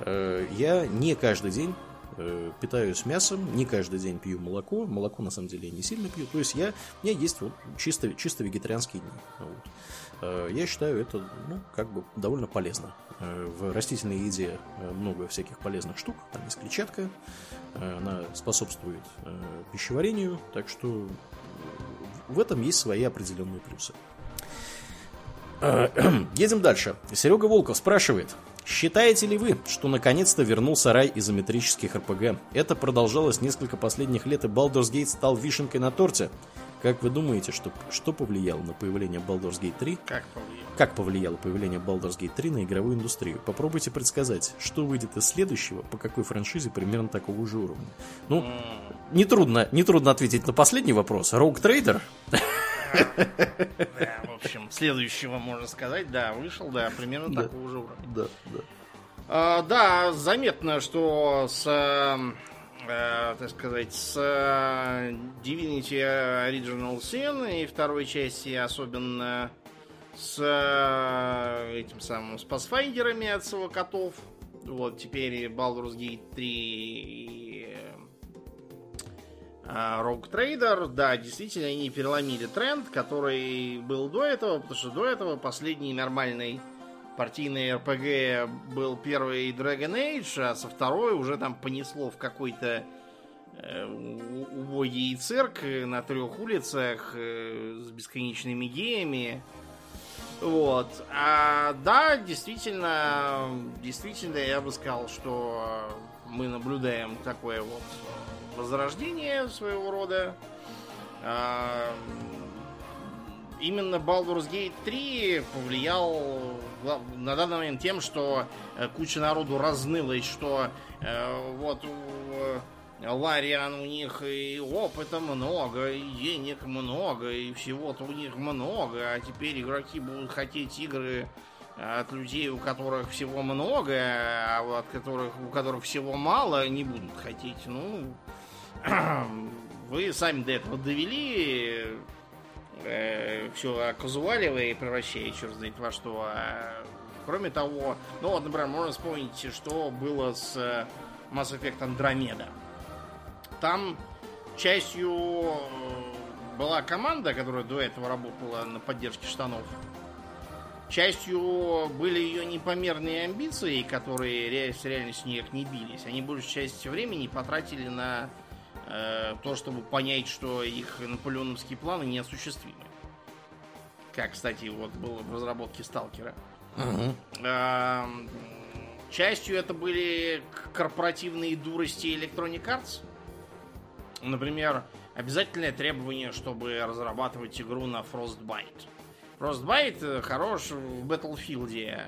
А, я не каждый день э, питаюсь мясом, не каждый день пью молоко. Молоко, на самом деле, я не сильно пью. То есть я, у меня есть вот чисто, чисто вегетарианские дни. Вот. Э, я считаю это ну, как бы довольно полезно. Э, в растительной еде э, много всяких полезных штук, там есть клетчатка, она способствует пищеварению, так что в этом есть свои определенные плюсы. Едем дальше. Серега Волков спрашивает, Считаете ли вы, что наконец-то вернулся рай изометрических РПГ? Это продолжалось несколько последних лет, и Baldur's Gate стал вишенкой на торте. Как вы думаете, что, что повлияло на появление Baldur's Gate 3? Как повлияло? Как повлияло появление Baldur's Gate 3 на игровую индустрию? Попробуйте предсказать, что выйдет из следующего, по какой франшизе примерно такого же уровня. Ну, mm. нетрудно, нетрудно ответить на последний вопрос. Rogue Trader? Да, в общем, следующего можно сказать, да, вышел, да, примерно такого же уровня. Да, да. А, да, заметно, что с эм, э, так сказать, с э, Divinity Original Sin и второй части, особенно с э, этим самым с пасфайдерами от котов. Вот, теперь Baldur's Gate 3 и э, Rogue Trader, да, действительно, они переломили тренд, который был до этого, потому что до этого последний нормальный партийный РПГ был первый Dragon Age, а со второй уже там понесло в какой-то э, убогий цирк на трех улицах э, с бесконечными геями. Вот. А да, действительно, действительно, я бы сказал, что мы наблюдаем такое вот возрождение своего рода. А, именно Baldur's Gate 3 повлиял на данный момент тем, что э, куча народу разнылась, что э, вот у Лариан у них и опыта много, и денег много, и всего-то у них много, а теперь игроки будут хотеть игры от людей, у которых всего много, а от которых, у которых всего мало, не будут хотеть. Ну, вы сами до этого довели, э, все оказуаливая и превращая черт знает во что. А, кроме того, ну вот, например, можно вспомнить, что было с э, Mass Effect Andromeda. Там частью э, была команда, которая до этого работала на поддержке штанов. Частью были ее непомерные амбиции, которые с реальностью никак не бились. Они большую часть времени потратили на э, то, чтобы понять, что их наполеоновские планы неосуществимы. Как, кстати, вот было в разработке Сталкера. Угу. Э, частью это были корпоративные дурости Electronic Arts. Например, обязательное требование, чтобы разрабатывать игру на Frostbite. Frostbite хорош в Battlefield.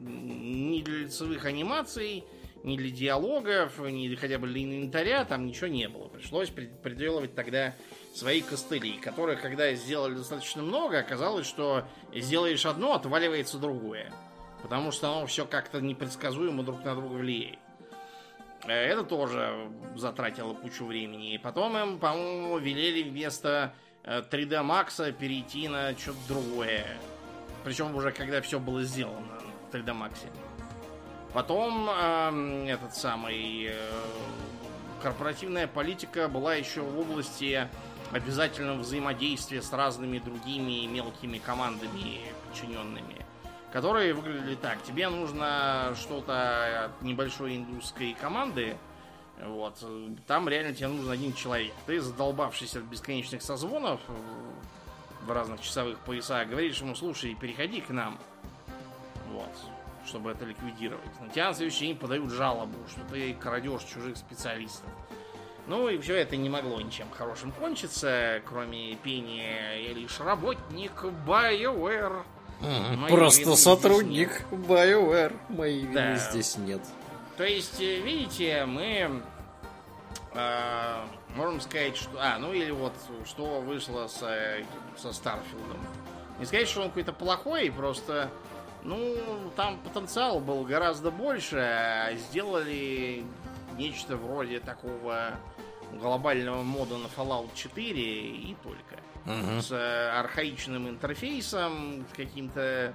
Ни для лицевых анимаций, ни для диалогов, ни хотя бы для инвентаря там ничего не было. Пришлось приделывать тогда свои костыли, которых, когда сделали достаточно много, оказалось, что сделаешь одно, отваливается другое. Потому что оно все как-то непредсказуемо друг на друга влияет. Э, это тоже затратило кучу времени. И потом им, по-моему, велели вместо 3D э, Max перейти на что-то другое. Причем уже когда все было сделано в 3D Max. Потом э, этот самый э, корпоративная политика была еще в области обязательного взаимодействия с разными другими мелкими командами подчиненными, которые выглядели так. Тебе нужно что-то от небольшой индусской команды, вот. Там реально тебе нужен один человек. Ты, задолбавшись от бесконечных созвонов в разных часовых поясах, говоришь ему, слушай, переходи к нам. Вот. Чтобы это ликвидировать. На тебя на следующий день подают жалобу, что ты крадешь чужих специалистов. Ну и все это не могло ничем хорошим кончиться, кроме пения «Я лишь работник BioWare». Просто сотрудник BioWare. Моей да. здесь нет. То есть, э, видите, мы э, можем сказать, что... А, ну или вот, что вышло со, со Старфилдом. Не сказать, что он какой-то плохой, просто... Ну, там потенциал был гораздо больше, а сделали нечто вроде такого глобального мода на Fallout 4 и только. Угу. С э, архаичным интерфейсом, каким-то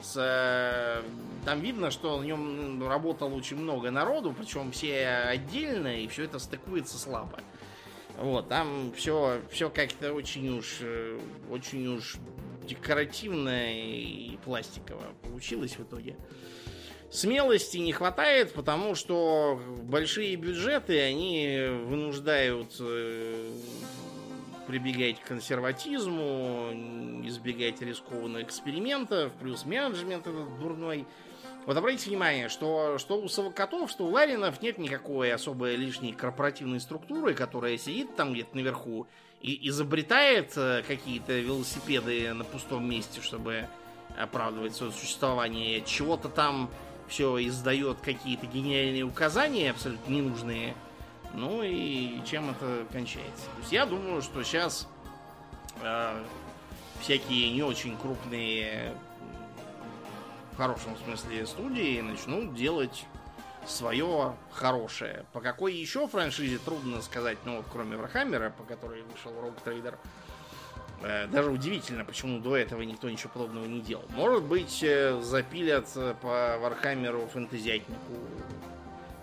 с, э, там видно, что на нем работало очень много народу, причем все отдельно, и все это стыкуется слабо. Вот, там все, все как-то очень уж, э, очень уж декоративно и пластиково получилось в итоге. Смелости не хватает, потому что большие бюджеты, они вынуждают э, прибегать к консерватизму, избегать рискованных экспериментов, плюс менеджмент этот дурной. Вот обратите внимание, что, что у Совокотов, что у Ларинов нет никакой особой лишней корпоративной структуры, которая сидит там где-то наверху и изобретает э, какие-то велосипеды на пустом месте, чтобы оправдывать свое существование. Чего-то там все издает какие-то гениальные указания, абсолютно ненужные ну и чем это кончается? То есть я думаю, что сейчас э, всякие не очень крупные, в хорошем смысле, студии начнут делать свое хорошее. По какой еще франшизе трудно сказать, ну вот кроме Вархаммера, по которой вышел Rogue Trader. Э, даже удивительно, почему до этого никто ничего подобного не делал. Может быть, э, запилят по Вархаммеру фэнтезятинку,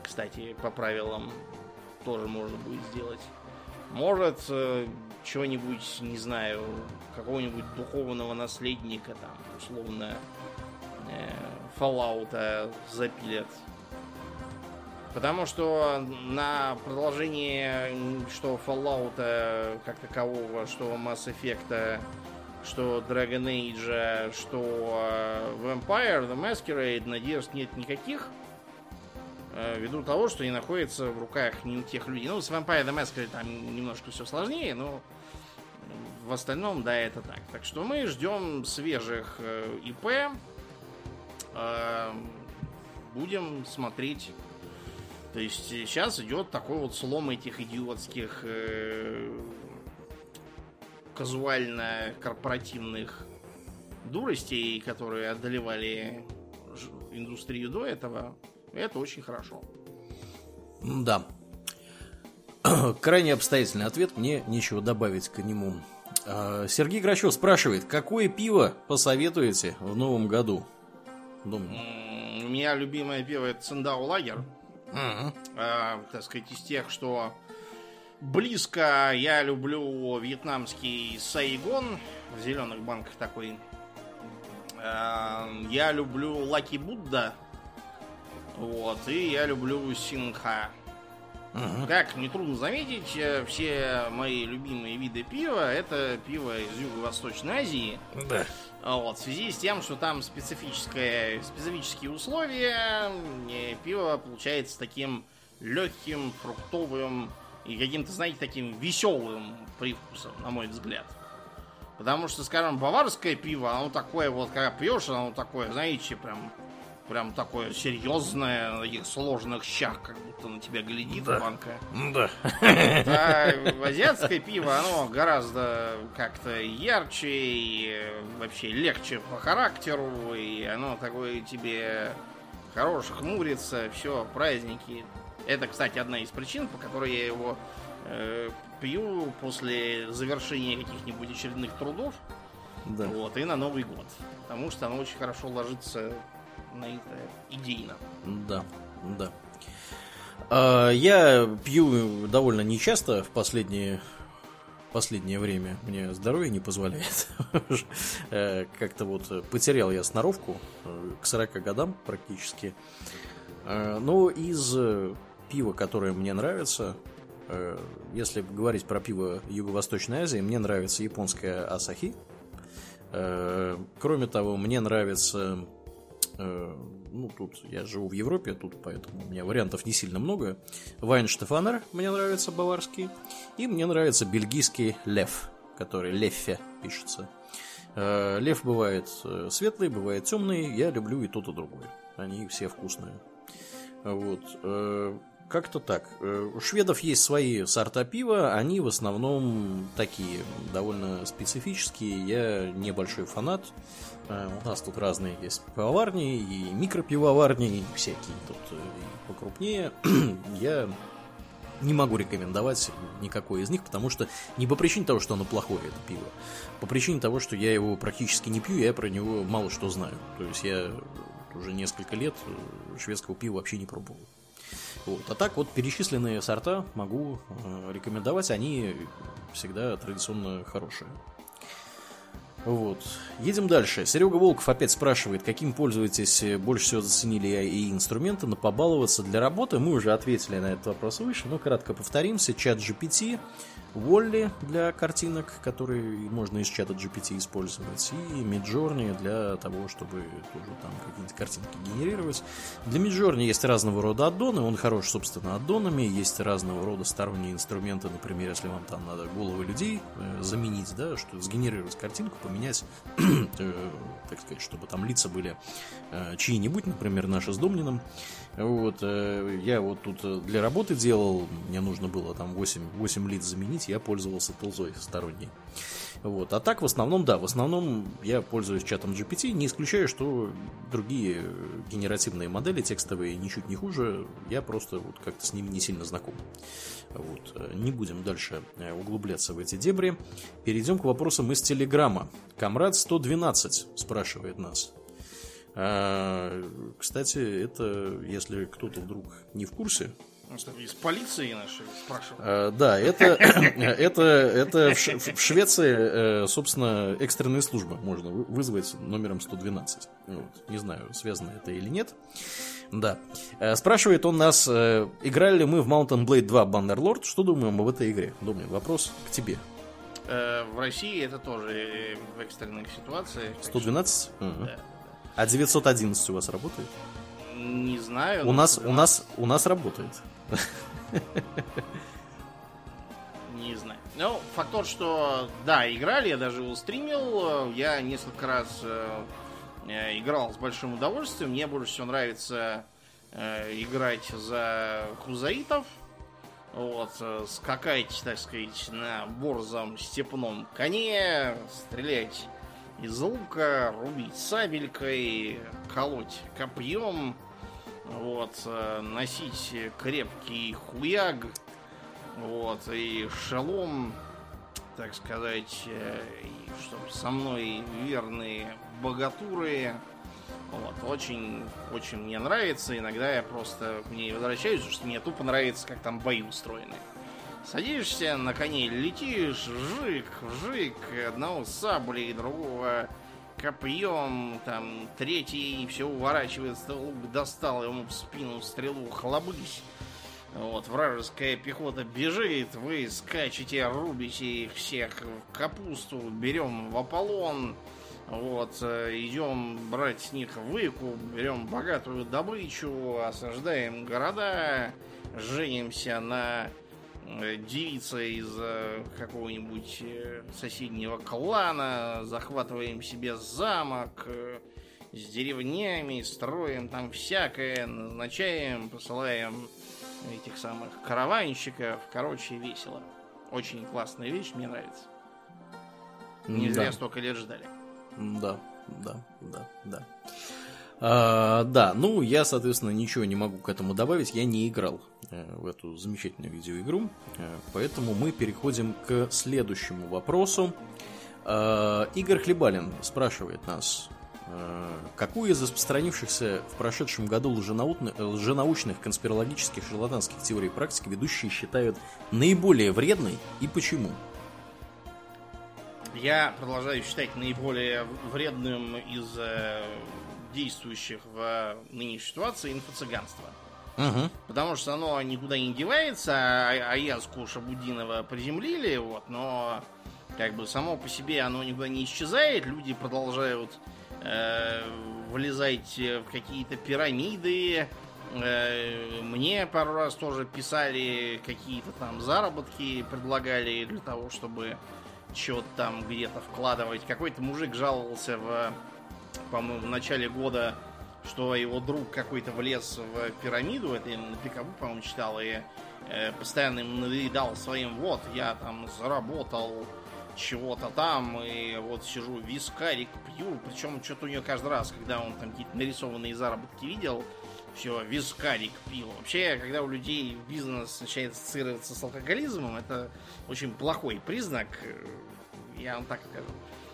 кстати, по правилам тоже можно будет сделать. Может, э, чего-нибудь, не знаю, какого-нибудь духовного наследника, там, условно, э, Fallout запилят. Потому что на продолжение что Fallout как такового, что Mass Effect, что Dragon Age, что э, Vampire, The Masquerade надежд нет никаких. Э, ввиду того, что они находятся в руках не у тех людей. Ну, с Vampire the Masquerade там немножко все сложнее, но в остальном, да, это так. Так что мы ждем свежих э, ИП. Э, будем смотреть. То есть сейчас идет такой вот слом этих идиотских э, казуально-корпоративных дуростей, которые одолевали индустрию до этого. Это очень хорошо. Да. Крайне обстоятельный ответ, мне нечего добавить к нему. А, Сергей Грачев спрашивает, какое пиво посоветуете в новом году? Думаю. У меня любимое пиво это Цендау Лагер. Uh А, так сказать, из тех, что близко я люблю вьетнамский Сайгон. В зеленых банках такой Э, я люблю Лаки Будда. Вот, и я люблю Синха. Мгм. Как нетрудно заметить, э, все мои любимые виды пива это пиво из Юго-Восточной Азии. Да. Вот, в связи с тем, что там специфическое, специфические условия, э, пиво получается таким легким, фруктовым и каким-то, знаете, таким веселым привкусом, на мой взгляд. Потому что, скажем, баварское пиво, оно такое вот, когда пьешь, оно такое, знаете, прям, прям такое серьезное, на таких сложных щах, как будто на тебя глядит Да. банка. Да. А азиатское пиво, оно гораздо как-то ярче и э, вообще легче по характеру, и оно такое тебе хорош, хмурится, все, праздники. Это, кстати, одна из причин, по которой я его э, пью после завершения каких-нибудь очередных трудов, Да. вот, и на Новый год. Потому что оно очень хорошо ложится на это идейно. Да, да. А, Я пью довольно нечасто в последнее последнее время мне здоровье не позволяет. Э, Как-то вот потерял я сноровку э, к 40 годам практически. Э, Но из э, пива, которое мне нравится, э, если говорить про пиво Юго-Восточной Азии, мне нравится японское Асахи. Э, Кроме того, мне нравится Э, ну, тут я живу в Европе, тут поэтому у меня вариантов не сильно много. Вайн Штефанер мне нравится, баварский. И мне нравится бельгийский Лев, который Леффе пишется. Э, Лев бывает э, светлый, бывает темный. Я люблю и тот, и другой. Они все вкусные. Вот. э, Как-то так. Э, У шведов есть свои сорта пива, они в основном такие, довольно специфические. Я небольшой фанат. Э, У нас тут разные есть пивоварни, и микропивоварни, и всякие тут э, и покрупнее. Я не могу рекомендовать никакой из них, потому что не по причине того, что оно плохое, это пиво, по причине того, что я его практически не пью, я про него мало что знаю. То есть я уже несколько лет э, шведского пива вообще не пробовал. Вот. А так вот перечисленные сорта могу рекомендовать, они всегда традиционно хорошие. Вот. Едем дальше. Серега Волков опять спрашивает, каким пользуетесь э, больше всего заценили и инструменты на побаловаться для работы. Мы уже ответили на этот вопрос выше, но кратко повторимся. Чат GPT, Волли для картинок, которые можно из чата GPT использовать, и Midjourney для того, чтобы тоже там какие-нибудь картинки генерировать. Для Midjourney есть разного рода аддоны, он хорош, собственно, аддонами, есть разного рода сторонние инструменты, например, если вам там надо головы людей э, заменить, да, что сгенерировать картинку, поменять, э, так сказать, чтобы там лица были э, чьи-нибудь, например, наши с Домнином. Вот, э, я вот тут э, для работы делал, мне нужно было там 8, 8 лиц заменить, я пользовался тулзой сторонней. Вот. А так, в основном, да, в основном я пользуюсь чатом GPT, не исключаю, что другие генеративные модели текстовые ничуть не хуже, я просто вот как-то с ними не сильно знаком. Вот. э, Не будем дальше углубляться в эти дебри. Перейдем к вопросам из Телеграма. Камрад 112 спрашивает нас. А, Кстати, это, если кто-то вдруг не в курсе, Ну, из полиции нашей спрашивал. а, да, это, это, это в, Ш- в Швеции, э, собственно, экстренные службы можно вы- вызвать номером 112. Вот. Не знаю, связано это или нет. Да. Э, Спрашивает он нас, э, играли ли мы в Mountain Blade 2 Bannerlord, что думаем об этой игре? Думаю, вопрос к тебе. В России это тоже в экстренных ситуациях. так 112? что, Мгм. да. А 911 у вас работает? Не знаю. У нас, у 112 нас, у нас работает. Не знаю. Ну, факт тот, что да, играли, я даже его стримил. Я несколько раз э, э, играл с большим удовольствием. Мне больше всего нравится э, играть за хузаитов. Вот, э, скакать, так сказать, на борзом степном коне, стрелять из лука, рубить сабелькой, колоть копьем, вот, э, носить крепкий хуяг, вот, и шалом, так сказать, э, чтобы со мной верные богатуры. Вот, очень, очень мне нравится. Иногда я просто к ней возвращаюсь, потому что мне тупо нравится, как там бои устроены. Садишься на коне, летишь, жик, жик, одного саблей, другого копьем, там, третий все уворачивается, лук достал ему в спину стрелу, хлобысь. Вот, вражеская пехота бежит, вы скачете, рубите их всех в капусту, берем в Аполлон, вот, э, идем брать с них выкуп, берем богатую добычу, осаждаем города, женимся на э, девице из э, какого-нибудь соседнего клана, захватываем себе замок с деревнями, строим там всякое, назначаем, посылаем этих самых караванщиков. Короче, весело. Очень классная вещь, мне нравится. Не да. зря столько лет ждали. Да, да, да, да. А, да, ну я, соответственно, ничего не могу к этому добавить. Я не играл э, в эту замечательную видеоигру. Э, поэтому мы переходим к следующему вопросу. Э, Игорь Хлебалин спрашивает нас, Э, какую из распространившихся в прошедшем году лженаучных, конспирологических шарлатанских теорий и практик ведущие считают наиболее вредной и почему? Я продолжаю считать наиболее вредным из действующих в нынешней ситуации инфо-цыганство. Угу. Потому что оно никуда не девается, а Аязку Шабудинова приземлили, вот, но как бы само по себе оно никуда не исчезает, люди продолжают э, влезайте в какие-то пирамиды. Э, мне пару раз тоже писали какие-то там заработки, предлагали для того, чтобы что-то там где-то вкладывать. Какой-то мужик жаловался в, по-моему, в начале года, что его друг какой-то влез в пирамиду, это я на Пикабу, по-моему, читал, и э, постоянно ему надоедал своим, вот, я там заработал чего-то там, и вот сижу, вискарик пью, причем что-то у нее каждый раз, когда он там какие-то нарисованные заработки видел, все, вискарик пил. Вообще, когда у людей бизнес начинает ассоциироваться с алкоголизмом, это очень плохой признак, я вам так скажу.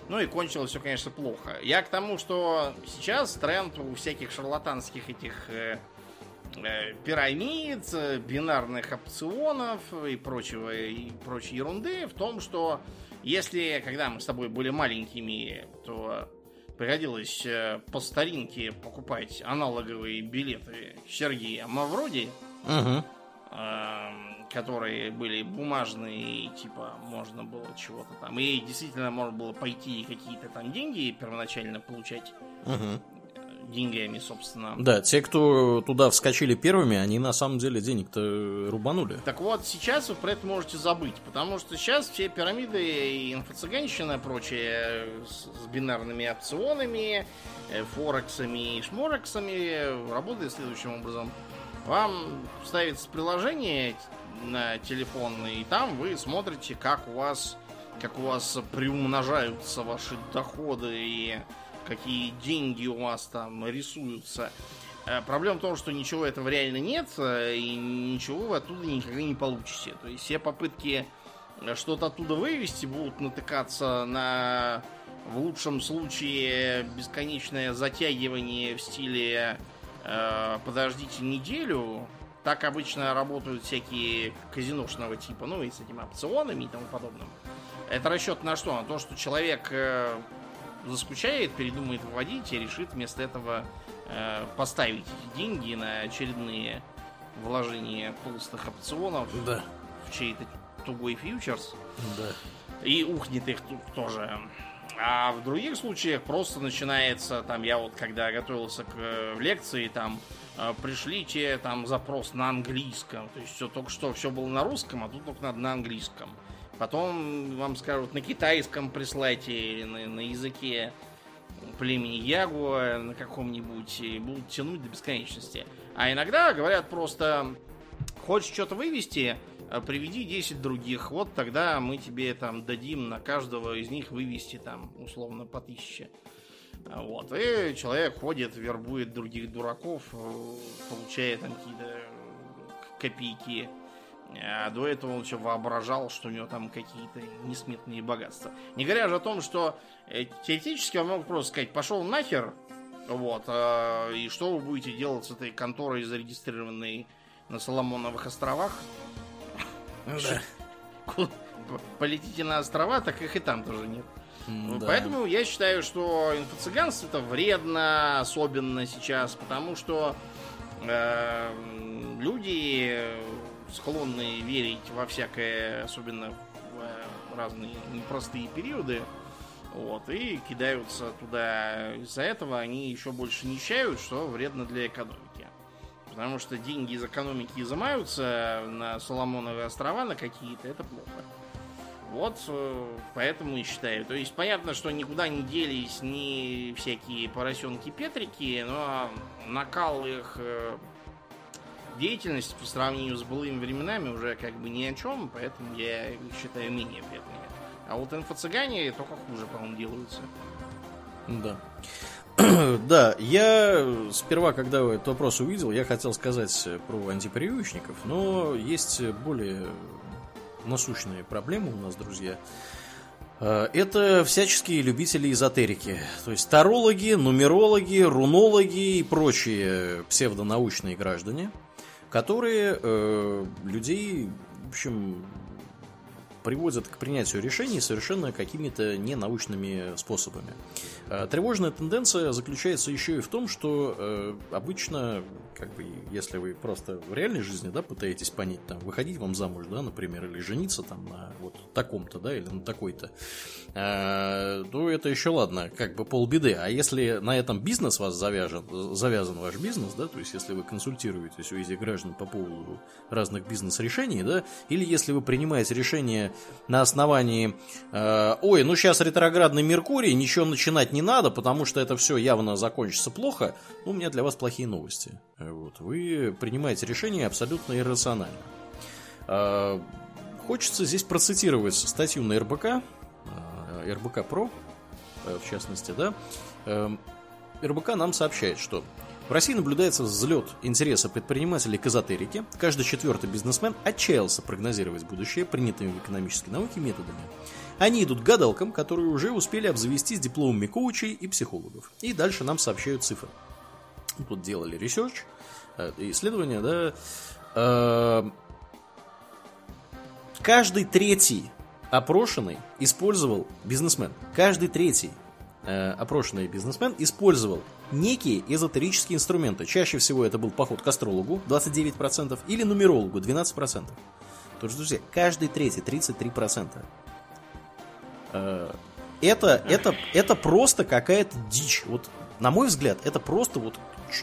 Ну и кончилось все, конечно, плохо. Я к тому, что сейчас тренд у всяких шарлатанских этих э, э, пирамид, бинарных опционов и прочего и прочей ерунды в том, что если, когда мы с тобой были маленькими, то приходилось э, по старинке покупать аналоговые билеты Сергея Мавроди, угу. э, которые были бумажные, и типа можно было чего-то там. И действительно можно было пойти какие-то там деньги первоначально получать. Угу деньгами, собственно. Да, те, кто туда вскочили первыми, они на самом деле денег-то рубанули. Так вот, сейчас вы про это можете забыть, потому что сейчас все пирамиды и инфо-цыганщина и прочее с, с бинарными опционами, э, форексами и шморексами работает следующим образом. Вам ставится приложение на телефон, и там вы смотрите, как у вас как у вас приумножаются ваши доходы и какие деньги у вас там рисуются. Э, проблема в том, что ничего этого реально нет, э, и ничего вы оттуда никогда не получите. То есть все попытки э, что-то оттуда вывести будут натыкаться на, в лучшем случае, бесконечное затягивание в стиле э, «подождите неделю». Так обычно работают всякие казиношного типа, ну и с этими опционами и тому подобным. Это расчет на что? На то, что человек заскучает, передумает вводить и решит вместо этого э, поставить деньги на очередные вложения толстых опционов да. в чей-то тугой фьючерс. Да. И ухнет их тут тоже. А в других случаях просто начинается, там, я вот когда готовился к э, лекции, там, э, пришлите там запрос на английском. То есть все только что все было на русском, а тут только надо на английском. Потом вам скажут на китайском прислайте или на, на языке племени Ягуа на каком-нибудь и будут тянуть до бесконечности. А иногда говорят просто, хочешь что-то вывести, э, приведи 10 других, вот тогда мы тебе там дадим на каждого из них вывести там условно по тысяче. Вот. И человек ходит, вербует других дураков, э, получая там какие-то копейки а до этого он еще воображал, что у него там какие-то несметные богатства. Не говоря же о том, что э, теоретически он мог просто сказать, пошел нахер, вот, э, и что вы будете делать с этой конторой, зарегистрированной на Соломоновых островах? Ну да. Полетите на острова, так их и там тоже нет. Да. Поэтому я считаю, что инфо-цыганство это вредно, особенно сейчас, потому что э, люди склонны верить во всякое, особенно в разные непростые периоды. Вот, и кидаются туда. Из-за этого они еще больше нищают, что вредно для экономики. Потому что деньги из экономики изымаются на Соломоновые острова на какие-то, это плохо. Вот э, поэтому и считаю. То есть понятно, что никуда не делись ни всякие поросенки-петрики, но накал их э, деятельности по сравнению с былыми временами уже как бы ни о чем, поэтому я их считаю менее вредными. А вот инфо-цыгане только хуже, по-моему, делаются. Да. да, я сперва, когда этот вопрос увидел, я хотел сказать про антипрививочников, но есть более насущные проблемы у нас, друзья. Э, это всяческие любители эзотерики. То есть тарологи, нумерологи, рунологи и прочие псевдонаучные граждане, которые э, людей, в общем, приводят к принятию решений совершенно какими-то ненаучными способами. Э, тревожная тенденция заключается еще и в том, что э, обычно, как бы, если вы просто в реальной жизни, да, пытаетесь понять, там, выходить вам замуж, да, например, или жениться там на вот таком-то, да, или на такой-то, э, то это еще ладно, как бы полбеды. А если на этом бизнес вас завяжен, завязан ваш бизнес, да, то есть если вы консультируетесь у этих граждан по поводу разных бизнес-решений, да, или если вы принимаете решение на основании э, «Ой, ну сейчас ретроградный Меркурий, ничего начинать не надо, потому что это все явно закончится плохо», ну, у меня для вас плохие новости. Вот. Вы принимаете решение абсолютно иррационально. Э, хочется здесь процитировать статью на РБК, э, РБК Про, э, в частности, да, э, РБК нам сообщает, что в России наблюдается взлет интереса предпринимателей к эзотерике. Каждый четвертый бизнесмен отчаялся прогнозировать будущее принятыми в экономической науке методами. Они идут к гадалкам, которые уже успели обзавестись дипломами коучей и психологов. И дальше нам сообщают цифры. Тут делали research, э, исследования, да. Э, каждый третий опрошенный использовал бизнесмен. Каждый третий э, опрошенный бизнесмен использовал некие эзотерические инструменты. Чаще всего это был поход к астрологу 29% или нумерологу 12%. То есть, друзья, каждый третий, 33%. Э, это, это, это просто какая-то дичь. Вот, на мой взгляд, это просто вот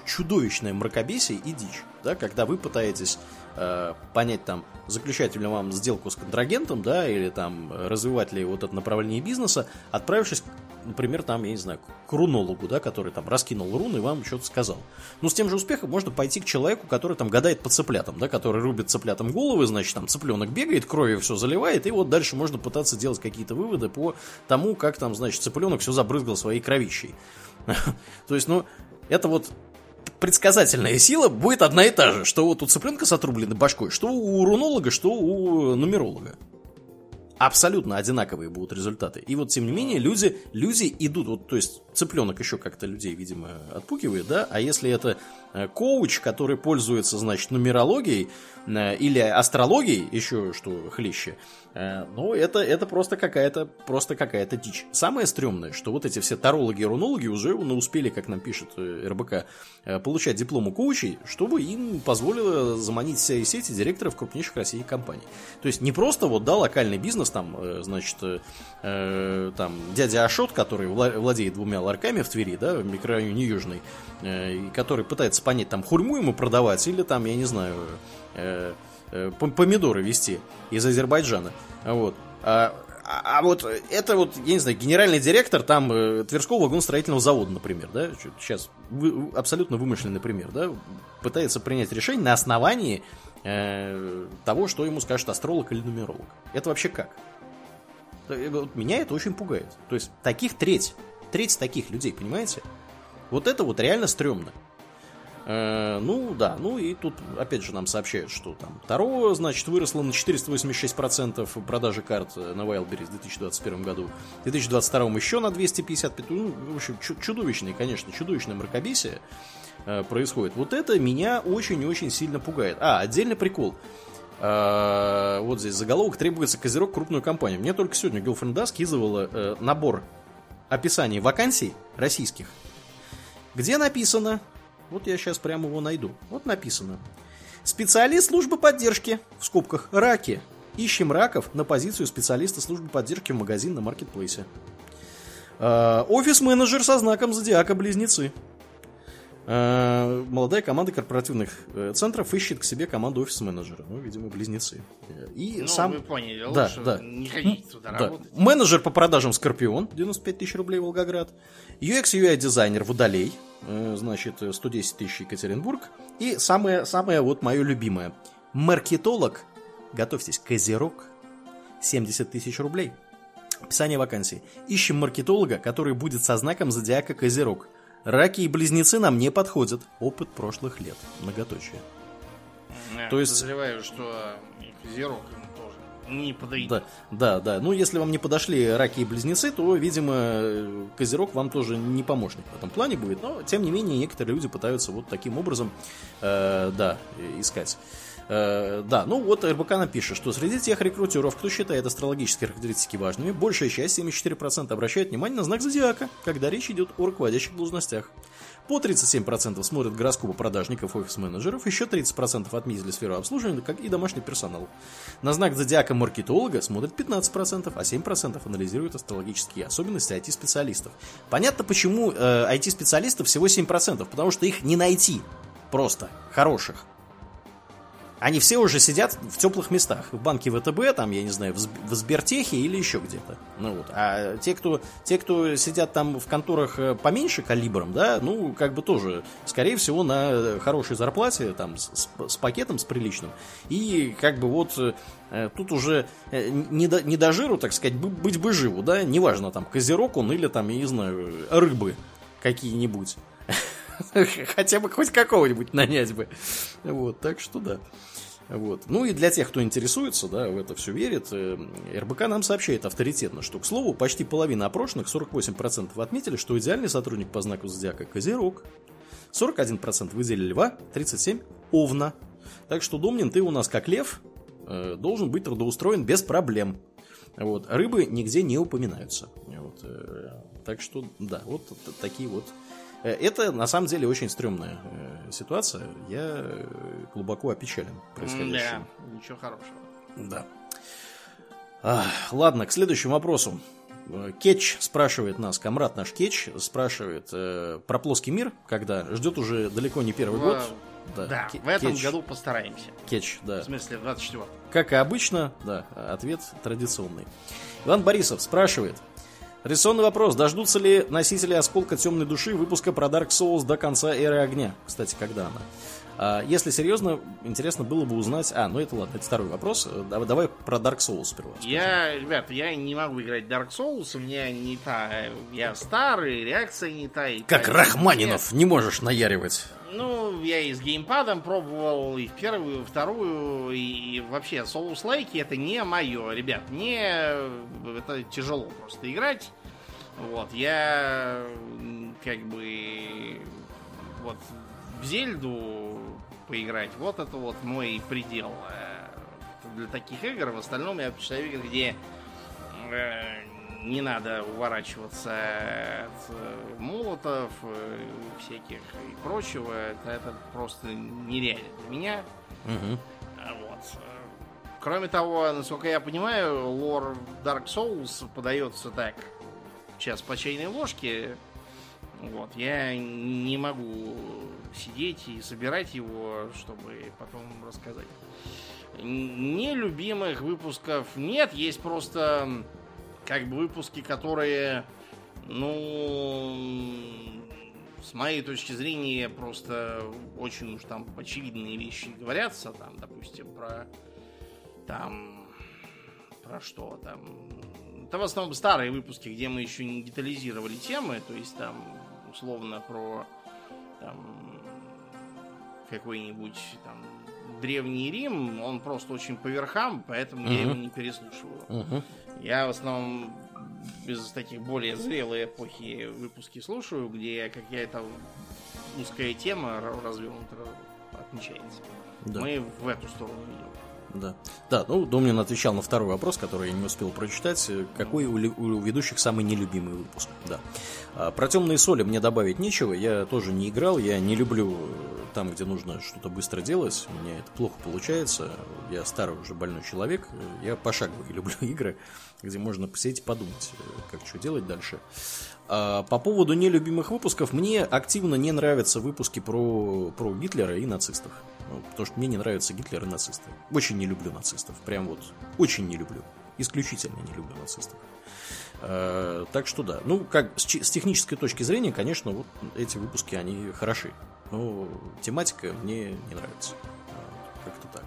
чудовищное мракобесие и дичь. Да, когда вы пытаетесь э, понять, там, заключать ли вам сделку с контрагентом, да, или там развивать ли вот это направление бизнеса, отправившись например, там, я не знаю, к рунологу, да, который там раскинул руны и вам что-то сказал. Ну, с тем же успехом можно пойти к человеку, который там гадает по цыплятам, да, который рубит цыплятам головы, значит, там цыпленок бегает, кровью все заливает, и вот дальше можно пытаться делать какие-то выводы по тому, как там, значит, цыпленок все забрызгал своей кровищей. То есть, ну, это вот предсказательная сила будет одна и та же, что вот у цыпленка с отрубленной башкой, что у рунолога, что у нумеролога абсолютно одинаковые будут результаты. И вот, тем не менее, люди, люди идут, вот, то есть цыпленок еще как-то людей, видимо, отпугивает, да, а если это э, коуч, который пользуется, значит, нумерологией э, или астрологией, еще что хлеще, ну, это, это просто какая-то просто какая-то дичь. Самое стрёмное, что вот эти все тарологи и рунологи уже ну, успели, как нам пишет э, РБК, э, получать диплом у коучей, чтобы им позволило заманить все сети директоров крупнейших России компаний. То есть не просто вот, да, локальный бизнес, там, значит, э, там, дядя Ашот, который владеет двумя ларьками в Твери, да, в микрорайоне Южный, э, который пытается понять, там, хурьму ему продавать или там, я не знаю, э, Э, помидоры вести из Азербайджана. Вот. А, а, а вот это вот, я не знаю, генеральный директор там э, Тверского вагоностроительного завода, например, да, сейчас вы, абсолютно вымышленный пример, да, пытается принять решение на основании э, того, что ему скажет астролог или нумеролог. Это вообще как? Э, меня это очень пугает. То есть таких треть, треть таких людей, понимаете? Вот это вот реально стрёмно. Э, ну, да, ну и тут опять же нам сообщают, что там Таро, значит, выросло на 486% продажи карт на Wildberries в 2021 году. В 2022 еще на 255, ну, в общем, чудовищное, конечно, чудовищное мракобесие э, происходит. Вот это меня очень-очень сильно пугает. А, отдельный прикол. Вот здесь заголовок требуется козерог крупную компанию. Мне только сегодня Girlfriend скидывала э, набор описаний вакансий российских, где написано, вот я сейчас прямо его найду, вот написано, специалист службы поддержки, в скобках, раки, ищем раков на позицию специалиста службы поддержки в магазин на маркетплейсе. А, офис-менеджер со знаком зодиака близнецы. А, молодая команда корпоративных э, центров ищет к себе команду офис-менеджера. Ну, видимо, близнецы. И ну, сам... вы поняли, да, лучше да. не ходить туда да. работать. Менеджер по продажам Скорпион, 95 тысяч рублей Волгоград. UX UI дизайнер Водолей, э, значит, 110 тысяч Екатеринбург. И самое, самое вот мое любимое. Маркетолог, готовьтесь, Козерог, 70 тысяч рублей. Описание вакансии. Ищем маркетолога, который будет со знаком зодиака Козерог. Раки и близнецы нам не подходят. Опыт прошлых лет. Многоточие. Я То есть... подозреваю, что Козерог не подойдет. Да, да, да. Ну, если вам не подошли раки и близнецы, то, видимо, Козерог вам тоже не помощник в этом плане будет. Но, тем не менее, некоторые люди пытаются вот таким образом, э, да, искать. Э, да, ну вот РБК напишет, что среди тех рекрутеров, кто считает астрологические характеристики важными, большая часть, 74%, обращает внимание на знак зодиака, когда речь идет о руководящих должностях. По 37% смотрят гороскопы продажников, офис-менеджеров, еще 30% отметили сферу обслуживания, как и домашний персонал. На знак зодиака маркетолога смотрят 15%, а 7% анализируют астрологические особенности IT-специалистов. Понятно, почему э, IT-специалистов всего 7%, потому что их не найти просто хороших. Они все уже сидят в теплых местах. В банке ВТБ, там, я не знаю, в Сбертехе или еще где-то. Ну вот. А те кто, те, кто сидят там в конторах э, поменьше калибром, да, ну, как бы тоже, скорее всего, на хорошей зарплате, там, с, с пакетом, с приличным. И как бы вот э, тут уже э, не до, не до жиру, так сказать, быть бы живу, да, неважно, там, козерог он или там, я не знаю, рыбы какие-нибудь. Хотя бы хоть какого-нибудь нанять бы. Вот, так что да. Вот. Ну и для тех, кто интересуется, да, в это все верит, э, РБК нам сообщает авторитетно, что, к слову, почти половина опрошенных, 48% отметили, что идеальный сотрудник по знаку зодиака – Козерог, 41% выделили Льва, 37% – Овна. Так что, Домнин, ты у нас как лев, э, должен быть трудоустроен без проблем. Вот. Рыбы нигде не упоминаются. Вот. Э, так что, да, вот такие вот это на самом деле очень стрёмная э, ситуация. Я э, глубоко опечален происходящим. Да, ничего хорошего. Да. А, ладно, к следующему вопросу. Кетч спрашивает нас, комрад наш Кетч спрашивает э, про плоский мир, когда ждет уже далеко не первый год. Да, да в этом кетч. году постараемся. Кетч, да. В смысле, 24 Как и обычно, да, ответ традиционный. Иван Борисов спрашивает, Рисованный вопрос. Дождутся ли носители осколка темной души выпуска про Dark Souls до конца эры огня? Кстати, когда она? А, если серьезно, интересно было бы узнать... А, ну это ладно, это второй вопрос. Давай, давай про Dark Souls сперва. Я, ребят, я не могу играть Dark Souls, у меня не та... Я старый, реакция не та. И как та, Рахманинов, не можешь наяривать. Ну, я и с геймпадом пробовал, и первую, и вторую, и вообще соус-лайки это не мое, ребят, не это тяжело просто играть. Вот, я как бы вот в Зельду поиграть, вот это вот мой предел э, для таких игр. В остальном я предпочитаю игры, где э, не надо уворачиваться от э, молотов, э, всяких и прочего. Это, это просто нереально для меня. Угу. Вот. Кроме того, насколько я понимаю, лор Dark Souls подается так. Сейчас по чайной ложке. Вот. Я не могу сидеть и собирать его, чтобы потом рассказать. Нелюбимых выпусков нет, есть просто как бы выпуски, которые, ну, с моей точки зрения, просто очень уж там очевидные вещи говорятся, там, допустим, про там про что там. Это в основном старые выпуски, где мы еще не детализировали темы, то есть там условно про там какой-нибудь там древний Рим, он просто очень по верхам, поэтому uh-huh. я его не переслушиваю. Uh-huh. Я в основном без таких более зрелой эпохи выпуски слушаю, где какая-то узкая тема развернута отмечается. Да. Мы в эту сторону идем. да. Да, ну, Домнин отвечал на второй вопрос, который я не успел прочитать. Какой у, у ведущих самый нелюбимый выпуск? Да. А, про темные соли мне добавить нечего. Я тоже не играл. Я не люблю э, там, где нужно что-то быстро делать. У меня это плохо получается. Я старый уже больной человек. Я пошагово люблю игры, где можно посидеть и подумать, э, как что делать дальше. А, по поводу нелюбимых выпусков, мне активно не нравятся выпуски про, про Гитлера и нацистов. Ну, потому что мне не нравятся Гитлер и нацисты. Очень не люблю нацистов. Прям вот очень не люблю. Исключительно не люблю нацистов. А, так что да. Ну, как с, с технической точки зрения, конечно, вот эти выпуски, они хороши. Но тематика мне не нравится. А, как-то так.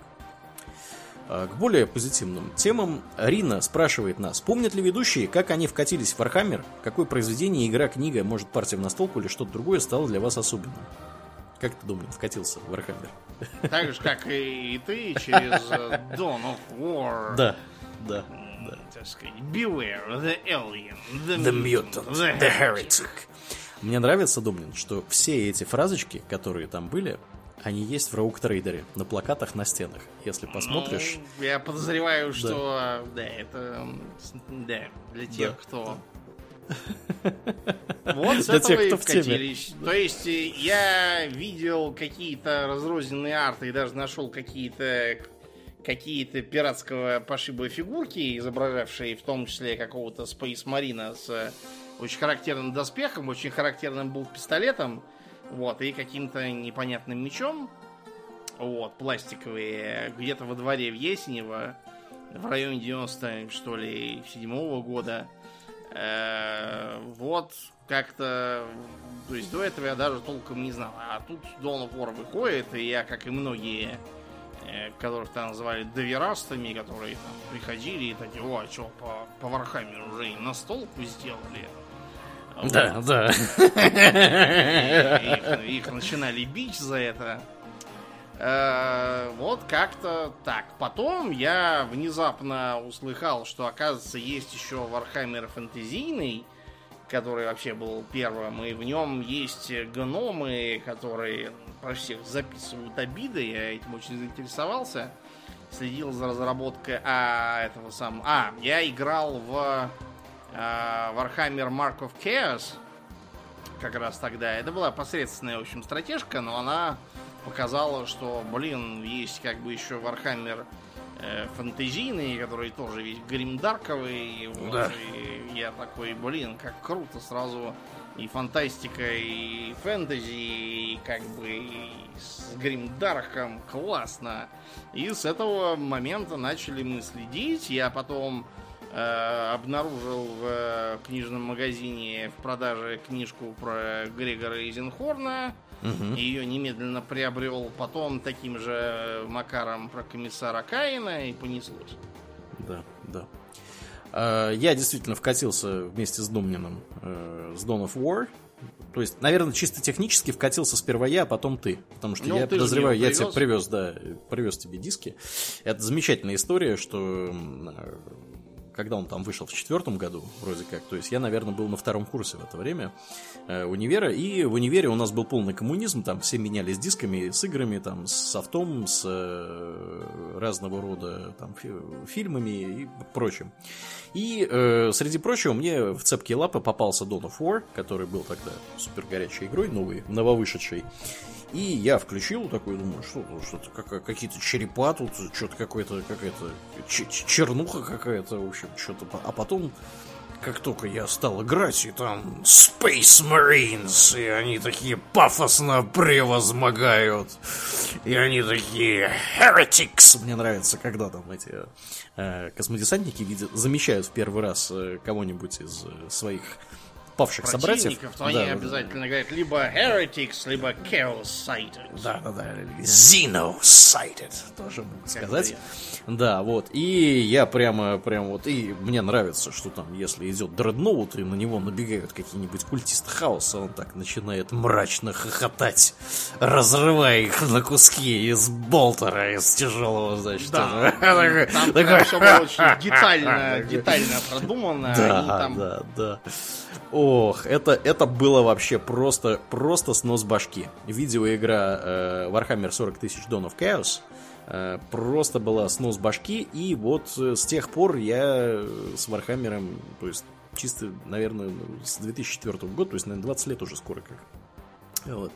А, к более позитивным темам Рина спрашивает нас, помнят ли ведущие, как они вкатились в Warhammer, какое произведение, игра, книга, может партия в настолку или что-то другое стало для вас особенным? Как ты, думаешь, вкатился в Warhammer? Так же, как и ты, через э, Dawn of War. Да, да. да. Так сказать, beware the alien, the, the mutant, the, heretic. Мне нравится, Домнин, что все эти фразочки, которые там были, они есть в Роук Трейдере, на плакатах на стенах. Если посмотришь... Ну, я подозреваю, что да, это да, для тех, да. кто вот с Для этого тех, и вкатились. То есть я видел какие-то разрозненные арты и даже нашел какие-то какие-то пиратского пошиба фигурки, изображавшие в том числе какого-то Space Marine с очень характерным доспехом, очень характерным был пистолетом, вот, и каким-то непонятным мечом. Вот, пластиковые, где-то во дворе в Есенево, в районе 90 что ли, седьмого года. Э, вот, как-то... То есть до этого я даже толком не знал. А тут Dawn of War выходит, и я, как и многие, э, которых там называли доверастами, которые там приходили и такие, о, а что, по, по Вархаммеру уже и настолку сделали. Да, вот. да. Их, их начинали бить за это. Э, вот как-то так. Потом я внезапно услыхал, что, оказывается, есть еще Вархаммер фэнтезийный, который вообще был первым, и в нем есть гномы, которые про всех записывают обиды. Я этим очень заинтересовался. Следил за разработкой а, этого самого. А, я играл в Warhammer Mark of Chaos как раз тогда. Это была посредственная, в общем, стратежка, но она показала, что, блин, есть как бы еще Warhammer э, фэнтезийный, который тоже весь гримдарковый. Вот, да. И я такой, блин, как круто сразу и фантастика, и фэнтези, и как бы и с гримдарком классно. И с этого момента начали мы следить. Я потом обнаружил в э, книжном магазине в продаже книжку про Грегора Изенхорна. Угу. Ее немедленно приобрел. Потом таким же макаром про комиссара Каина и понеслось. Да, да. А, я действительно вкатился вместе с Думниным э, с Dawn of War. То есть, наверное, чисто технически вкатился сперва я, а потом ты. Потому что ну, я подозреваю, я тебе привез, да, привез тебе диски. Это замечательная история, что когда он там вышел в четвертом году, вроде как. То есть я, наверное, был на втором курсе в это время э, универа. И в универе у нас был полный коммунизм. Там все менялись дисками, с играми, там, с софтом, с э, разного рода там, фи фильмами и прочим. И э, среди прочего мне в цепкие лапы попался Dawn of War, который был тогда супер горячей игрой, новый, нововышедший. И я включил такой, думаю, что, что-то как, какие-то черепа тут, что-то какое-то, какая-то чернуха какая-то, в общем, что-то. А потом, как только я стал играть, и там Space Marines, и они такие пафосно превозмогают, и они такие Heretics. Мне нравится, когда там эти э, космодесантники видят, замечают в первый раз э, кого-нибудь из э, своих павших собратьев. то они да, обязательно говорят либо heretics, либо chaos-sighted. Да, да, да. Xeno-sighted, тоже могу сказать. Да, вот. И я прямо, прямо вот, и мне нравится, что там, если идет дредноут, и на него набегают какие-нибудь культисты хаоса, он так начинает мрачно хохотать, разрывая их на куски из болтера, из тяжелого, значит. Да, там такой... все было очень детально, детально продумано. Да, там... да, да. Ох, это, это было вообще просто, просто снос башки. Видеоигра э, Warhammer 40 тысяч Dawn of Chaos Э, просто была снос башки, и вот э, с тех пор я с Вархаммером, то есть чисто, наверное, с 2004 года, то есть, наверное, 20 лет уже скоро как. Вот.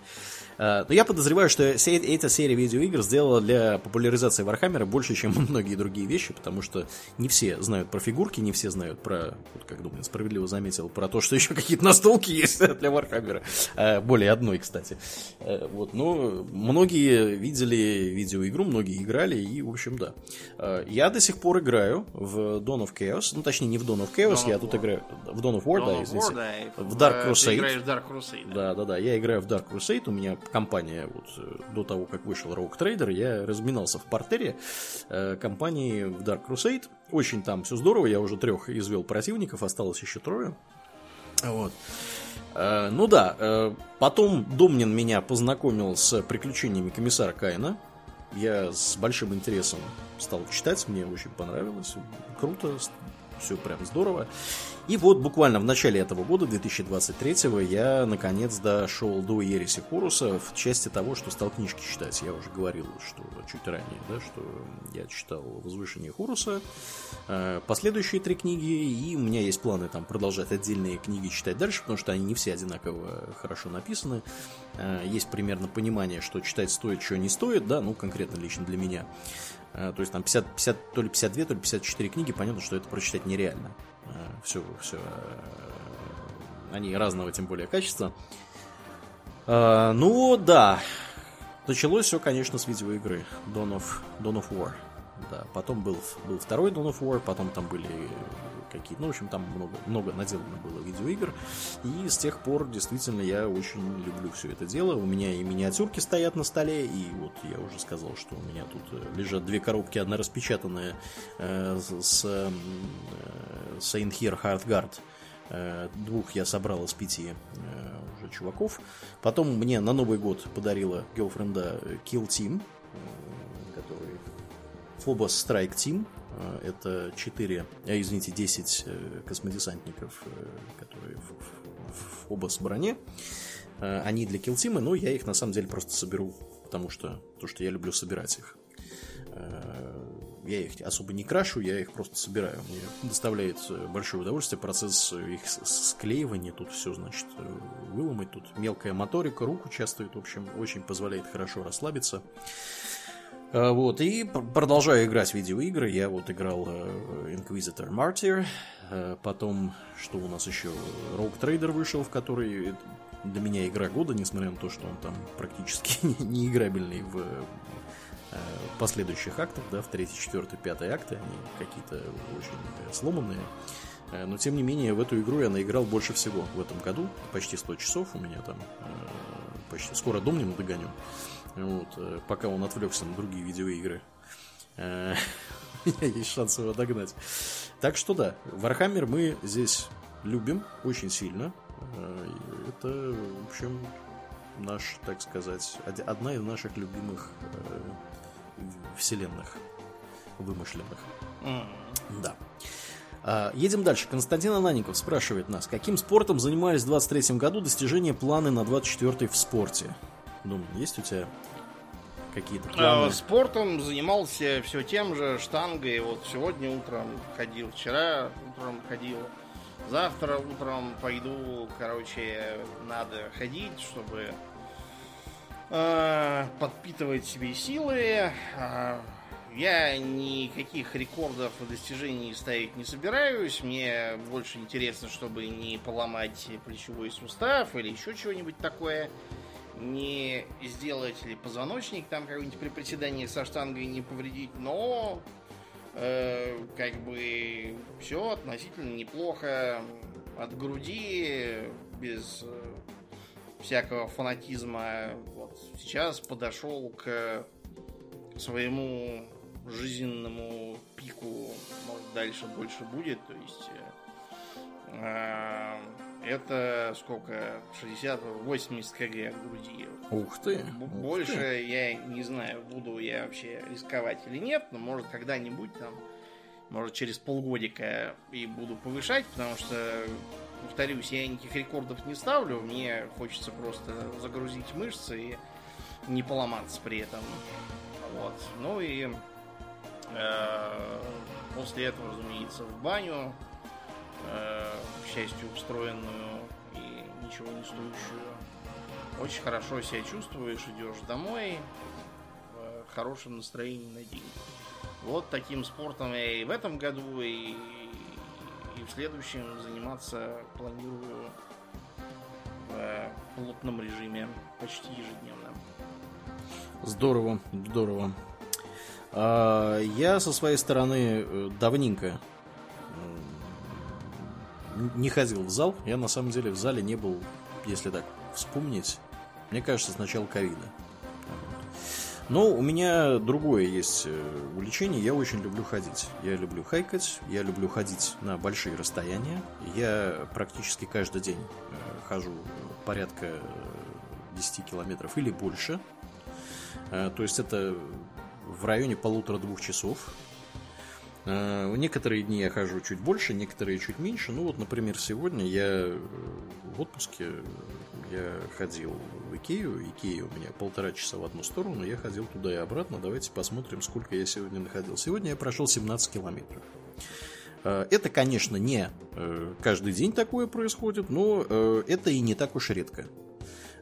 Но я подозреваю, что эта серия видеоигр сделала для популяризации Вархаммера больше, чем многие другие вещи, потому что не все знают про фигурки, не все знают про, вот как думаю, справедливо заметил, про то, что еще какие-то настолки есть для Вархаммера. Э, более одной, кстати. Э, вот, но многие видели видеоигру, многие играли, и, в общем, да. Я до сих пор играю в Dawn of Chaos, ну, точнее, не в Dawn of Chaos, Dawn я of тут War. играю в Dawn of War, Dawn да, извините. War, да, в Dark Crusade. Ты играешь в Dark Crusade. Да, да, да, я играю в Dark Crusade, у меня кампания, вот э, до того, как вышел Rogue Trader, я разминался в портере э, компании в Dark Crusade. Очень там все здорово, я уже трех извел противников, осталось еще трое. Вот. Э, ну да, э, потом Домнин меня познакомил с приключениями комиссара Кайна. Я с большим интересом стал читать, мне очень понравилось. Круто, все прям здорово. И вот буквально в начале этого года, 2023-го, я наконец дошел до Ереси Хоруса в части того, что стал книжки читать. Я уже говорил, что чуть ранее, да, что я читал «Возвышение Хоруса», э, последующие три книги, и у меня есть планы там продолжать отдельные книги читать дальше, потому что они не все одинаково хорошо написаны. Э, есть примерно понимание, что читать стоит, что не стоит, да, ну, конкретно лично для меня. Э, то есть там 50, 50, то ли 52, то ли 54 книги, понятно, что это прочитать нереально. Все, э, все. Э, они разного, тем более, качества. Ну, да. Началось все, конечно, с видеоигры Dawn of, Dawn of War. Да, потом был, был второй Dawn of War, потом там были какие-то, ну, в общем, там много, много наделано было видеоигр, и с тех пор действительно я очень люблю все это дело. У меня и миниатюрки стоят на столе, и вот я уже сказал, что у меня тут э, лежат две коробки, одна распечатанная э, с э, Saint Here Heartguard, э, двух я собрал из пяти э, уже чуваков. Потом мне на Новый год подарила гелфренда Kill Team, э, который Phobos Team, Э, это 4, а, извините, 10 э, космодесантников, э, которые в, в, в обоз броне. Они для килтима, но я их на самом деле просто соберу, потому что то, что я люблю собирать их. Я их особо не крашу, я их просто собираю. Мне доставляет большое удовольствие процесс их склеивания. Тут все, значит, выломать. Тут мелкая моторика, руку участвует. В общем, очень позволяет хорошо расслабиться. Э, вот, и продолжаю играть в видеоигры. Я вот играл э, Inquisitor Martyr, э, потом, что у нас еще, Rogue Trader вышел, в который для меня игра года, несмотря на то, что он там практически не играбельный в последующих актах, да, в третий, четвертый, пятый акты, они какие-то очень сломанные. Но, тем не менее, в эту игру я наиграл больше всего в этом году. Почти 100 часов у меня там. Почти скоро дом не догоню. Вот, э, пока он отвлекся на другие видеоигры. Э, есть шанс его догнать. Так что да, Warhammer мы здесь любим очень сильно. Э, это, в общем, наш, так сказать, одна из наших любимых вселенных вымышленных. Да. А, едем дальше. Константин Анаников спрашивает нас, каким спортом занимались в 23 году достижения планы на 24 в спорте? Думаю, есть у тебя какие-то а, планы? Спортом занимался все тем же, штангой. Вот сегодня утром ходил, вчера утром ходил. Завтра утром пойду, короче, надо ходить, чтобы э, подпитывать себе силы. Э, я никаких рекордов и достижений ставить не собираюсь. Мне больше интересно, чтобы не поломать плечевой сустав или еще чего-нибудь такое не сделать ли позвоночник там как-нибудь при приседании со штангой не повредить, но э, как бы все относительно неплохо от груди, без э, всякого фанатизма. Вот сейчас подошел к своему жизненному пику, может дальше больше будет, то есть э, это сколько? 60-80 кг груди. Ух ты! Больше ух ты. я не знаю, буду я вообще рисковать или нет, но может когда-нибудь там, может через полгодика и буду повышать, потому что, повторюсь, я никаких рекордов не ставлю, мне хочется просто загрузить мышцы и не поломаться при этом. Вот. Ну и э, после этого, разумеется, в баню, э, к счастью, устроенную и ничего не стоящую. Очень хорошо себя чувствуешь, идешь домой в хорошем настроении на день. Вот таким спортом я и в этом году, и, и в следующем заниматься планирую в плотном режиме почти ежедневно. Здорово, здорово. А, я со своей стороны э, давненько не ходил в зал. Я на самом деле в зале не был, если так вспомнить, мне кажется, с начала ковида. Но у меня другое есть э, увлечение. Я очень люблю ходить. Я люблю хайкать, я люблю ходить на большие расстояния. Я практически каждый день э, хожу порядка 10 километров или больше. То есть это в районе полутора-двух часов. В некоторые дни я хожу чуть больше, некоторые чуть меньше. Ну вот, например, сегодня я э, в отпуске я ходил в Икею. Икея у меня полтора часа в одну сторону. Я ходил туда и обратно. Давайте посмотрим, сколько я сегодня находил. Сегодня я прошел 17 километров. Э, это, конечно, не э, каждый день такое происходит, но это и не так уж редко.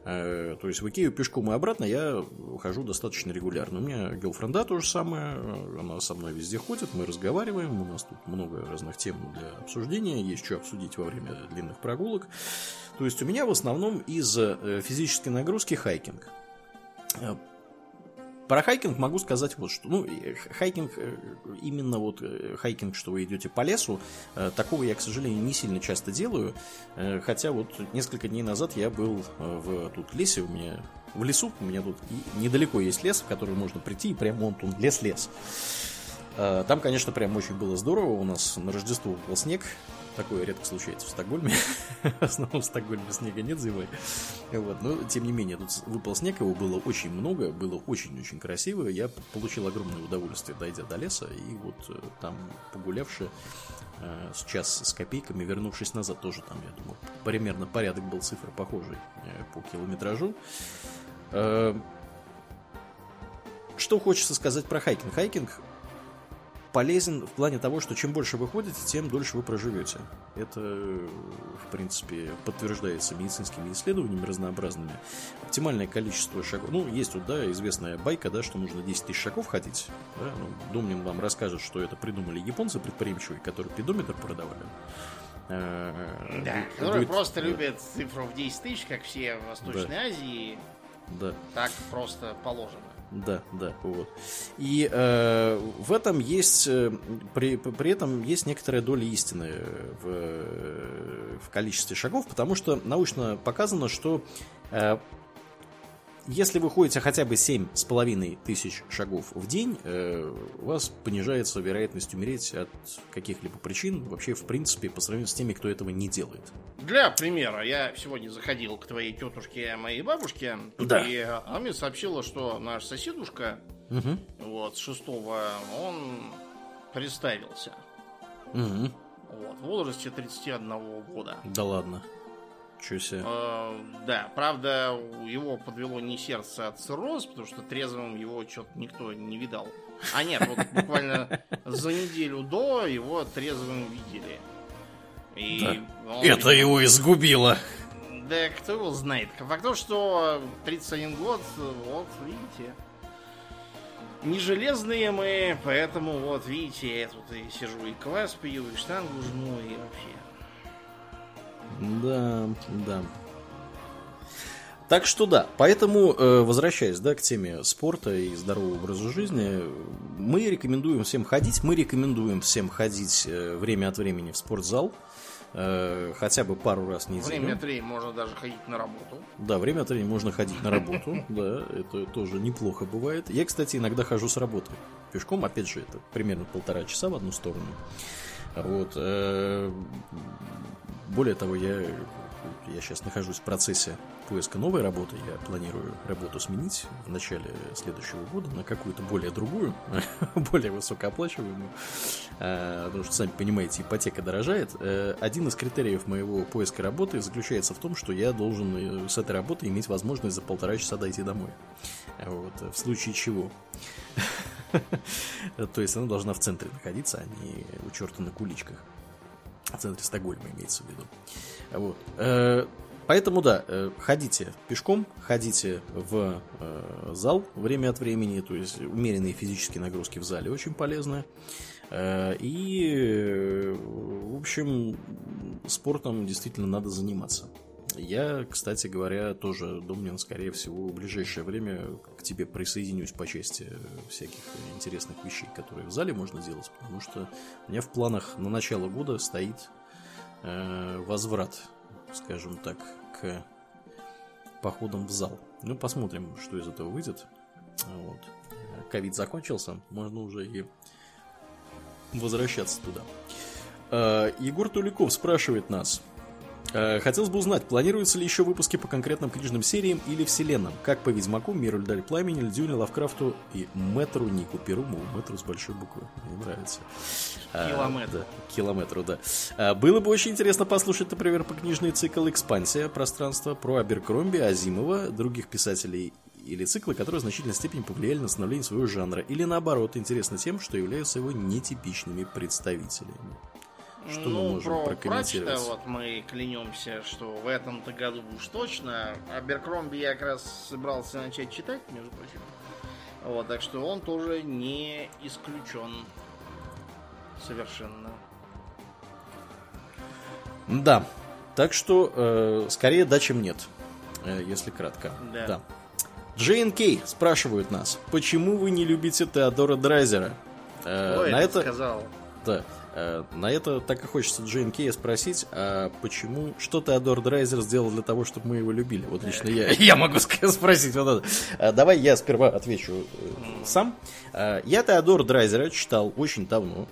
То есть в Икею пешком и обратно я хожу достаточно регулярно. У меня girlfriend а то же самое, она со мной везде ходит, мы разговариваем, у нас тут много разных тем для обсуждения, есть что обсудить во время длинных прогулок. То есть у меня в основном из э, физической нагрузки хайкинг. Э, про хайкинг могу сказать вот что. Ну, хайкинг, э, именно вот хайкинг, что вы идете по лесу, такого я, к сожалению, не сильно часто делаю. Хотя вот несколько дней назад я был в тут лесе, у меня в лесу, у меня тут недалеко есть лес, в который можно прийти, и прямо он тут лес-лес. Там, конечно, прям очень было здорово. У нас на Рождество был снег. Такое редко случается в Стокгольме. в основном в Стокгольме снега нет зимой. Вот. Но, тем не менее, тут выпал снег, его было очень много, было очень-очень красиво. Я получил огромное удовольствие, дойдя до леса, и вот э, там погулявши э, с час с копейками, вернувшись назад, тоже там, я думаю, примерно порядок был цифр похожий э, по километражу. Что хочется сказать про хайкинг? Хайкинг полезен в плане того, что чем больше вы ходите, тем дольше вы проживете. Это, в принципе, подтверждается медицинскими исследованиями разнообразными. Оптимальное количество шагов. Ну, есть вот, да, известная байка, да, что нужно 10 тысяч шагов ходить. Да? Ну, Домнин вам расскажет, что это придумали японцы предприимчивые, которые педометр продавали. Э, да, которые просто любят цифру в 10 тысяч, как все в Восточной да. Азии. Да. Так просто положено. Да, да, вот. И э, в этом есть, э, при, при этом есть некоторая доля истины в, в количестве шагов, потому что научно показано, что э, если вы ходите хотя бы 7,5 тысяч шагов в день, э, у вас понижается вероятность умереть от каких-либо причин, вообще, в принципе, по сравнению с теми, кто этого не делает. Для примера, я сегодня заходил к твоей тетушке, моей бабушке, да. и она мне сообщила, что наш соседушка, угу. вот, шестого, он представился. Угу. Вот, в возрасте 31 года. Да ладно. Чё себе. Э, да, правда, его подвело не сердце, а цирроз, потому что трезвым его что-то никто не видал. А нет, вот буквально за неделю до его трезвым видели. И да. Это видел... его изгубило. Да кто его знает. Факт то, что 31 год, вот, видите. Не железные мы, поэтому вот, видите, я тут и сижу и квас пью, и штангу жму, и вообще. Да, да. Так что да, поэтому, э, возвращаясь да, к теме спорта и здорового образа жизни, мы рекомендуем всем ходить, мы рекомендуем всем ходить э, время от времени в спортзал, э, хотя бы пару раз в неделю. Время от времени можно даже ходить на работу. Да, время от времени можно ходить на работу, да, это тоже неплохо бывает. Я, кстати, иногда хожу с работы пешком, опять же, это примерно полтора часа в одну сторону. Вот. Более того, я я сейчас нахожусь в процессе поиска новой работы. Я планирую работу сменить в начале следующего года на какую-то более другую, более высокооплачиваемую. А, потому что, сами понимаете, ипотека дорожает. Э, один из критериев моего поиска работы заключается в том, что я должен э, с этой работы иметь возможность за полтора часа дойти домой. Вот, в случае чего. То есть она должна в центре находиться, а не у черта на куличках. В центре Стокгольма имеется в виду. Вот. Э, поэтому да, э, ходите пешком, ходите в э, зал время от времени, то есть умеренные физические нагрузки в зале очень полезны. И, в общем, спортом действительно надо заниматься. Я, кстати говоря, тоже, Домнин, скорее всего, в ближайшее время к тебе присоединюсь по части всяких интересных вещей, которые в зале можно делать, потому что у меня в планах на начало года стоит э, возврат, скажем так, к походам в зал. Ну, посмотрим, что из этого выйдет. Вот. Ковид закончился, можно уже и возвращаться туда. Э, Егор Туликов спрашивает нас, Э, хотелось бы узнать, планируются ли еще выпуски по конкретным книжным сериям или вселенным, как по Ведьмаку, Миру Льдаль Пламени, Льдюне, Лавкрафту и Метру Нику Перуму, Метру с большой буквы, мне нравится. Километр. А, да, километру, да. А, было бы очень интересно послушать, например, по книжный цикл «Экспансия. Пространство» про Аберкромби, Азимова, других писателей или циклы, которые в значительной степени повлияли на становление своего жанра, или наоборот, интересно тем, что являются его нетипичными представителями. Что ну, мы можем про прокомментировать? Пратчета вот мы клянемся, что в этом-то году уж точно. Аберкромби я как раз собрался начать читать, между прочим. Вот, так что он тоже не исключен совершенно. Да. Так что э, скорее да, чем нет, э, если кратко. Да. Джейн Кей спрашивают нас, почему вы не любите Теодора Драйзера? Э, Ой, на это, сказал. да, на это так и хочется Джейн Кея спросить, а почему, что Теодор Драйзер сделал для того, чтобы мы его любили? Вот лично я, я могу спросить вот это. А, давай я сперва отвечу э, сам. Я Теодор Драйзера читал очень давно,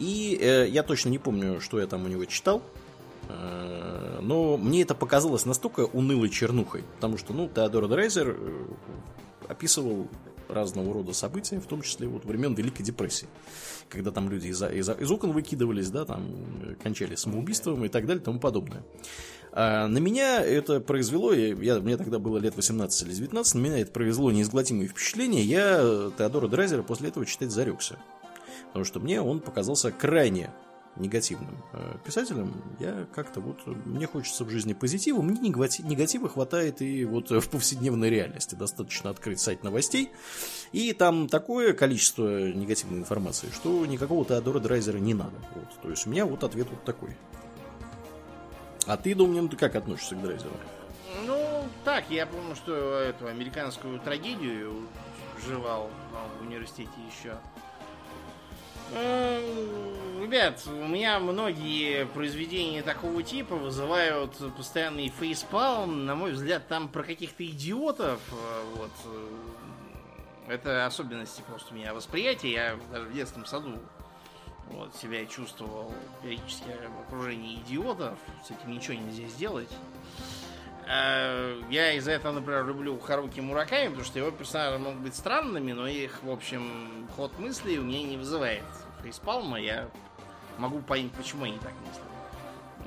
и э, я точно не помню, что я там у него читал. Э, Но мне это показалось настолько унылой чернухой, потому что, ну, Теодор Драйзер э, описывал разного рода события, в том числе вот времен Великой депрессии, когда там люди из, из, из окон выкидывались, да, там э, кончали самоубийством и так далее и тому подобное. А на меня это произвело, я, мне тогда было лет 18 или 19, на меня это произвело неизгладимое впечатление, я Теодора Драйзера после этого читать зарекся. Потому что мне он показался крайне негативным э, писателем. Я как-то вот... Мне хочется в жизни позитива. Мне негати- негатива хватает и вот э, в повседневной реальности. Достаточно открыть сайт новостей. И там такое количество негативной информации, что никакого Теодора Драйзера не надо. Вот. То есть у меня вот ответ вот такой. А ты, Домнин, ты как относишься к Драйзеру? Ну, так, я помню, что эту американскую трагедию жевал ну, в университете еще. Ребят, у меня многие произведения такого типа вызывают постоянный фейспалм. На мой взгляд, там про каких-то идиотов. э, Вот. э, Это особенности просто у меня восприятия. Я даже в детском саду вот, себя чувствовал периодически в окружении идиотов. С этим ничего нельзя сделать. Э, Я из-за этого, например, люблю Харуки Мураками, потому что его персонажи могут быть странными, но их, в общем, ход мыслей у меня не вызывает фейспалма. Я могу понять, почему они так мыслят.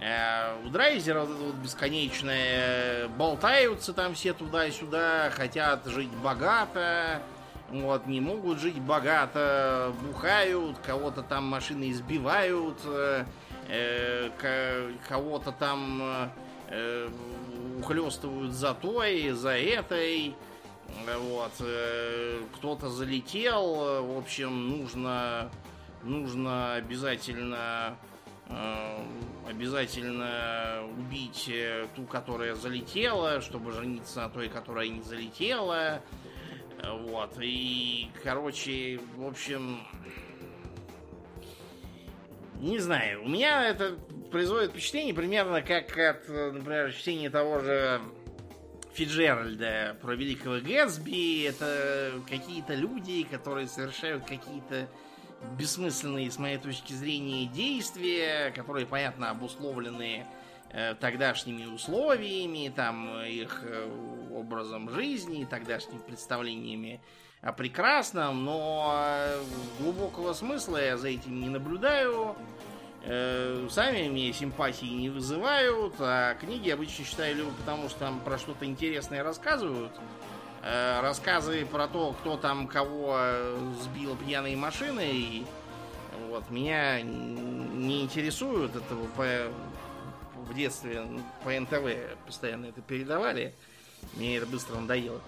Э, У Драйзера вот это вот бесконечное болтаются там все туда-сюда, хотят жить богато, вот, не могут жить богато, бухают, кого-то там машины избивают, э, э, ко- кого-то там э, ухлестывают за той, за этой. Э, Вот. э, Кто-то залетел. э, В общем, нужно, нужно обязательно э, обязательно убить э, ту, которая залетела, чтобы жениться на той, которая не залетела. Вот. И, короче, в общем, не знаю, у меня это производит впечатление примерно как от, например, чтения того же Фиджеральда про Великого Гэтсби. Это какие-то люди, которые совершают какие-то бессмысленные, с моей точки зрения, действия, которые, понятно, обусловлены э, тогдашними условиями, там, их э, образом жизни, тогдашними представлениями о прекрасном, но э, глубокого смысла я за этим не наблюдаю. Э, сами мне симпатии не вызывают, а книги обычно читаю либо потому, что там про что-то интересное рассказывают, рассказы про то, кто там кого сбил пьяной машиной, вот, меня не интересуют, это по, в детстве по НТВ постоянно это передавали, мне это быстро надоело.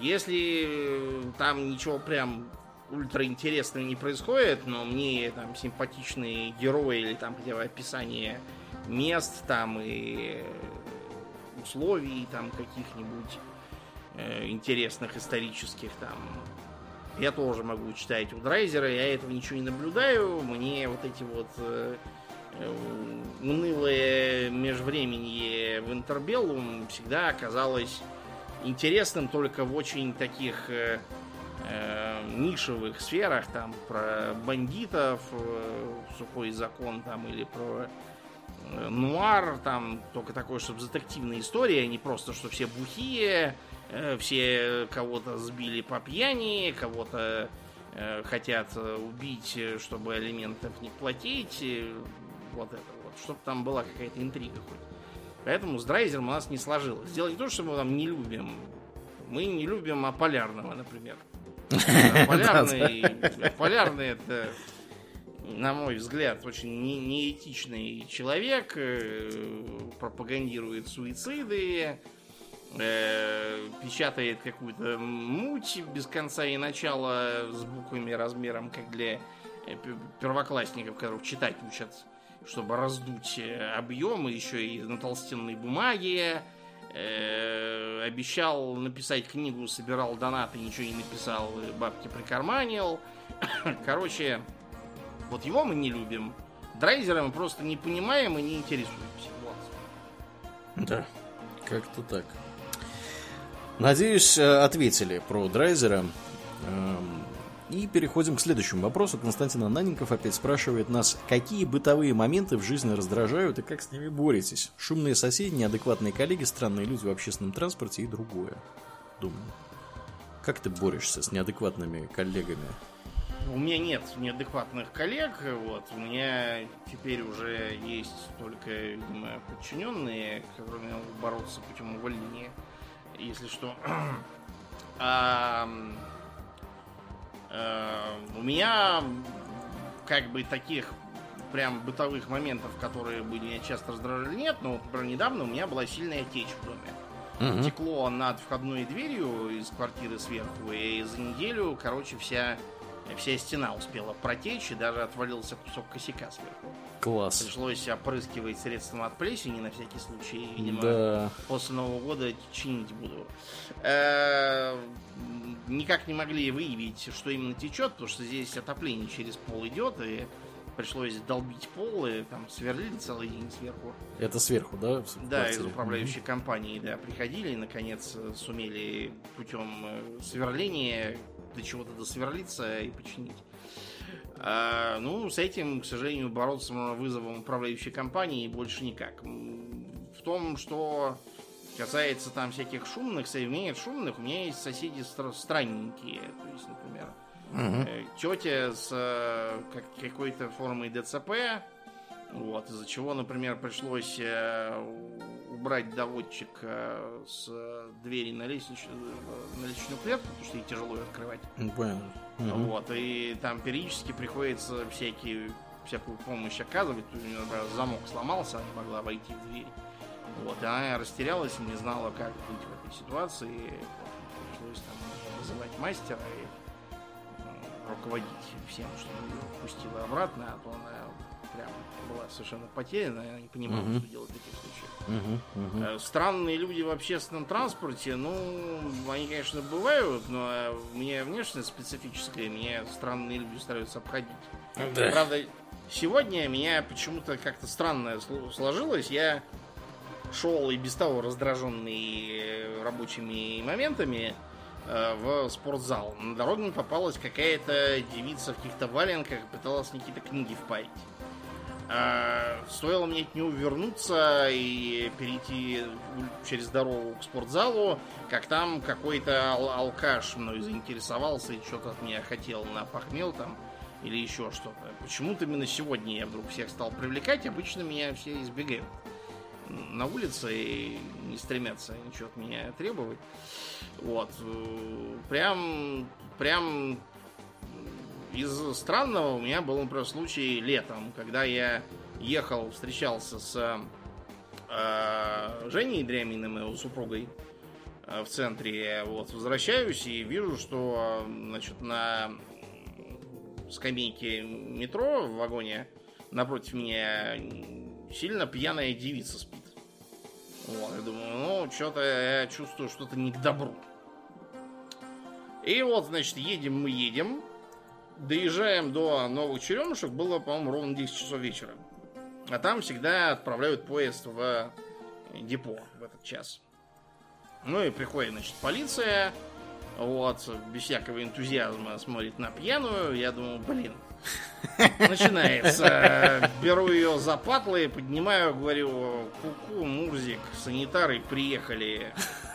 Если там ничего прям ультра интересного не происходит, но мне там симпатичные герои или там хотя бы описание мест там и условий там каких-нибудь э, интересных исторических там. Я тоже могу читать у Драйзера, я этого ничего не наблюдаю, мне вот эти вот э, э унылые межвременье в Интербеллум всегда оказалось интересным только в очень таких э, э, нишевых сферах, там про бандитов, э, сухой закон там или про нуар, там только такое, чтобы детективная история, а не просто, что все бухие, э, все кого-то сбили по пьяни, кого-то э, хотят убить, чтобы алиментов не платить, вот это вот, чтобы там была какая-то интрига хоть. Поэтому с Драйзером у нас не сложилось. Дело не то, что мы там не любим. Мы не любим а полярного, например. Полярный, полярный это, на мой взгляд, очень неэтичный человек, э, пропагандирует суициды, э, печатает какую-то муть без конца и начала с буквами размером, как для э, первоклассников, которых читать учат чтобы раздуть объемы еще и на толстенной бумаге. Обещал написать книгу, собирал донаты, ничего не написал, бабки прикарманил. Короче, вот его мы не любим. Драйзера мы просто не понимаем и не интересуемся. Вот. Да, как-то так. Надеюсь, э, ответили про Драйзера. Эм, и переходим к следующему вопросу. Константин Ананенков опять спрашивает нас, какие бытовые моменты в жизни раздражают и как с ними боретесь? Шумные соседи, неадекватные коллеги, странные люди в общественном транспорте и другое. Думаю. Как ты борешься с неадекватными коллегами? У меня нет неадекватных коллег, вот. У меня теперь уже есть только, видимо, подчиненные, которыми надо бороться путем увольнения, если что. а, Э, у меня как бы таких прям бытовых моментов, которые были меня часто раздражали, нет. Но, вот, например, недавно у меня была сильная течь в доме. Угу. Текло над входной дверью из квартиры сверху, и за неделю, короче, вся, вся стена успела протечь, и даже отвалился кусок косяка сверху. Класс. Пришлось опрыскивать средством от плесени на всякий случай. Видимо, да. после Нового года чинить буду. Э, никак не могли выявить, что именно течет, потому что здесь отопление через пол идет, и пришлось долбить пол, и там сверлили целый день сверху. Это сверху, да? Да, из управляющей mm-hmm. компании, да, приходили и, наконец, сумели путем э, сверления до чего-то досверлиться и починить. А, ну, с этим, к сожалению, бороться вызовом управляющей компании больше никак. В том, что касается там всяких шумных, современных шумных, у меня есть соседи стр- странненькие. То есть, например, угу. тетя с э, как, какой-то формой ДЦП, вот, из-за чего, например, пришлось э, убрать доводчик э, с двери на, лестнич... на лестничную клетку, потому что ей тяжело ее открывать. Понял. Угу. Вот, и там периодически приходится всякие, всякую помощь оказывать. У нее, например, замок сломался, она не могла войти в дверь. Вот, и она растерялась не знала, как быть в этой ситуации. Пришлось там вызывать мастера и руководить всем, чтобы ее впустила обратно, а то она прям была совершенно потеряна, она не понимала, uh-huh. что делать в таких случаях. Uh-huh. Uh-huh. Странные люди в общественном транспорте, ну, они, конечно, бывают, но у меня внешность специфическая, мне странные люди стараются обходить. Да. Правда, сегодня меня почему-то как-то странно сложилось. Я шел и без того раздраженный э, рабочими моментами э, в спортзал. На дороге попалась какая-то девица в каких-то валенках, пыталась какие-то книги впарить. А, стоило мне от него вернуться и перейти через дорогу к спортзалу, как там какой-то ал- алкаш мной заинтересовался и что-то от меня хотел на похмел там или еще что-то. Почему-то именно сегодня я вдруг всех стал привлекать, обычно меня все избегают на улице и не стремятся ничего от меня требовать. Вот. э, Прям, прям из странного у меня был, например, случай летом, когда я ехал, встречался с э, Женей Дряминым, его супругой, э, в центре. Вот, возвращаюсь и вижу, что значит, на скамейке метро в вагоне напротив меня сильно пьяная девица спит. Вот, я думаю, ну, что-то я чувствую, что-то не к добру. И вот, значит, едем мы едем. Доезжаем до Новых Черемушек, было, по-моему, ровно 10 часов вечера. А там всегда отправляют поезд в депо в этот час. Ну и приходит, значит, полиция, вот, без всякого энтузиазма смотрит на пьяную. Я думаю, блин, начинается. Беру ее за патлы, поднимаю, говорю, куку, Мурзик, санитары приехали.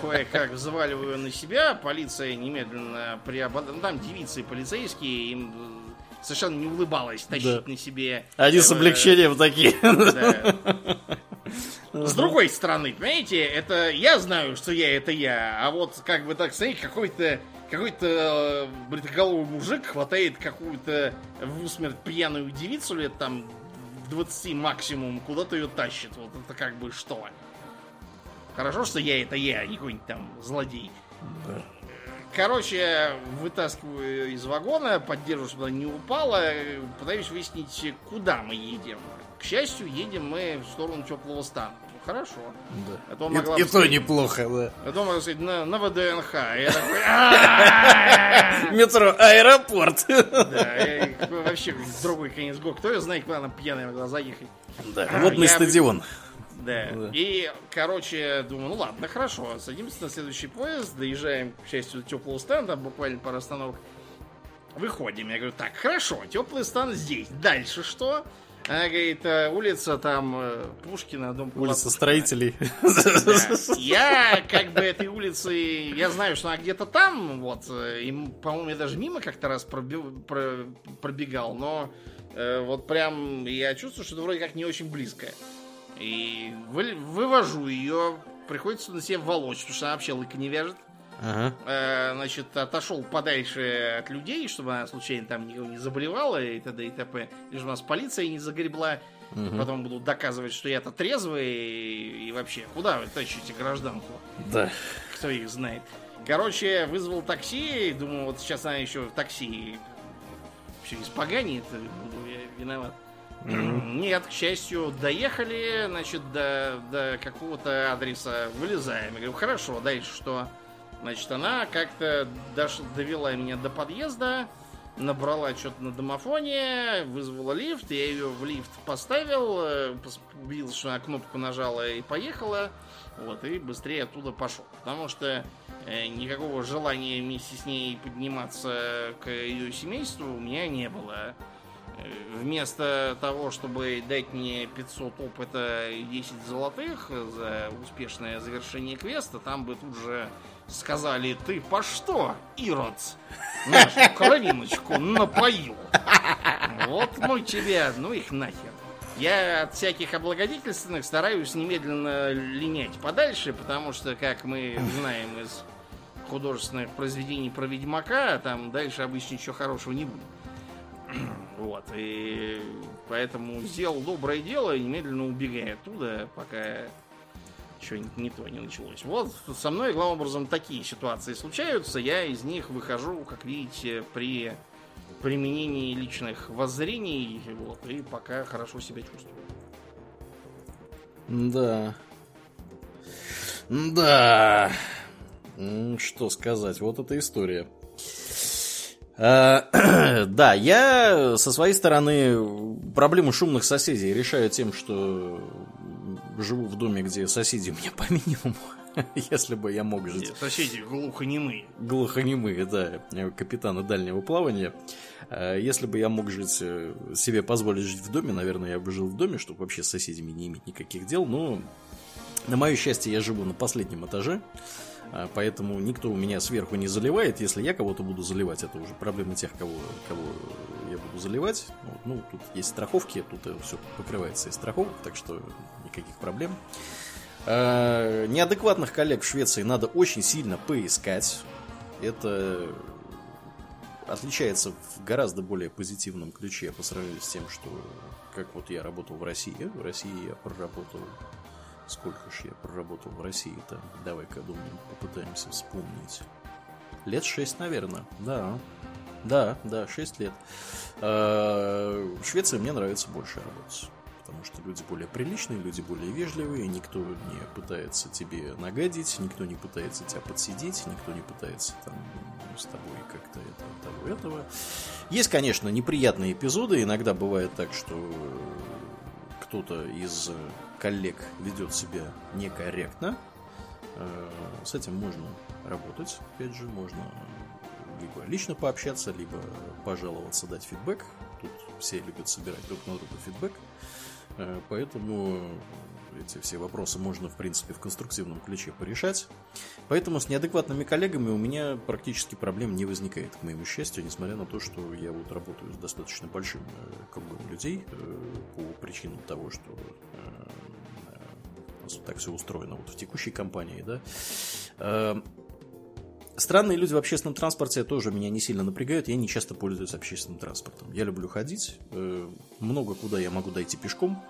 Кое-как взваливаю на себя, полиция немедленно приободрила. Ну, там девицы полицейские, им э, совершенно не улыбалось тащить Да. на себе. Они с облегчением такие. да. С другой стороны, понимаете, это я знаю, что я это я, а вот как бы так смотреть, какой-то какой-то э, бритоголовый мужик хватает какую-то в усмерть пьяную девицу лет там 20 максимум, куда-то ее тащит. Вот это как бы что? Хорошо, что я это я, а не какой-нибудь там злодей. Да. Короче, вытаскиваю из вагона, поддерживаю, чтобы она не упала, пытаюсь выяснить, куда мы едем. К счастью, едем мы в сторону теплого стана. Хорошо. Да. Он И- могла И то неплохо, да. Это он могла сказать, на, на ВДНХ. Метро, аэропорт. Да, вообще другой конец города. Кто ее знает, куда она пьяная могла заехать. Да, А, я- стадион. Да. Да. И, короче, думаю, ну ладно, хорошо. Садимся на следующий поезд, доезжаем, к счастью, до теплого стана, буквально пару остановок. Выходим. Я говорю, так, хорошо, теплый стан здесь. Дальше что? Она говорит, «Э, улица там э, Пушкина, дом Улица Пушкина». строителей. Да. Я как бы этой улицы, я знаю, что она где-то там, вот, э, и, по-моему, я даже мимо как-то раз пробегал, но э, вот прям я чувствую, что это вроде как не очень близко. И вы- вывожу ее, приходится на себе волочь, потому что она вообще лыка не вяжет. Ага. Э, значит, отошел подальше от людей, чтобы она случайно там никого не заболевала и т.д. и т.п. Лишь у нас полиция не загребла. Мгм. Потом будут доказывать, что я-то трезвый и, и вообще, куда вы тащите гражданку? Да. Кто их знает. Короче, вызвал такси, думаю, вот сейчас она еще в такси все испоганит, буду я виноват. Нет, к счастью, доехали, значит, до, до какого-то адреса вылезаем. Я говорю, хорошо, дальше что? Значит, она как-то довела меня до подъезда, набрала что-то на домофоне, вызвала лифт, я ее в лифт поставил, э, пос- убедился, что она кнопку нажала и поехала, вот, и быстрее оттуда пошел. Потому что э, никакого желания вместе с ней подниматься к ее семейству у меня не было. Э, Вместо того, чтобы дать мне 500 опыта и 10 золотых за успешное завершение квеста, там бы тут же сказали, ты по что, Ирод, нашу кровиночку напоил? Вот мы тебя, ну их нахер. Я от всяких облагодетельственных стараюсь немедленно линять подальше, потому что, как мы знаем из художественных произведений про Ведьмака, там дальше обычно ничего хорошего не будет. Вот, и поэтому сделал доброе дело и немедленно убегай оттуда, пока что-нибудь не то не началось. Вот со мной, главным образом, такие ситуации случаются. Я из них выхожу, как видите, при применении личных воззрений. Вот, и пока хорошо себя чувствую. Да. Да. Что сказать, вот эта история. А, Да, я со своей стороны проблему шумных соседей решаю тем, что живу в доме, где соседи у меня по минимуму. Если бы я мог жить... Соседи глухонемые. Глухонемые, да, капитаны дальнего плавания. А если бы я мог жить, э, себе позволить жить в доме, наверное, я бы жил в доме, чтобы вообще с соседями не иметь никаких дел. Но, на мое счастье, я живу на последнем этаже. А, поэтому никто у меня сверху не заливает. Если я кого-то буду заливать, это уже проблема тех, кого, кого я буду заливать. Ну, тут есть страховки, тут все покрывается из страховок, так что никаких проблем. А, неадекватных коллег в Швеции надо очень сильно поискать. Это отличается в гораздо более позитивном ключе по сравнению с тем, что как вот я работал в России. В России я проработал Сколько ж я проработал в России-то? Давай-ка, думаю, попытаемся вспомнить. Лет шесть, наверное. Да. Да, да, шесть лет. А, в Швеции мне нравится больше работать. Потому что люди более приличные, люди более вежливые, никто не пытается тебе нагадить, никто не пытается тебя подсидеть, никто не пытается там с тобой как-то это, того, этого. Есть, конечно, неприятные эпизоды. Иногда бывает так, что кто-то из коллег ведет себя некорректно, э, с этим можно работать, опять же, можно либо лично пообщаться, либо пожаловаться, дать фидбэк. Тут все любят собирать друг на друга фидбэк. Э, поэтому эти все вопросы можно, в принципе, в конструктивном ключе порешать. Поэтому с неадекватными коллегами у меня практически проблем не возникает, к моему счастью, несмотря на то, что я вот работаю с достаточно большим э, кругом людей по причинам того, что так все устроено вот в текущей компании, да. Странные люди в общественном транспорте тоже меня не сильно напрягают. Я не часто пользуюсь общественным транспортом. Я люблю ходить. Э, много куда я могу дойти пешком.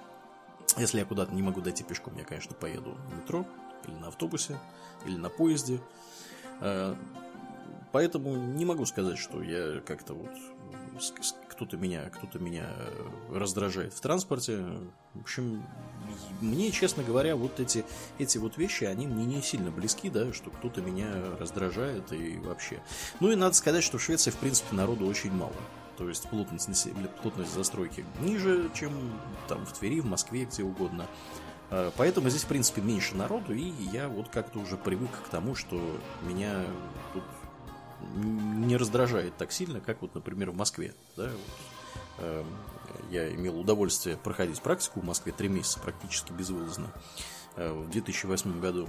Если я куда-то не могу дойти пешком, я, конечно, поеду в метро или на автобусе, или на поезде. Э, поэтому не могу сказать, что я как-то вот кто-то меня, кто-то меня э, раздражает в транспорте. В общем, мне, честно говоря, вот эти, эти вот вещи, они мне не сильно близки, да, что кто-то меня раздражает и вообще. Ну и надо сказать, что в Швеции, в принципе, народу очень мало. То есть плотность, плотность застройки ниже, чем там в Твери, в Москве, где угодно. А, поэтому здесь, в принципе, меньше народу, и я вот как-то уже привык к тому, что меня тут не раздражает так сильно, как вот, например, в Москве. Да? Вот, э, я имел удовольствие проходить практику в Москве три месяца практически безвылазно э, в 2008 году.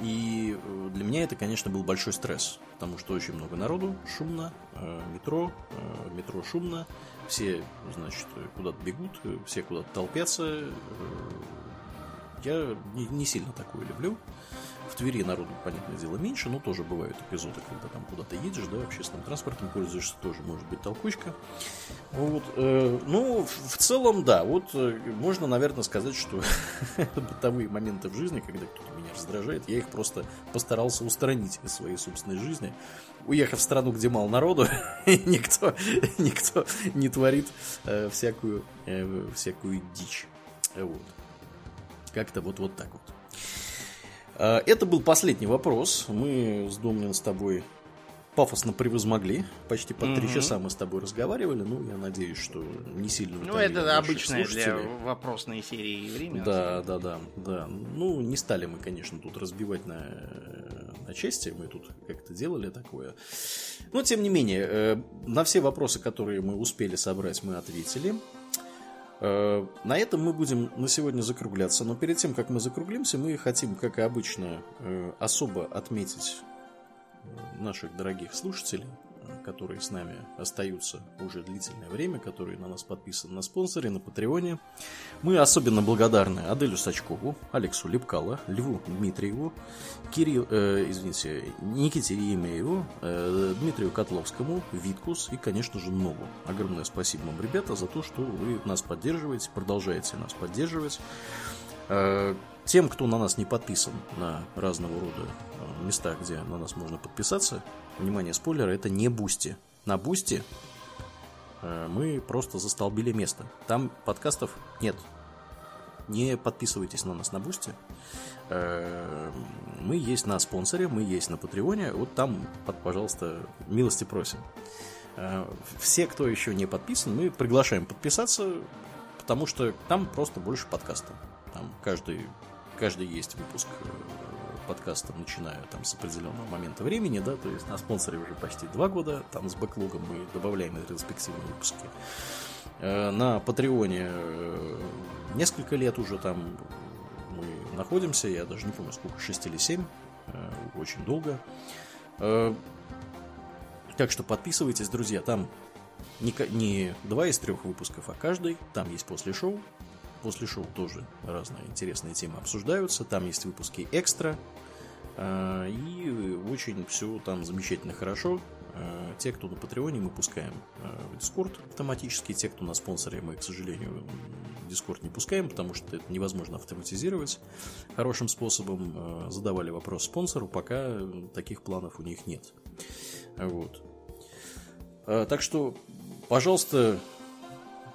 И э, для меня это, конечно, был большой стресс, потому что очень много народу, шумно, э, метро, э, метро шумно, все, значит, куда-то бегут, все куда-то толпятся. Э, я не, не сильно такое люблю. В Твери народу, понятное дело, меньше, но тоже бывают эпизоды, когда там куда-то едешь, да, общественным транспортом пользуешься, тоже может быть толкучка. Вот, э, ну, в целом, да, вот э, можно, наверное, сказать, что бытовые моменты в жизни, когда кто-то меня раздражает, я их просто постарался устранить из своей собственной жизни. Уехав в страну, где мало народу, никто, никто не творит э, всякую, э, всякую дичь. Вот. Как-то вот, вот так вот. А, это был последний вопрос. Мы с Домнин с тобой пафосно превозмогли. Почти по три угу. часа мы с тобой разговаривали. Ну, я надеюсь, что не сильно Ну, это обычное для вопросной серии время. Да, да, да, да. Ну, не стали мы, конечно, тут разбивать на, на части. Мы тут как-то делали такое. Но, тем не менее, э, на все вопросы, которые мы успели собрать, мы ответили. Э, на этом мы будем на сегодня закругляться, но перед тем, как мы закруглимся, мы хотим, как и обычно, э, особо отметить э, наших дорогих слушателей, которые с нами остаются уже длительное время, которые на нас подписаны на спонсоре, на Патреоне. Мы особенно благодарны Аделю Сачкову, Алексу Лепкало, Льву Дмитриеву, Кирилл, э, извините, Никите Еремееву, э, Дмитрию Котловскому, Виткус и, конечно же, Нову. Огромное спасибо вам, ребята, за то, что вы нас поддерживаете, продолжаете нас поддерживать. Э, тем, кто на нас не подписан на разного рода э, места, где на нас можно подписаться, внимание, спойлеры, это не Boosty. На Boosty э, мы просто застолбили место. Там подкастов нет. Не подписывайтесь на нас на Boosty. Э, мы есть на спонсоре, мы есть на Патреоне. Вот там, пожалуйста, милости просим. Все, кто еще не подписан, мы приглашаем подписаться, потому что там просто больше подкастов. Там каждый каждый есть выпуск подкаста, начиная там с определенного момента времени, да, то есть на спонсоре уже почти два года, там с бэклогом мы добавляем ретроспективные выпуски. Э, на Патреоне э, несколько лет уже там мы находимся, я даже не помню сколько, 6 или 7, э, очень долго. Так что подписывайтесь, друзья, там не, не два из трех выпусков, а каждый, там есть после шоу, после шоу тоже разные интересные темы обсуждаются, там есть выпуски экстра, и очень все там замечательно хорошо. Э, те, кто на Патреоне, мы пускаем э, в Дискорд автоматически. Те, кто на спонсоре, мы, к сожалению, Дискорд не пускаем, потому что это невозможно автоматизировать хорошим способом. Задавали вопрос спонсору, пока таких планов у них нет. Вот. Так что, пожалуйста,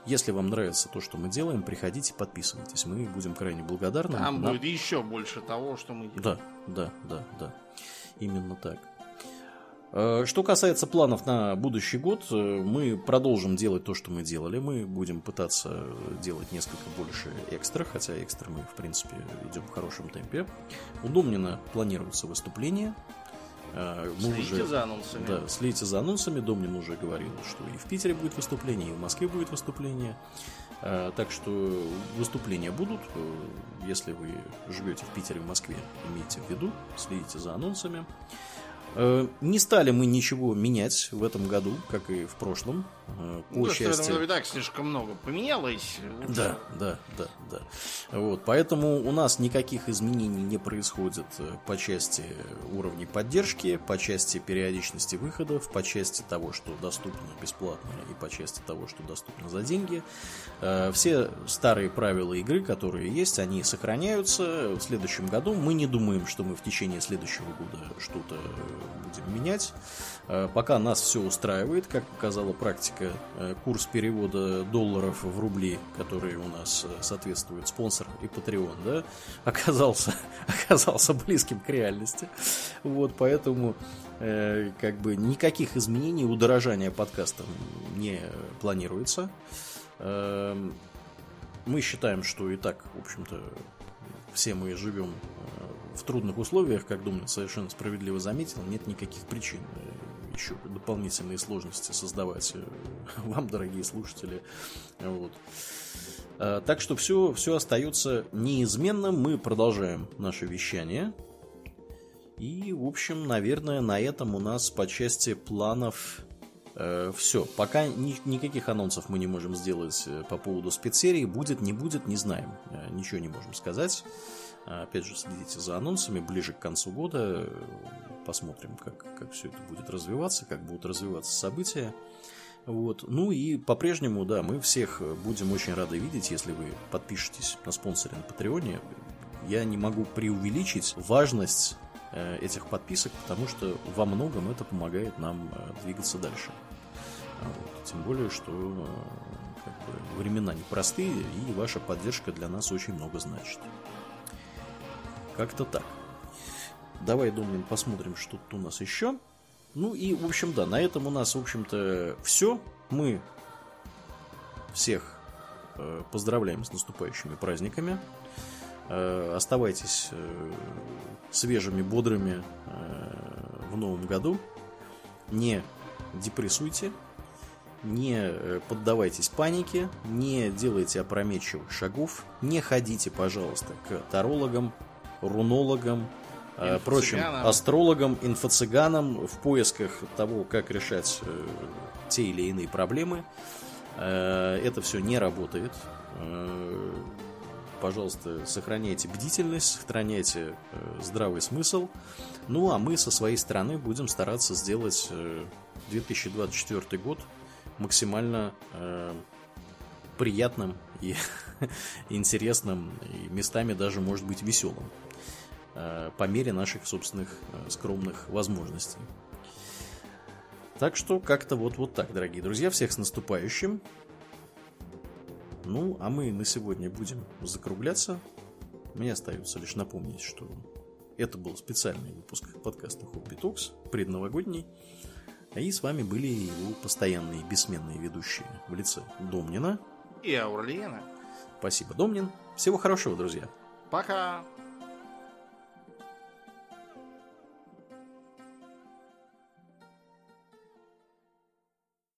если вам нравится то, что мы делаем, приходите, подписывайтесь. Мы будем крайне благодарны. Там Нам... будет еще больше того, что мы делаем. Да, да, да, да. Именно так. Э, что касается планов на будущий год, э, мы продолжим делать то, что мы делали. Мы будем пытаться делать несколько больше экстра, хотя экстра мы, в принципе, идем в хорошем темпе. У Домнина планируется выступление. Э, мы следите уже, за анонсами. Да, следите за анонсами. Домнин уже говорил, что и в Питере будет выступление, и в Москве будет выступление. Так что выступления будут. Если вы живете в Питере и в Москве, имейте в виду, следите за анонсами. Э, не стали мы ничего менять в этом году, как и в прошлом. Э, да, счастью. В этом году так слишком много поменялось. Да, да, да, да. Вот, поэтому у нас никаких изменений не происходит э, по части уровней поддержки, по части периодичности выходов, по части того, что доступно бесплатно и по части того, что доступно за деньги. Все старые правила игры, которые есть, они сохраняются в следующем году. Мы не думаем, что мы в течение следующего года что-то будем менять. Э, пока нас все устраивает, как показала практика, э, курс перевода долларов в рубли, который у нас э, соответствует спонсор и Patreon, да, оказался, оказался близким к реальности. Вот, поэтому как бы никаких изменений, удорожания подкаста не планируется. Эм, мы считаем, что и так, в общем-то, все мы живем в трудных условиях, как Думнин совершенно справедливо заметил, нет никаких причин еще дополнительные сложности создавать э, вам, дорогие слушатели. Вот. А, так что все, все остается неизменным. Мы продолжаем наше вещание. И, в общем, наверное, на этом у нас по части планов э, все. Пока ни, никаких анонсов мы не можем сделать э, по поводу спецсерии. Будет, не будет, не знаем. Э, ничего не можем сказать. Опять же, следите за анонсами ближе к концу года. Посмотрим, как, как все это будет развиваться, как будут развиваться события. Вот. Ну и по-прежнему, да, мы всех будем очень рады видеть, если вы подпишетесь на спонсоре на Патреоне. Я не могу преувеличить важность э, этих подписок, потому что во многом это помогает нам э, двигаться дальше. Вот. Тем более, что э, как бы, времена непростые, и ваша поддержка для нас очень много значит. Как-то так. Давай, думаем, посмотрим, что тут у нас еще. Ну и, в общем, да, на этом у нас, в общем-то, все. Мы всех э, поздравляем с наступающими праздниками. Э, оставайтесь э, свежими, бодрыми э, в новом году. Не депрессуйте, не э, поддавайтесь панике, не делайте опрометчивых шагов, не ходите, пожалуйста, к тарологам, рунологам, э, прочим астрологам, инфо-цыганам в поисках того, как решать э, те или иные проблемы. Э, это все не работает. Э, пожалуйста, сохраняйте бдительность, сохраняйте э, здравый смысл. Ну, а мы со своей стороны будем стараться сделать э, 2024 год максимально э, приятным и интересным, и местами даже, может быть, веселым. Э, по мере наших собственных э, скромных возможностей. Так что как-то вот, вот так, дорогие друзья. Всех с наступающим. Ну, а мы на сегодня будем закругляться. Мне остается лишь напомнить, что это был специальный выпуск подкаста Хобби Токс, предновогодний. И с вами были его постоянные бессменные ведущие в лице Домнина и Аурлиена. Спасибо, Домнин. Всего хорошего, друзья. Пока.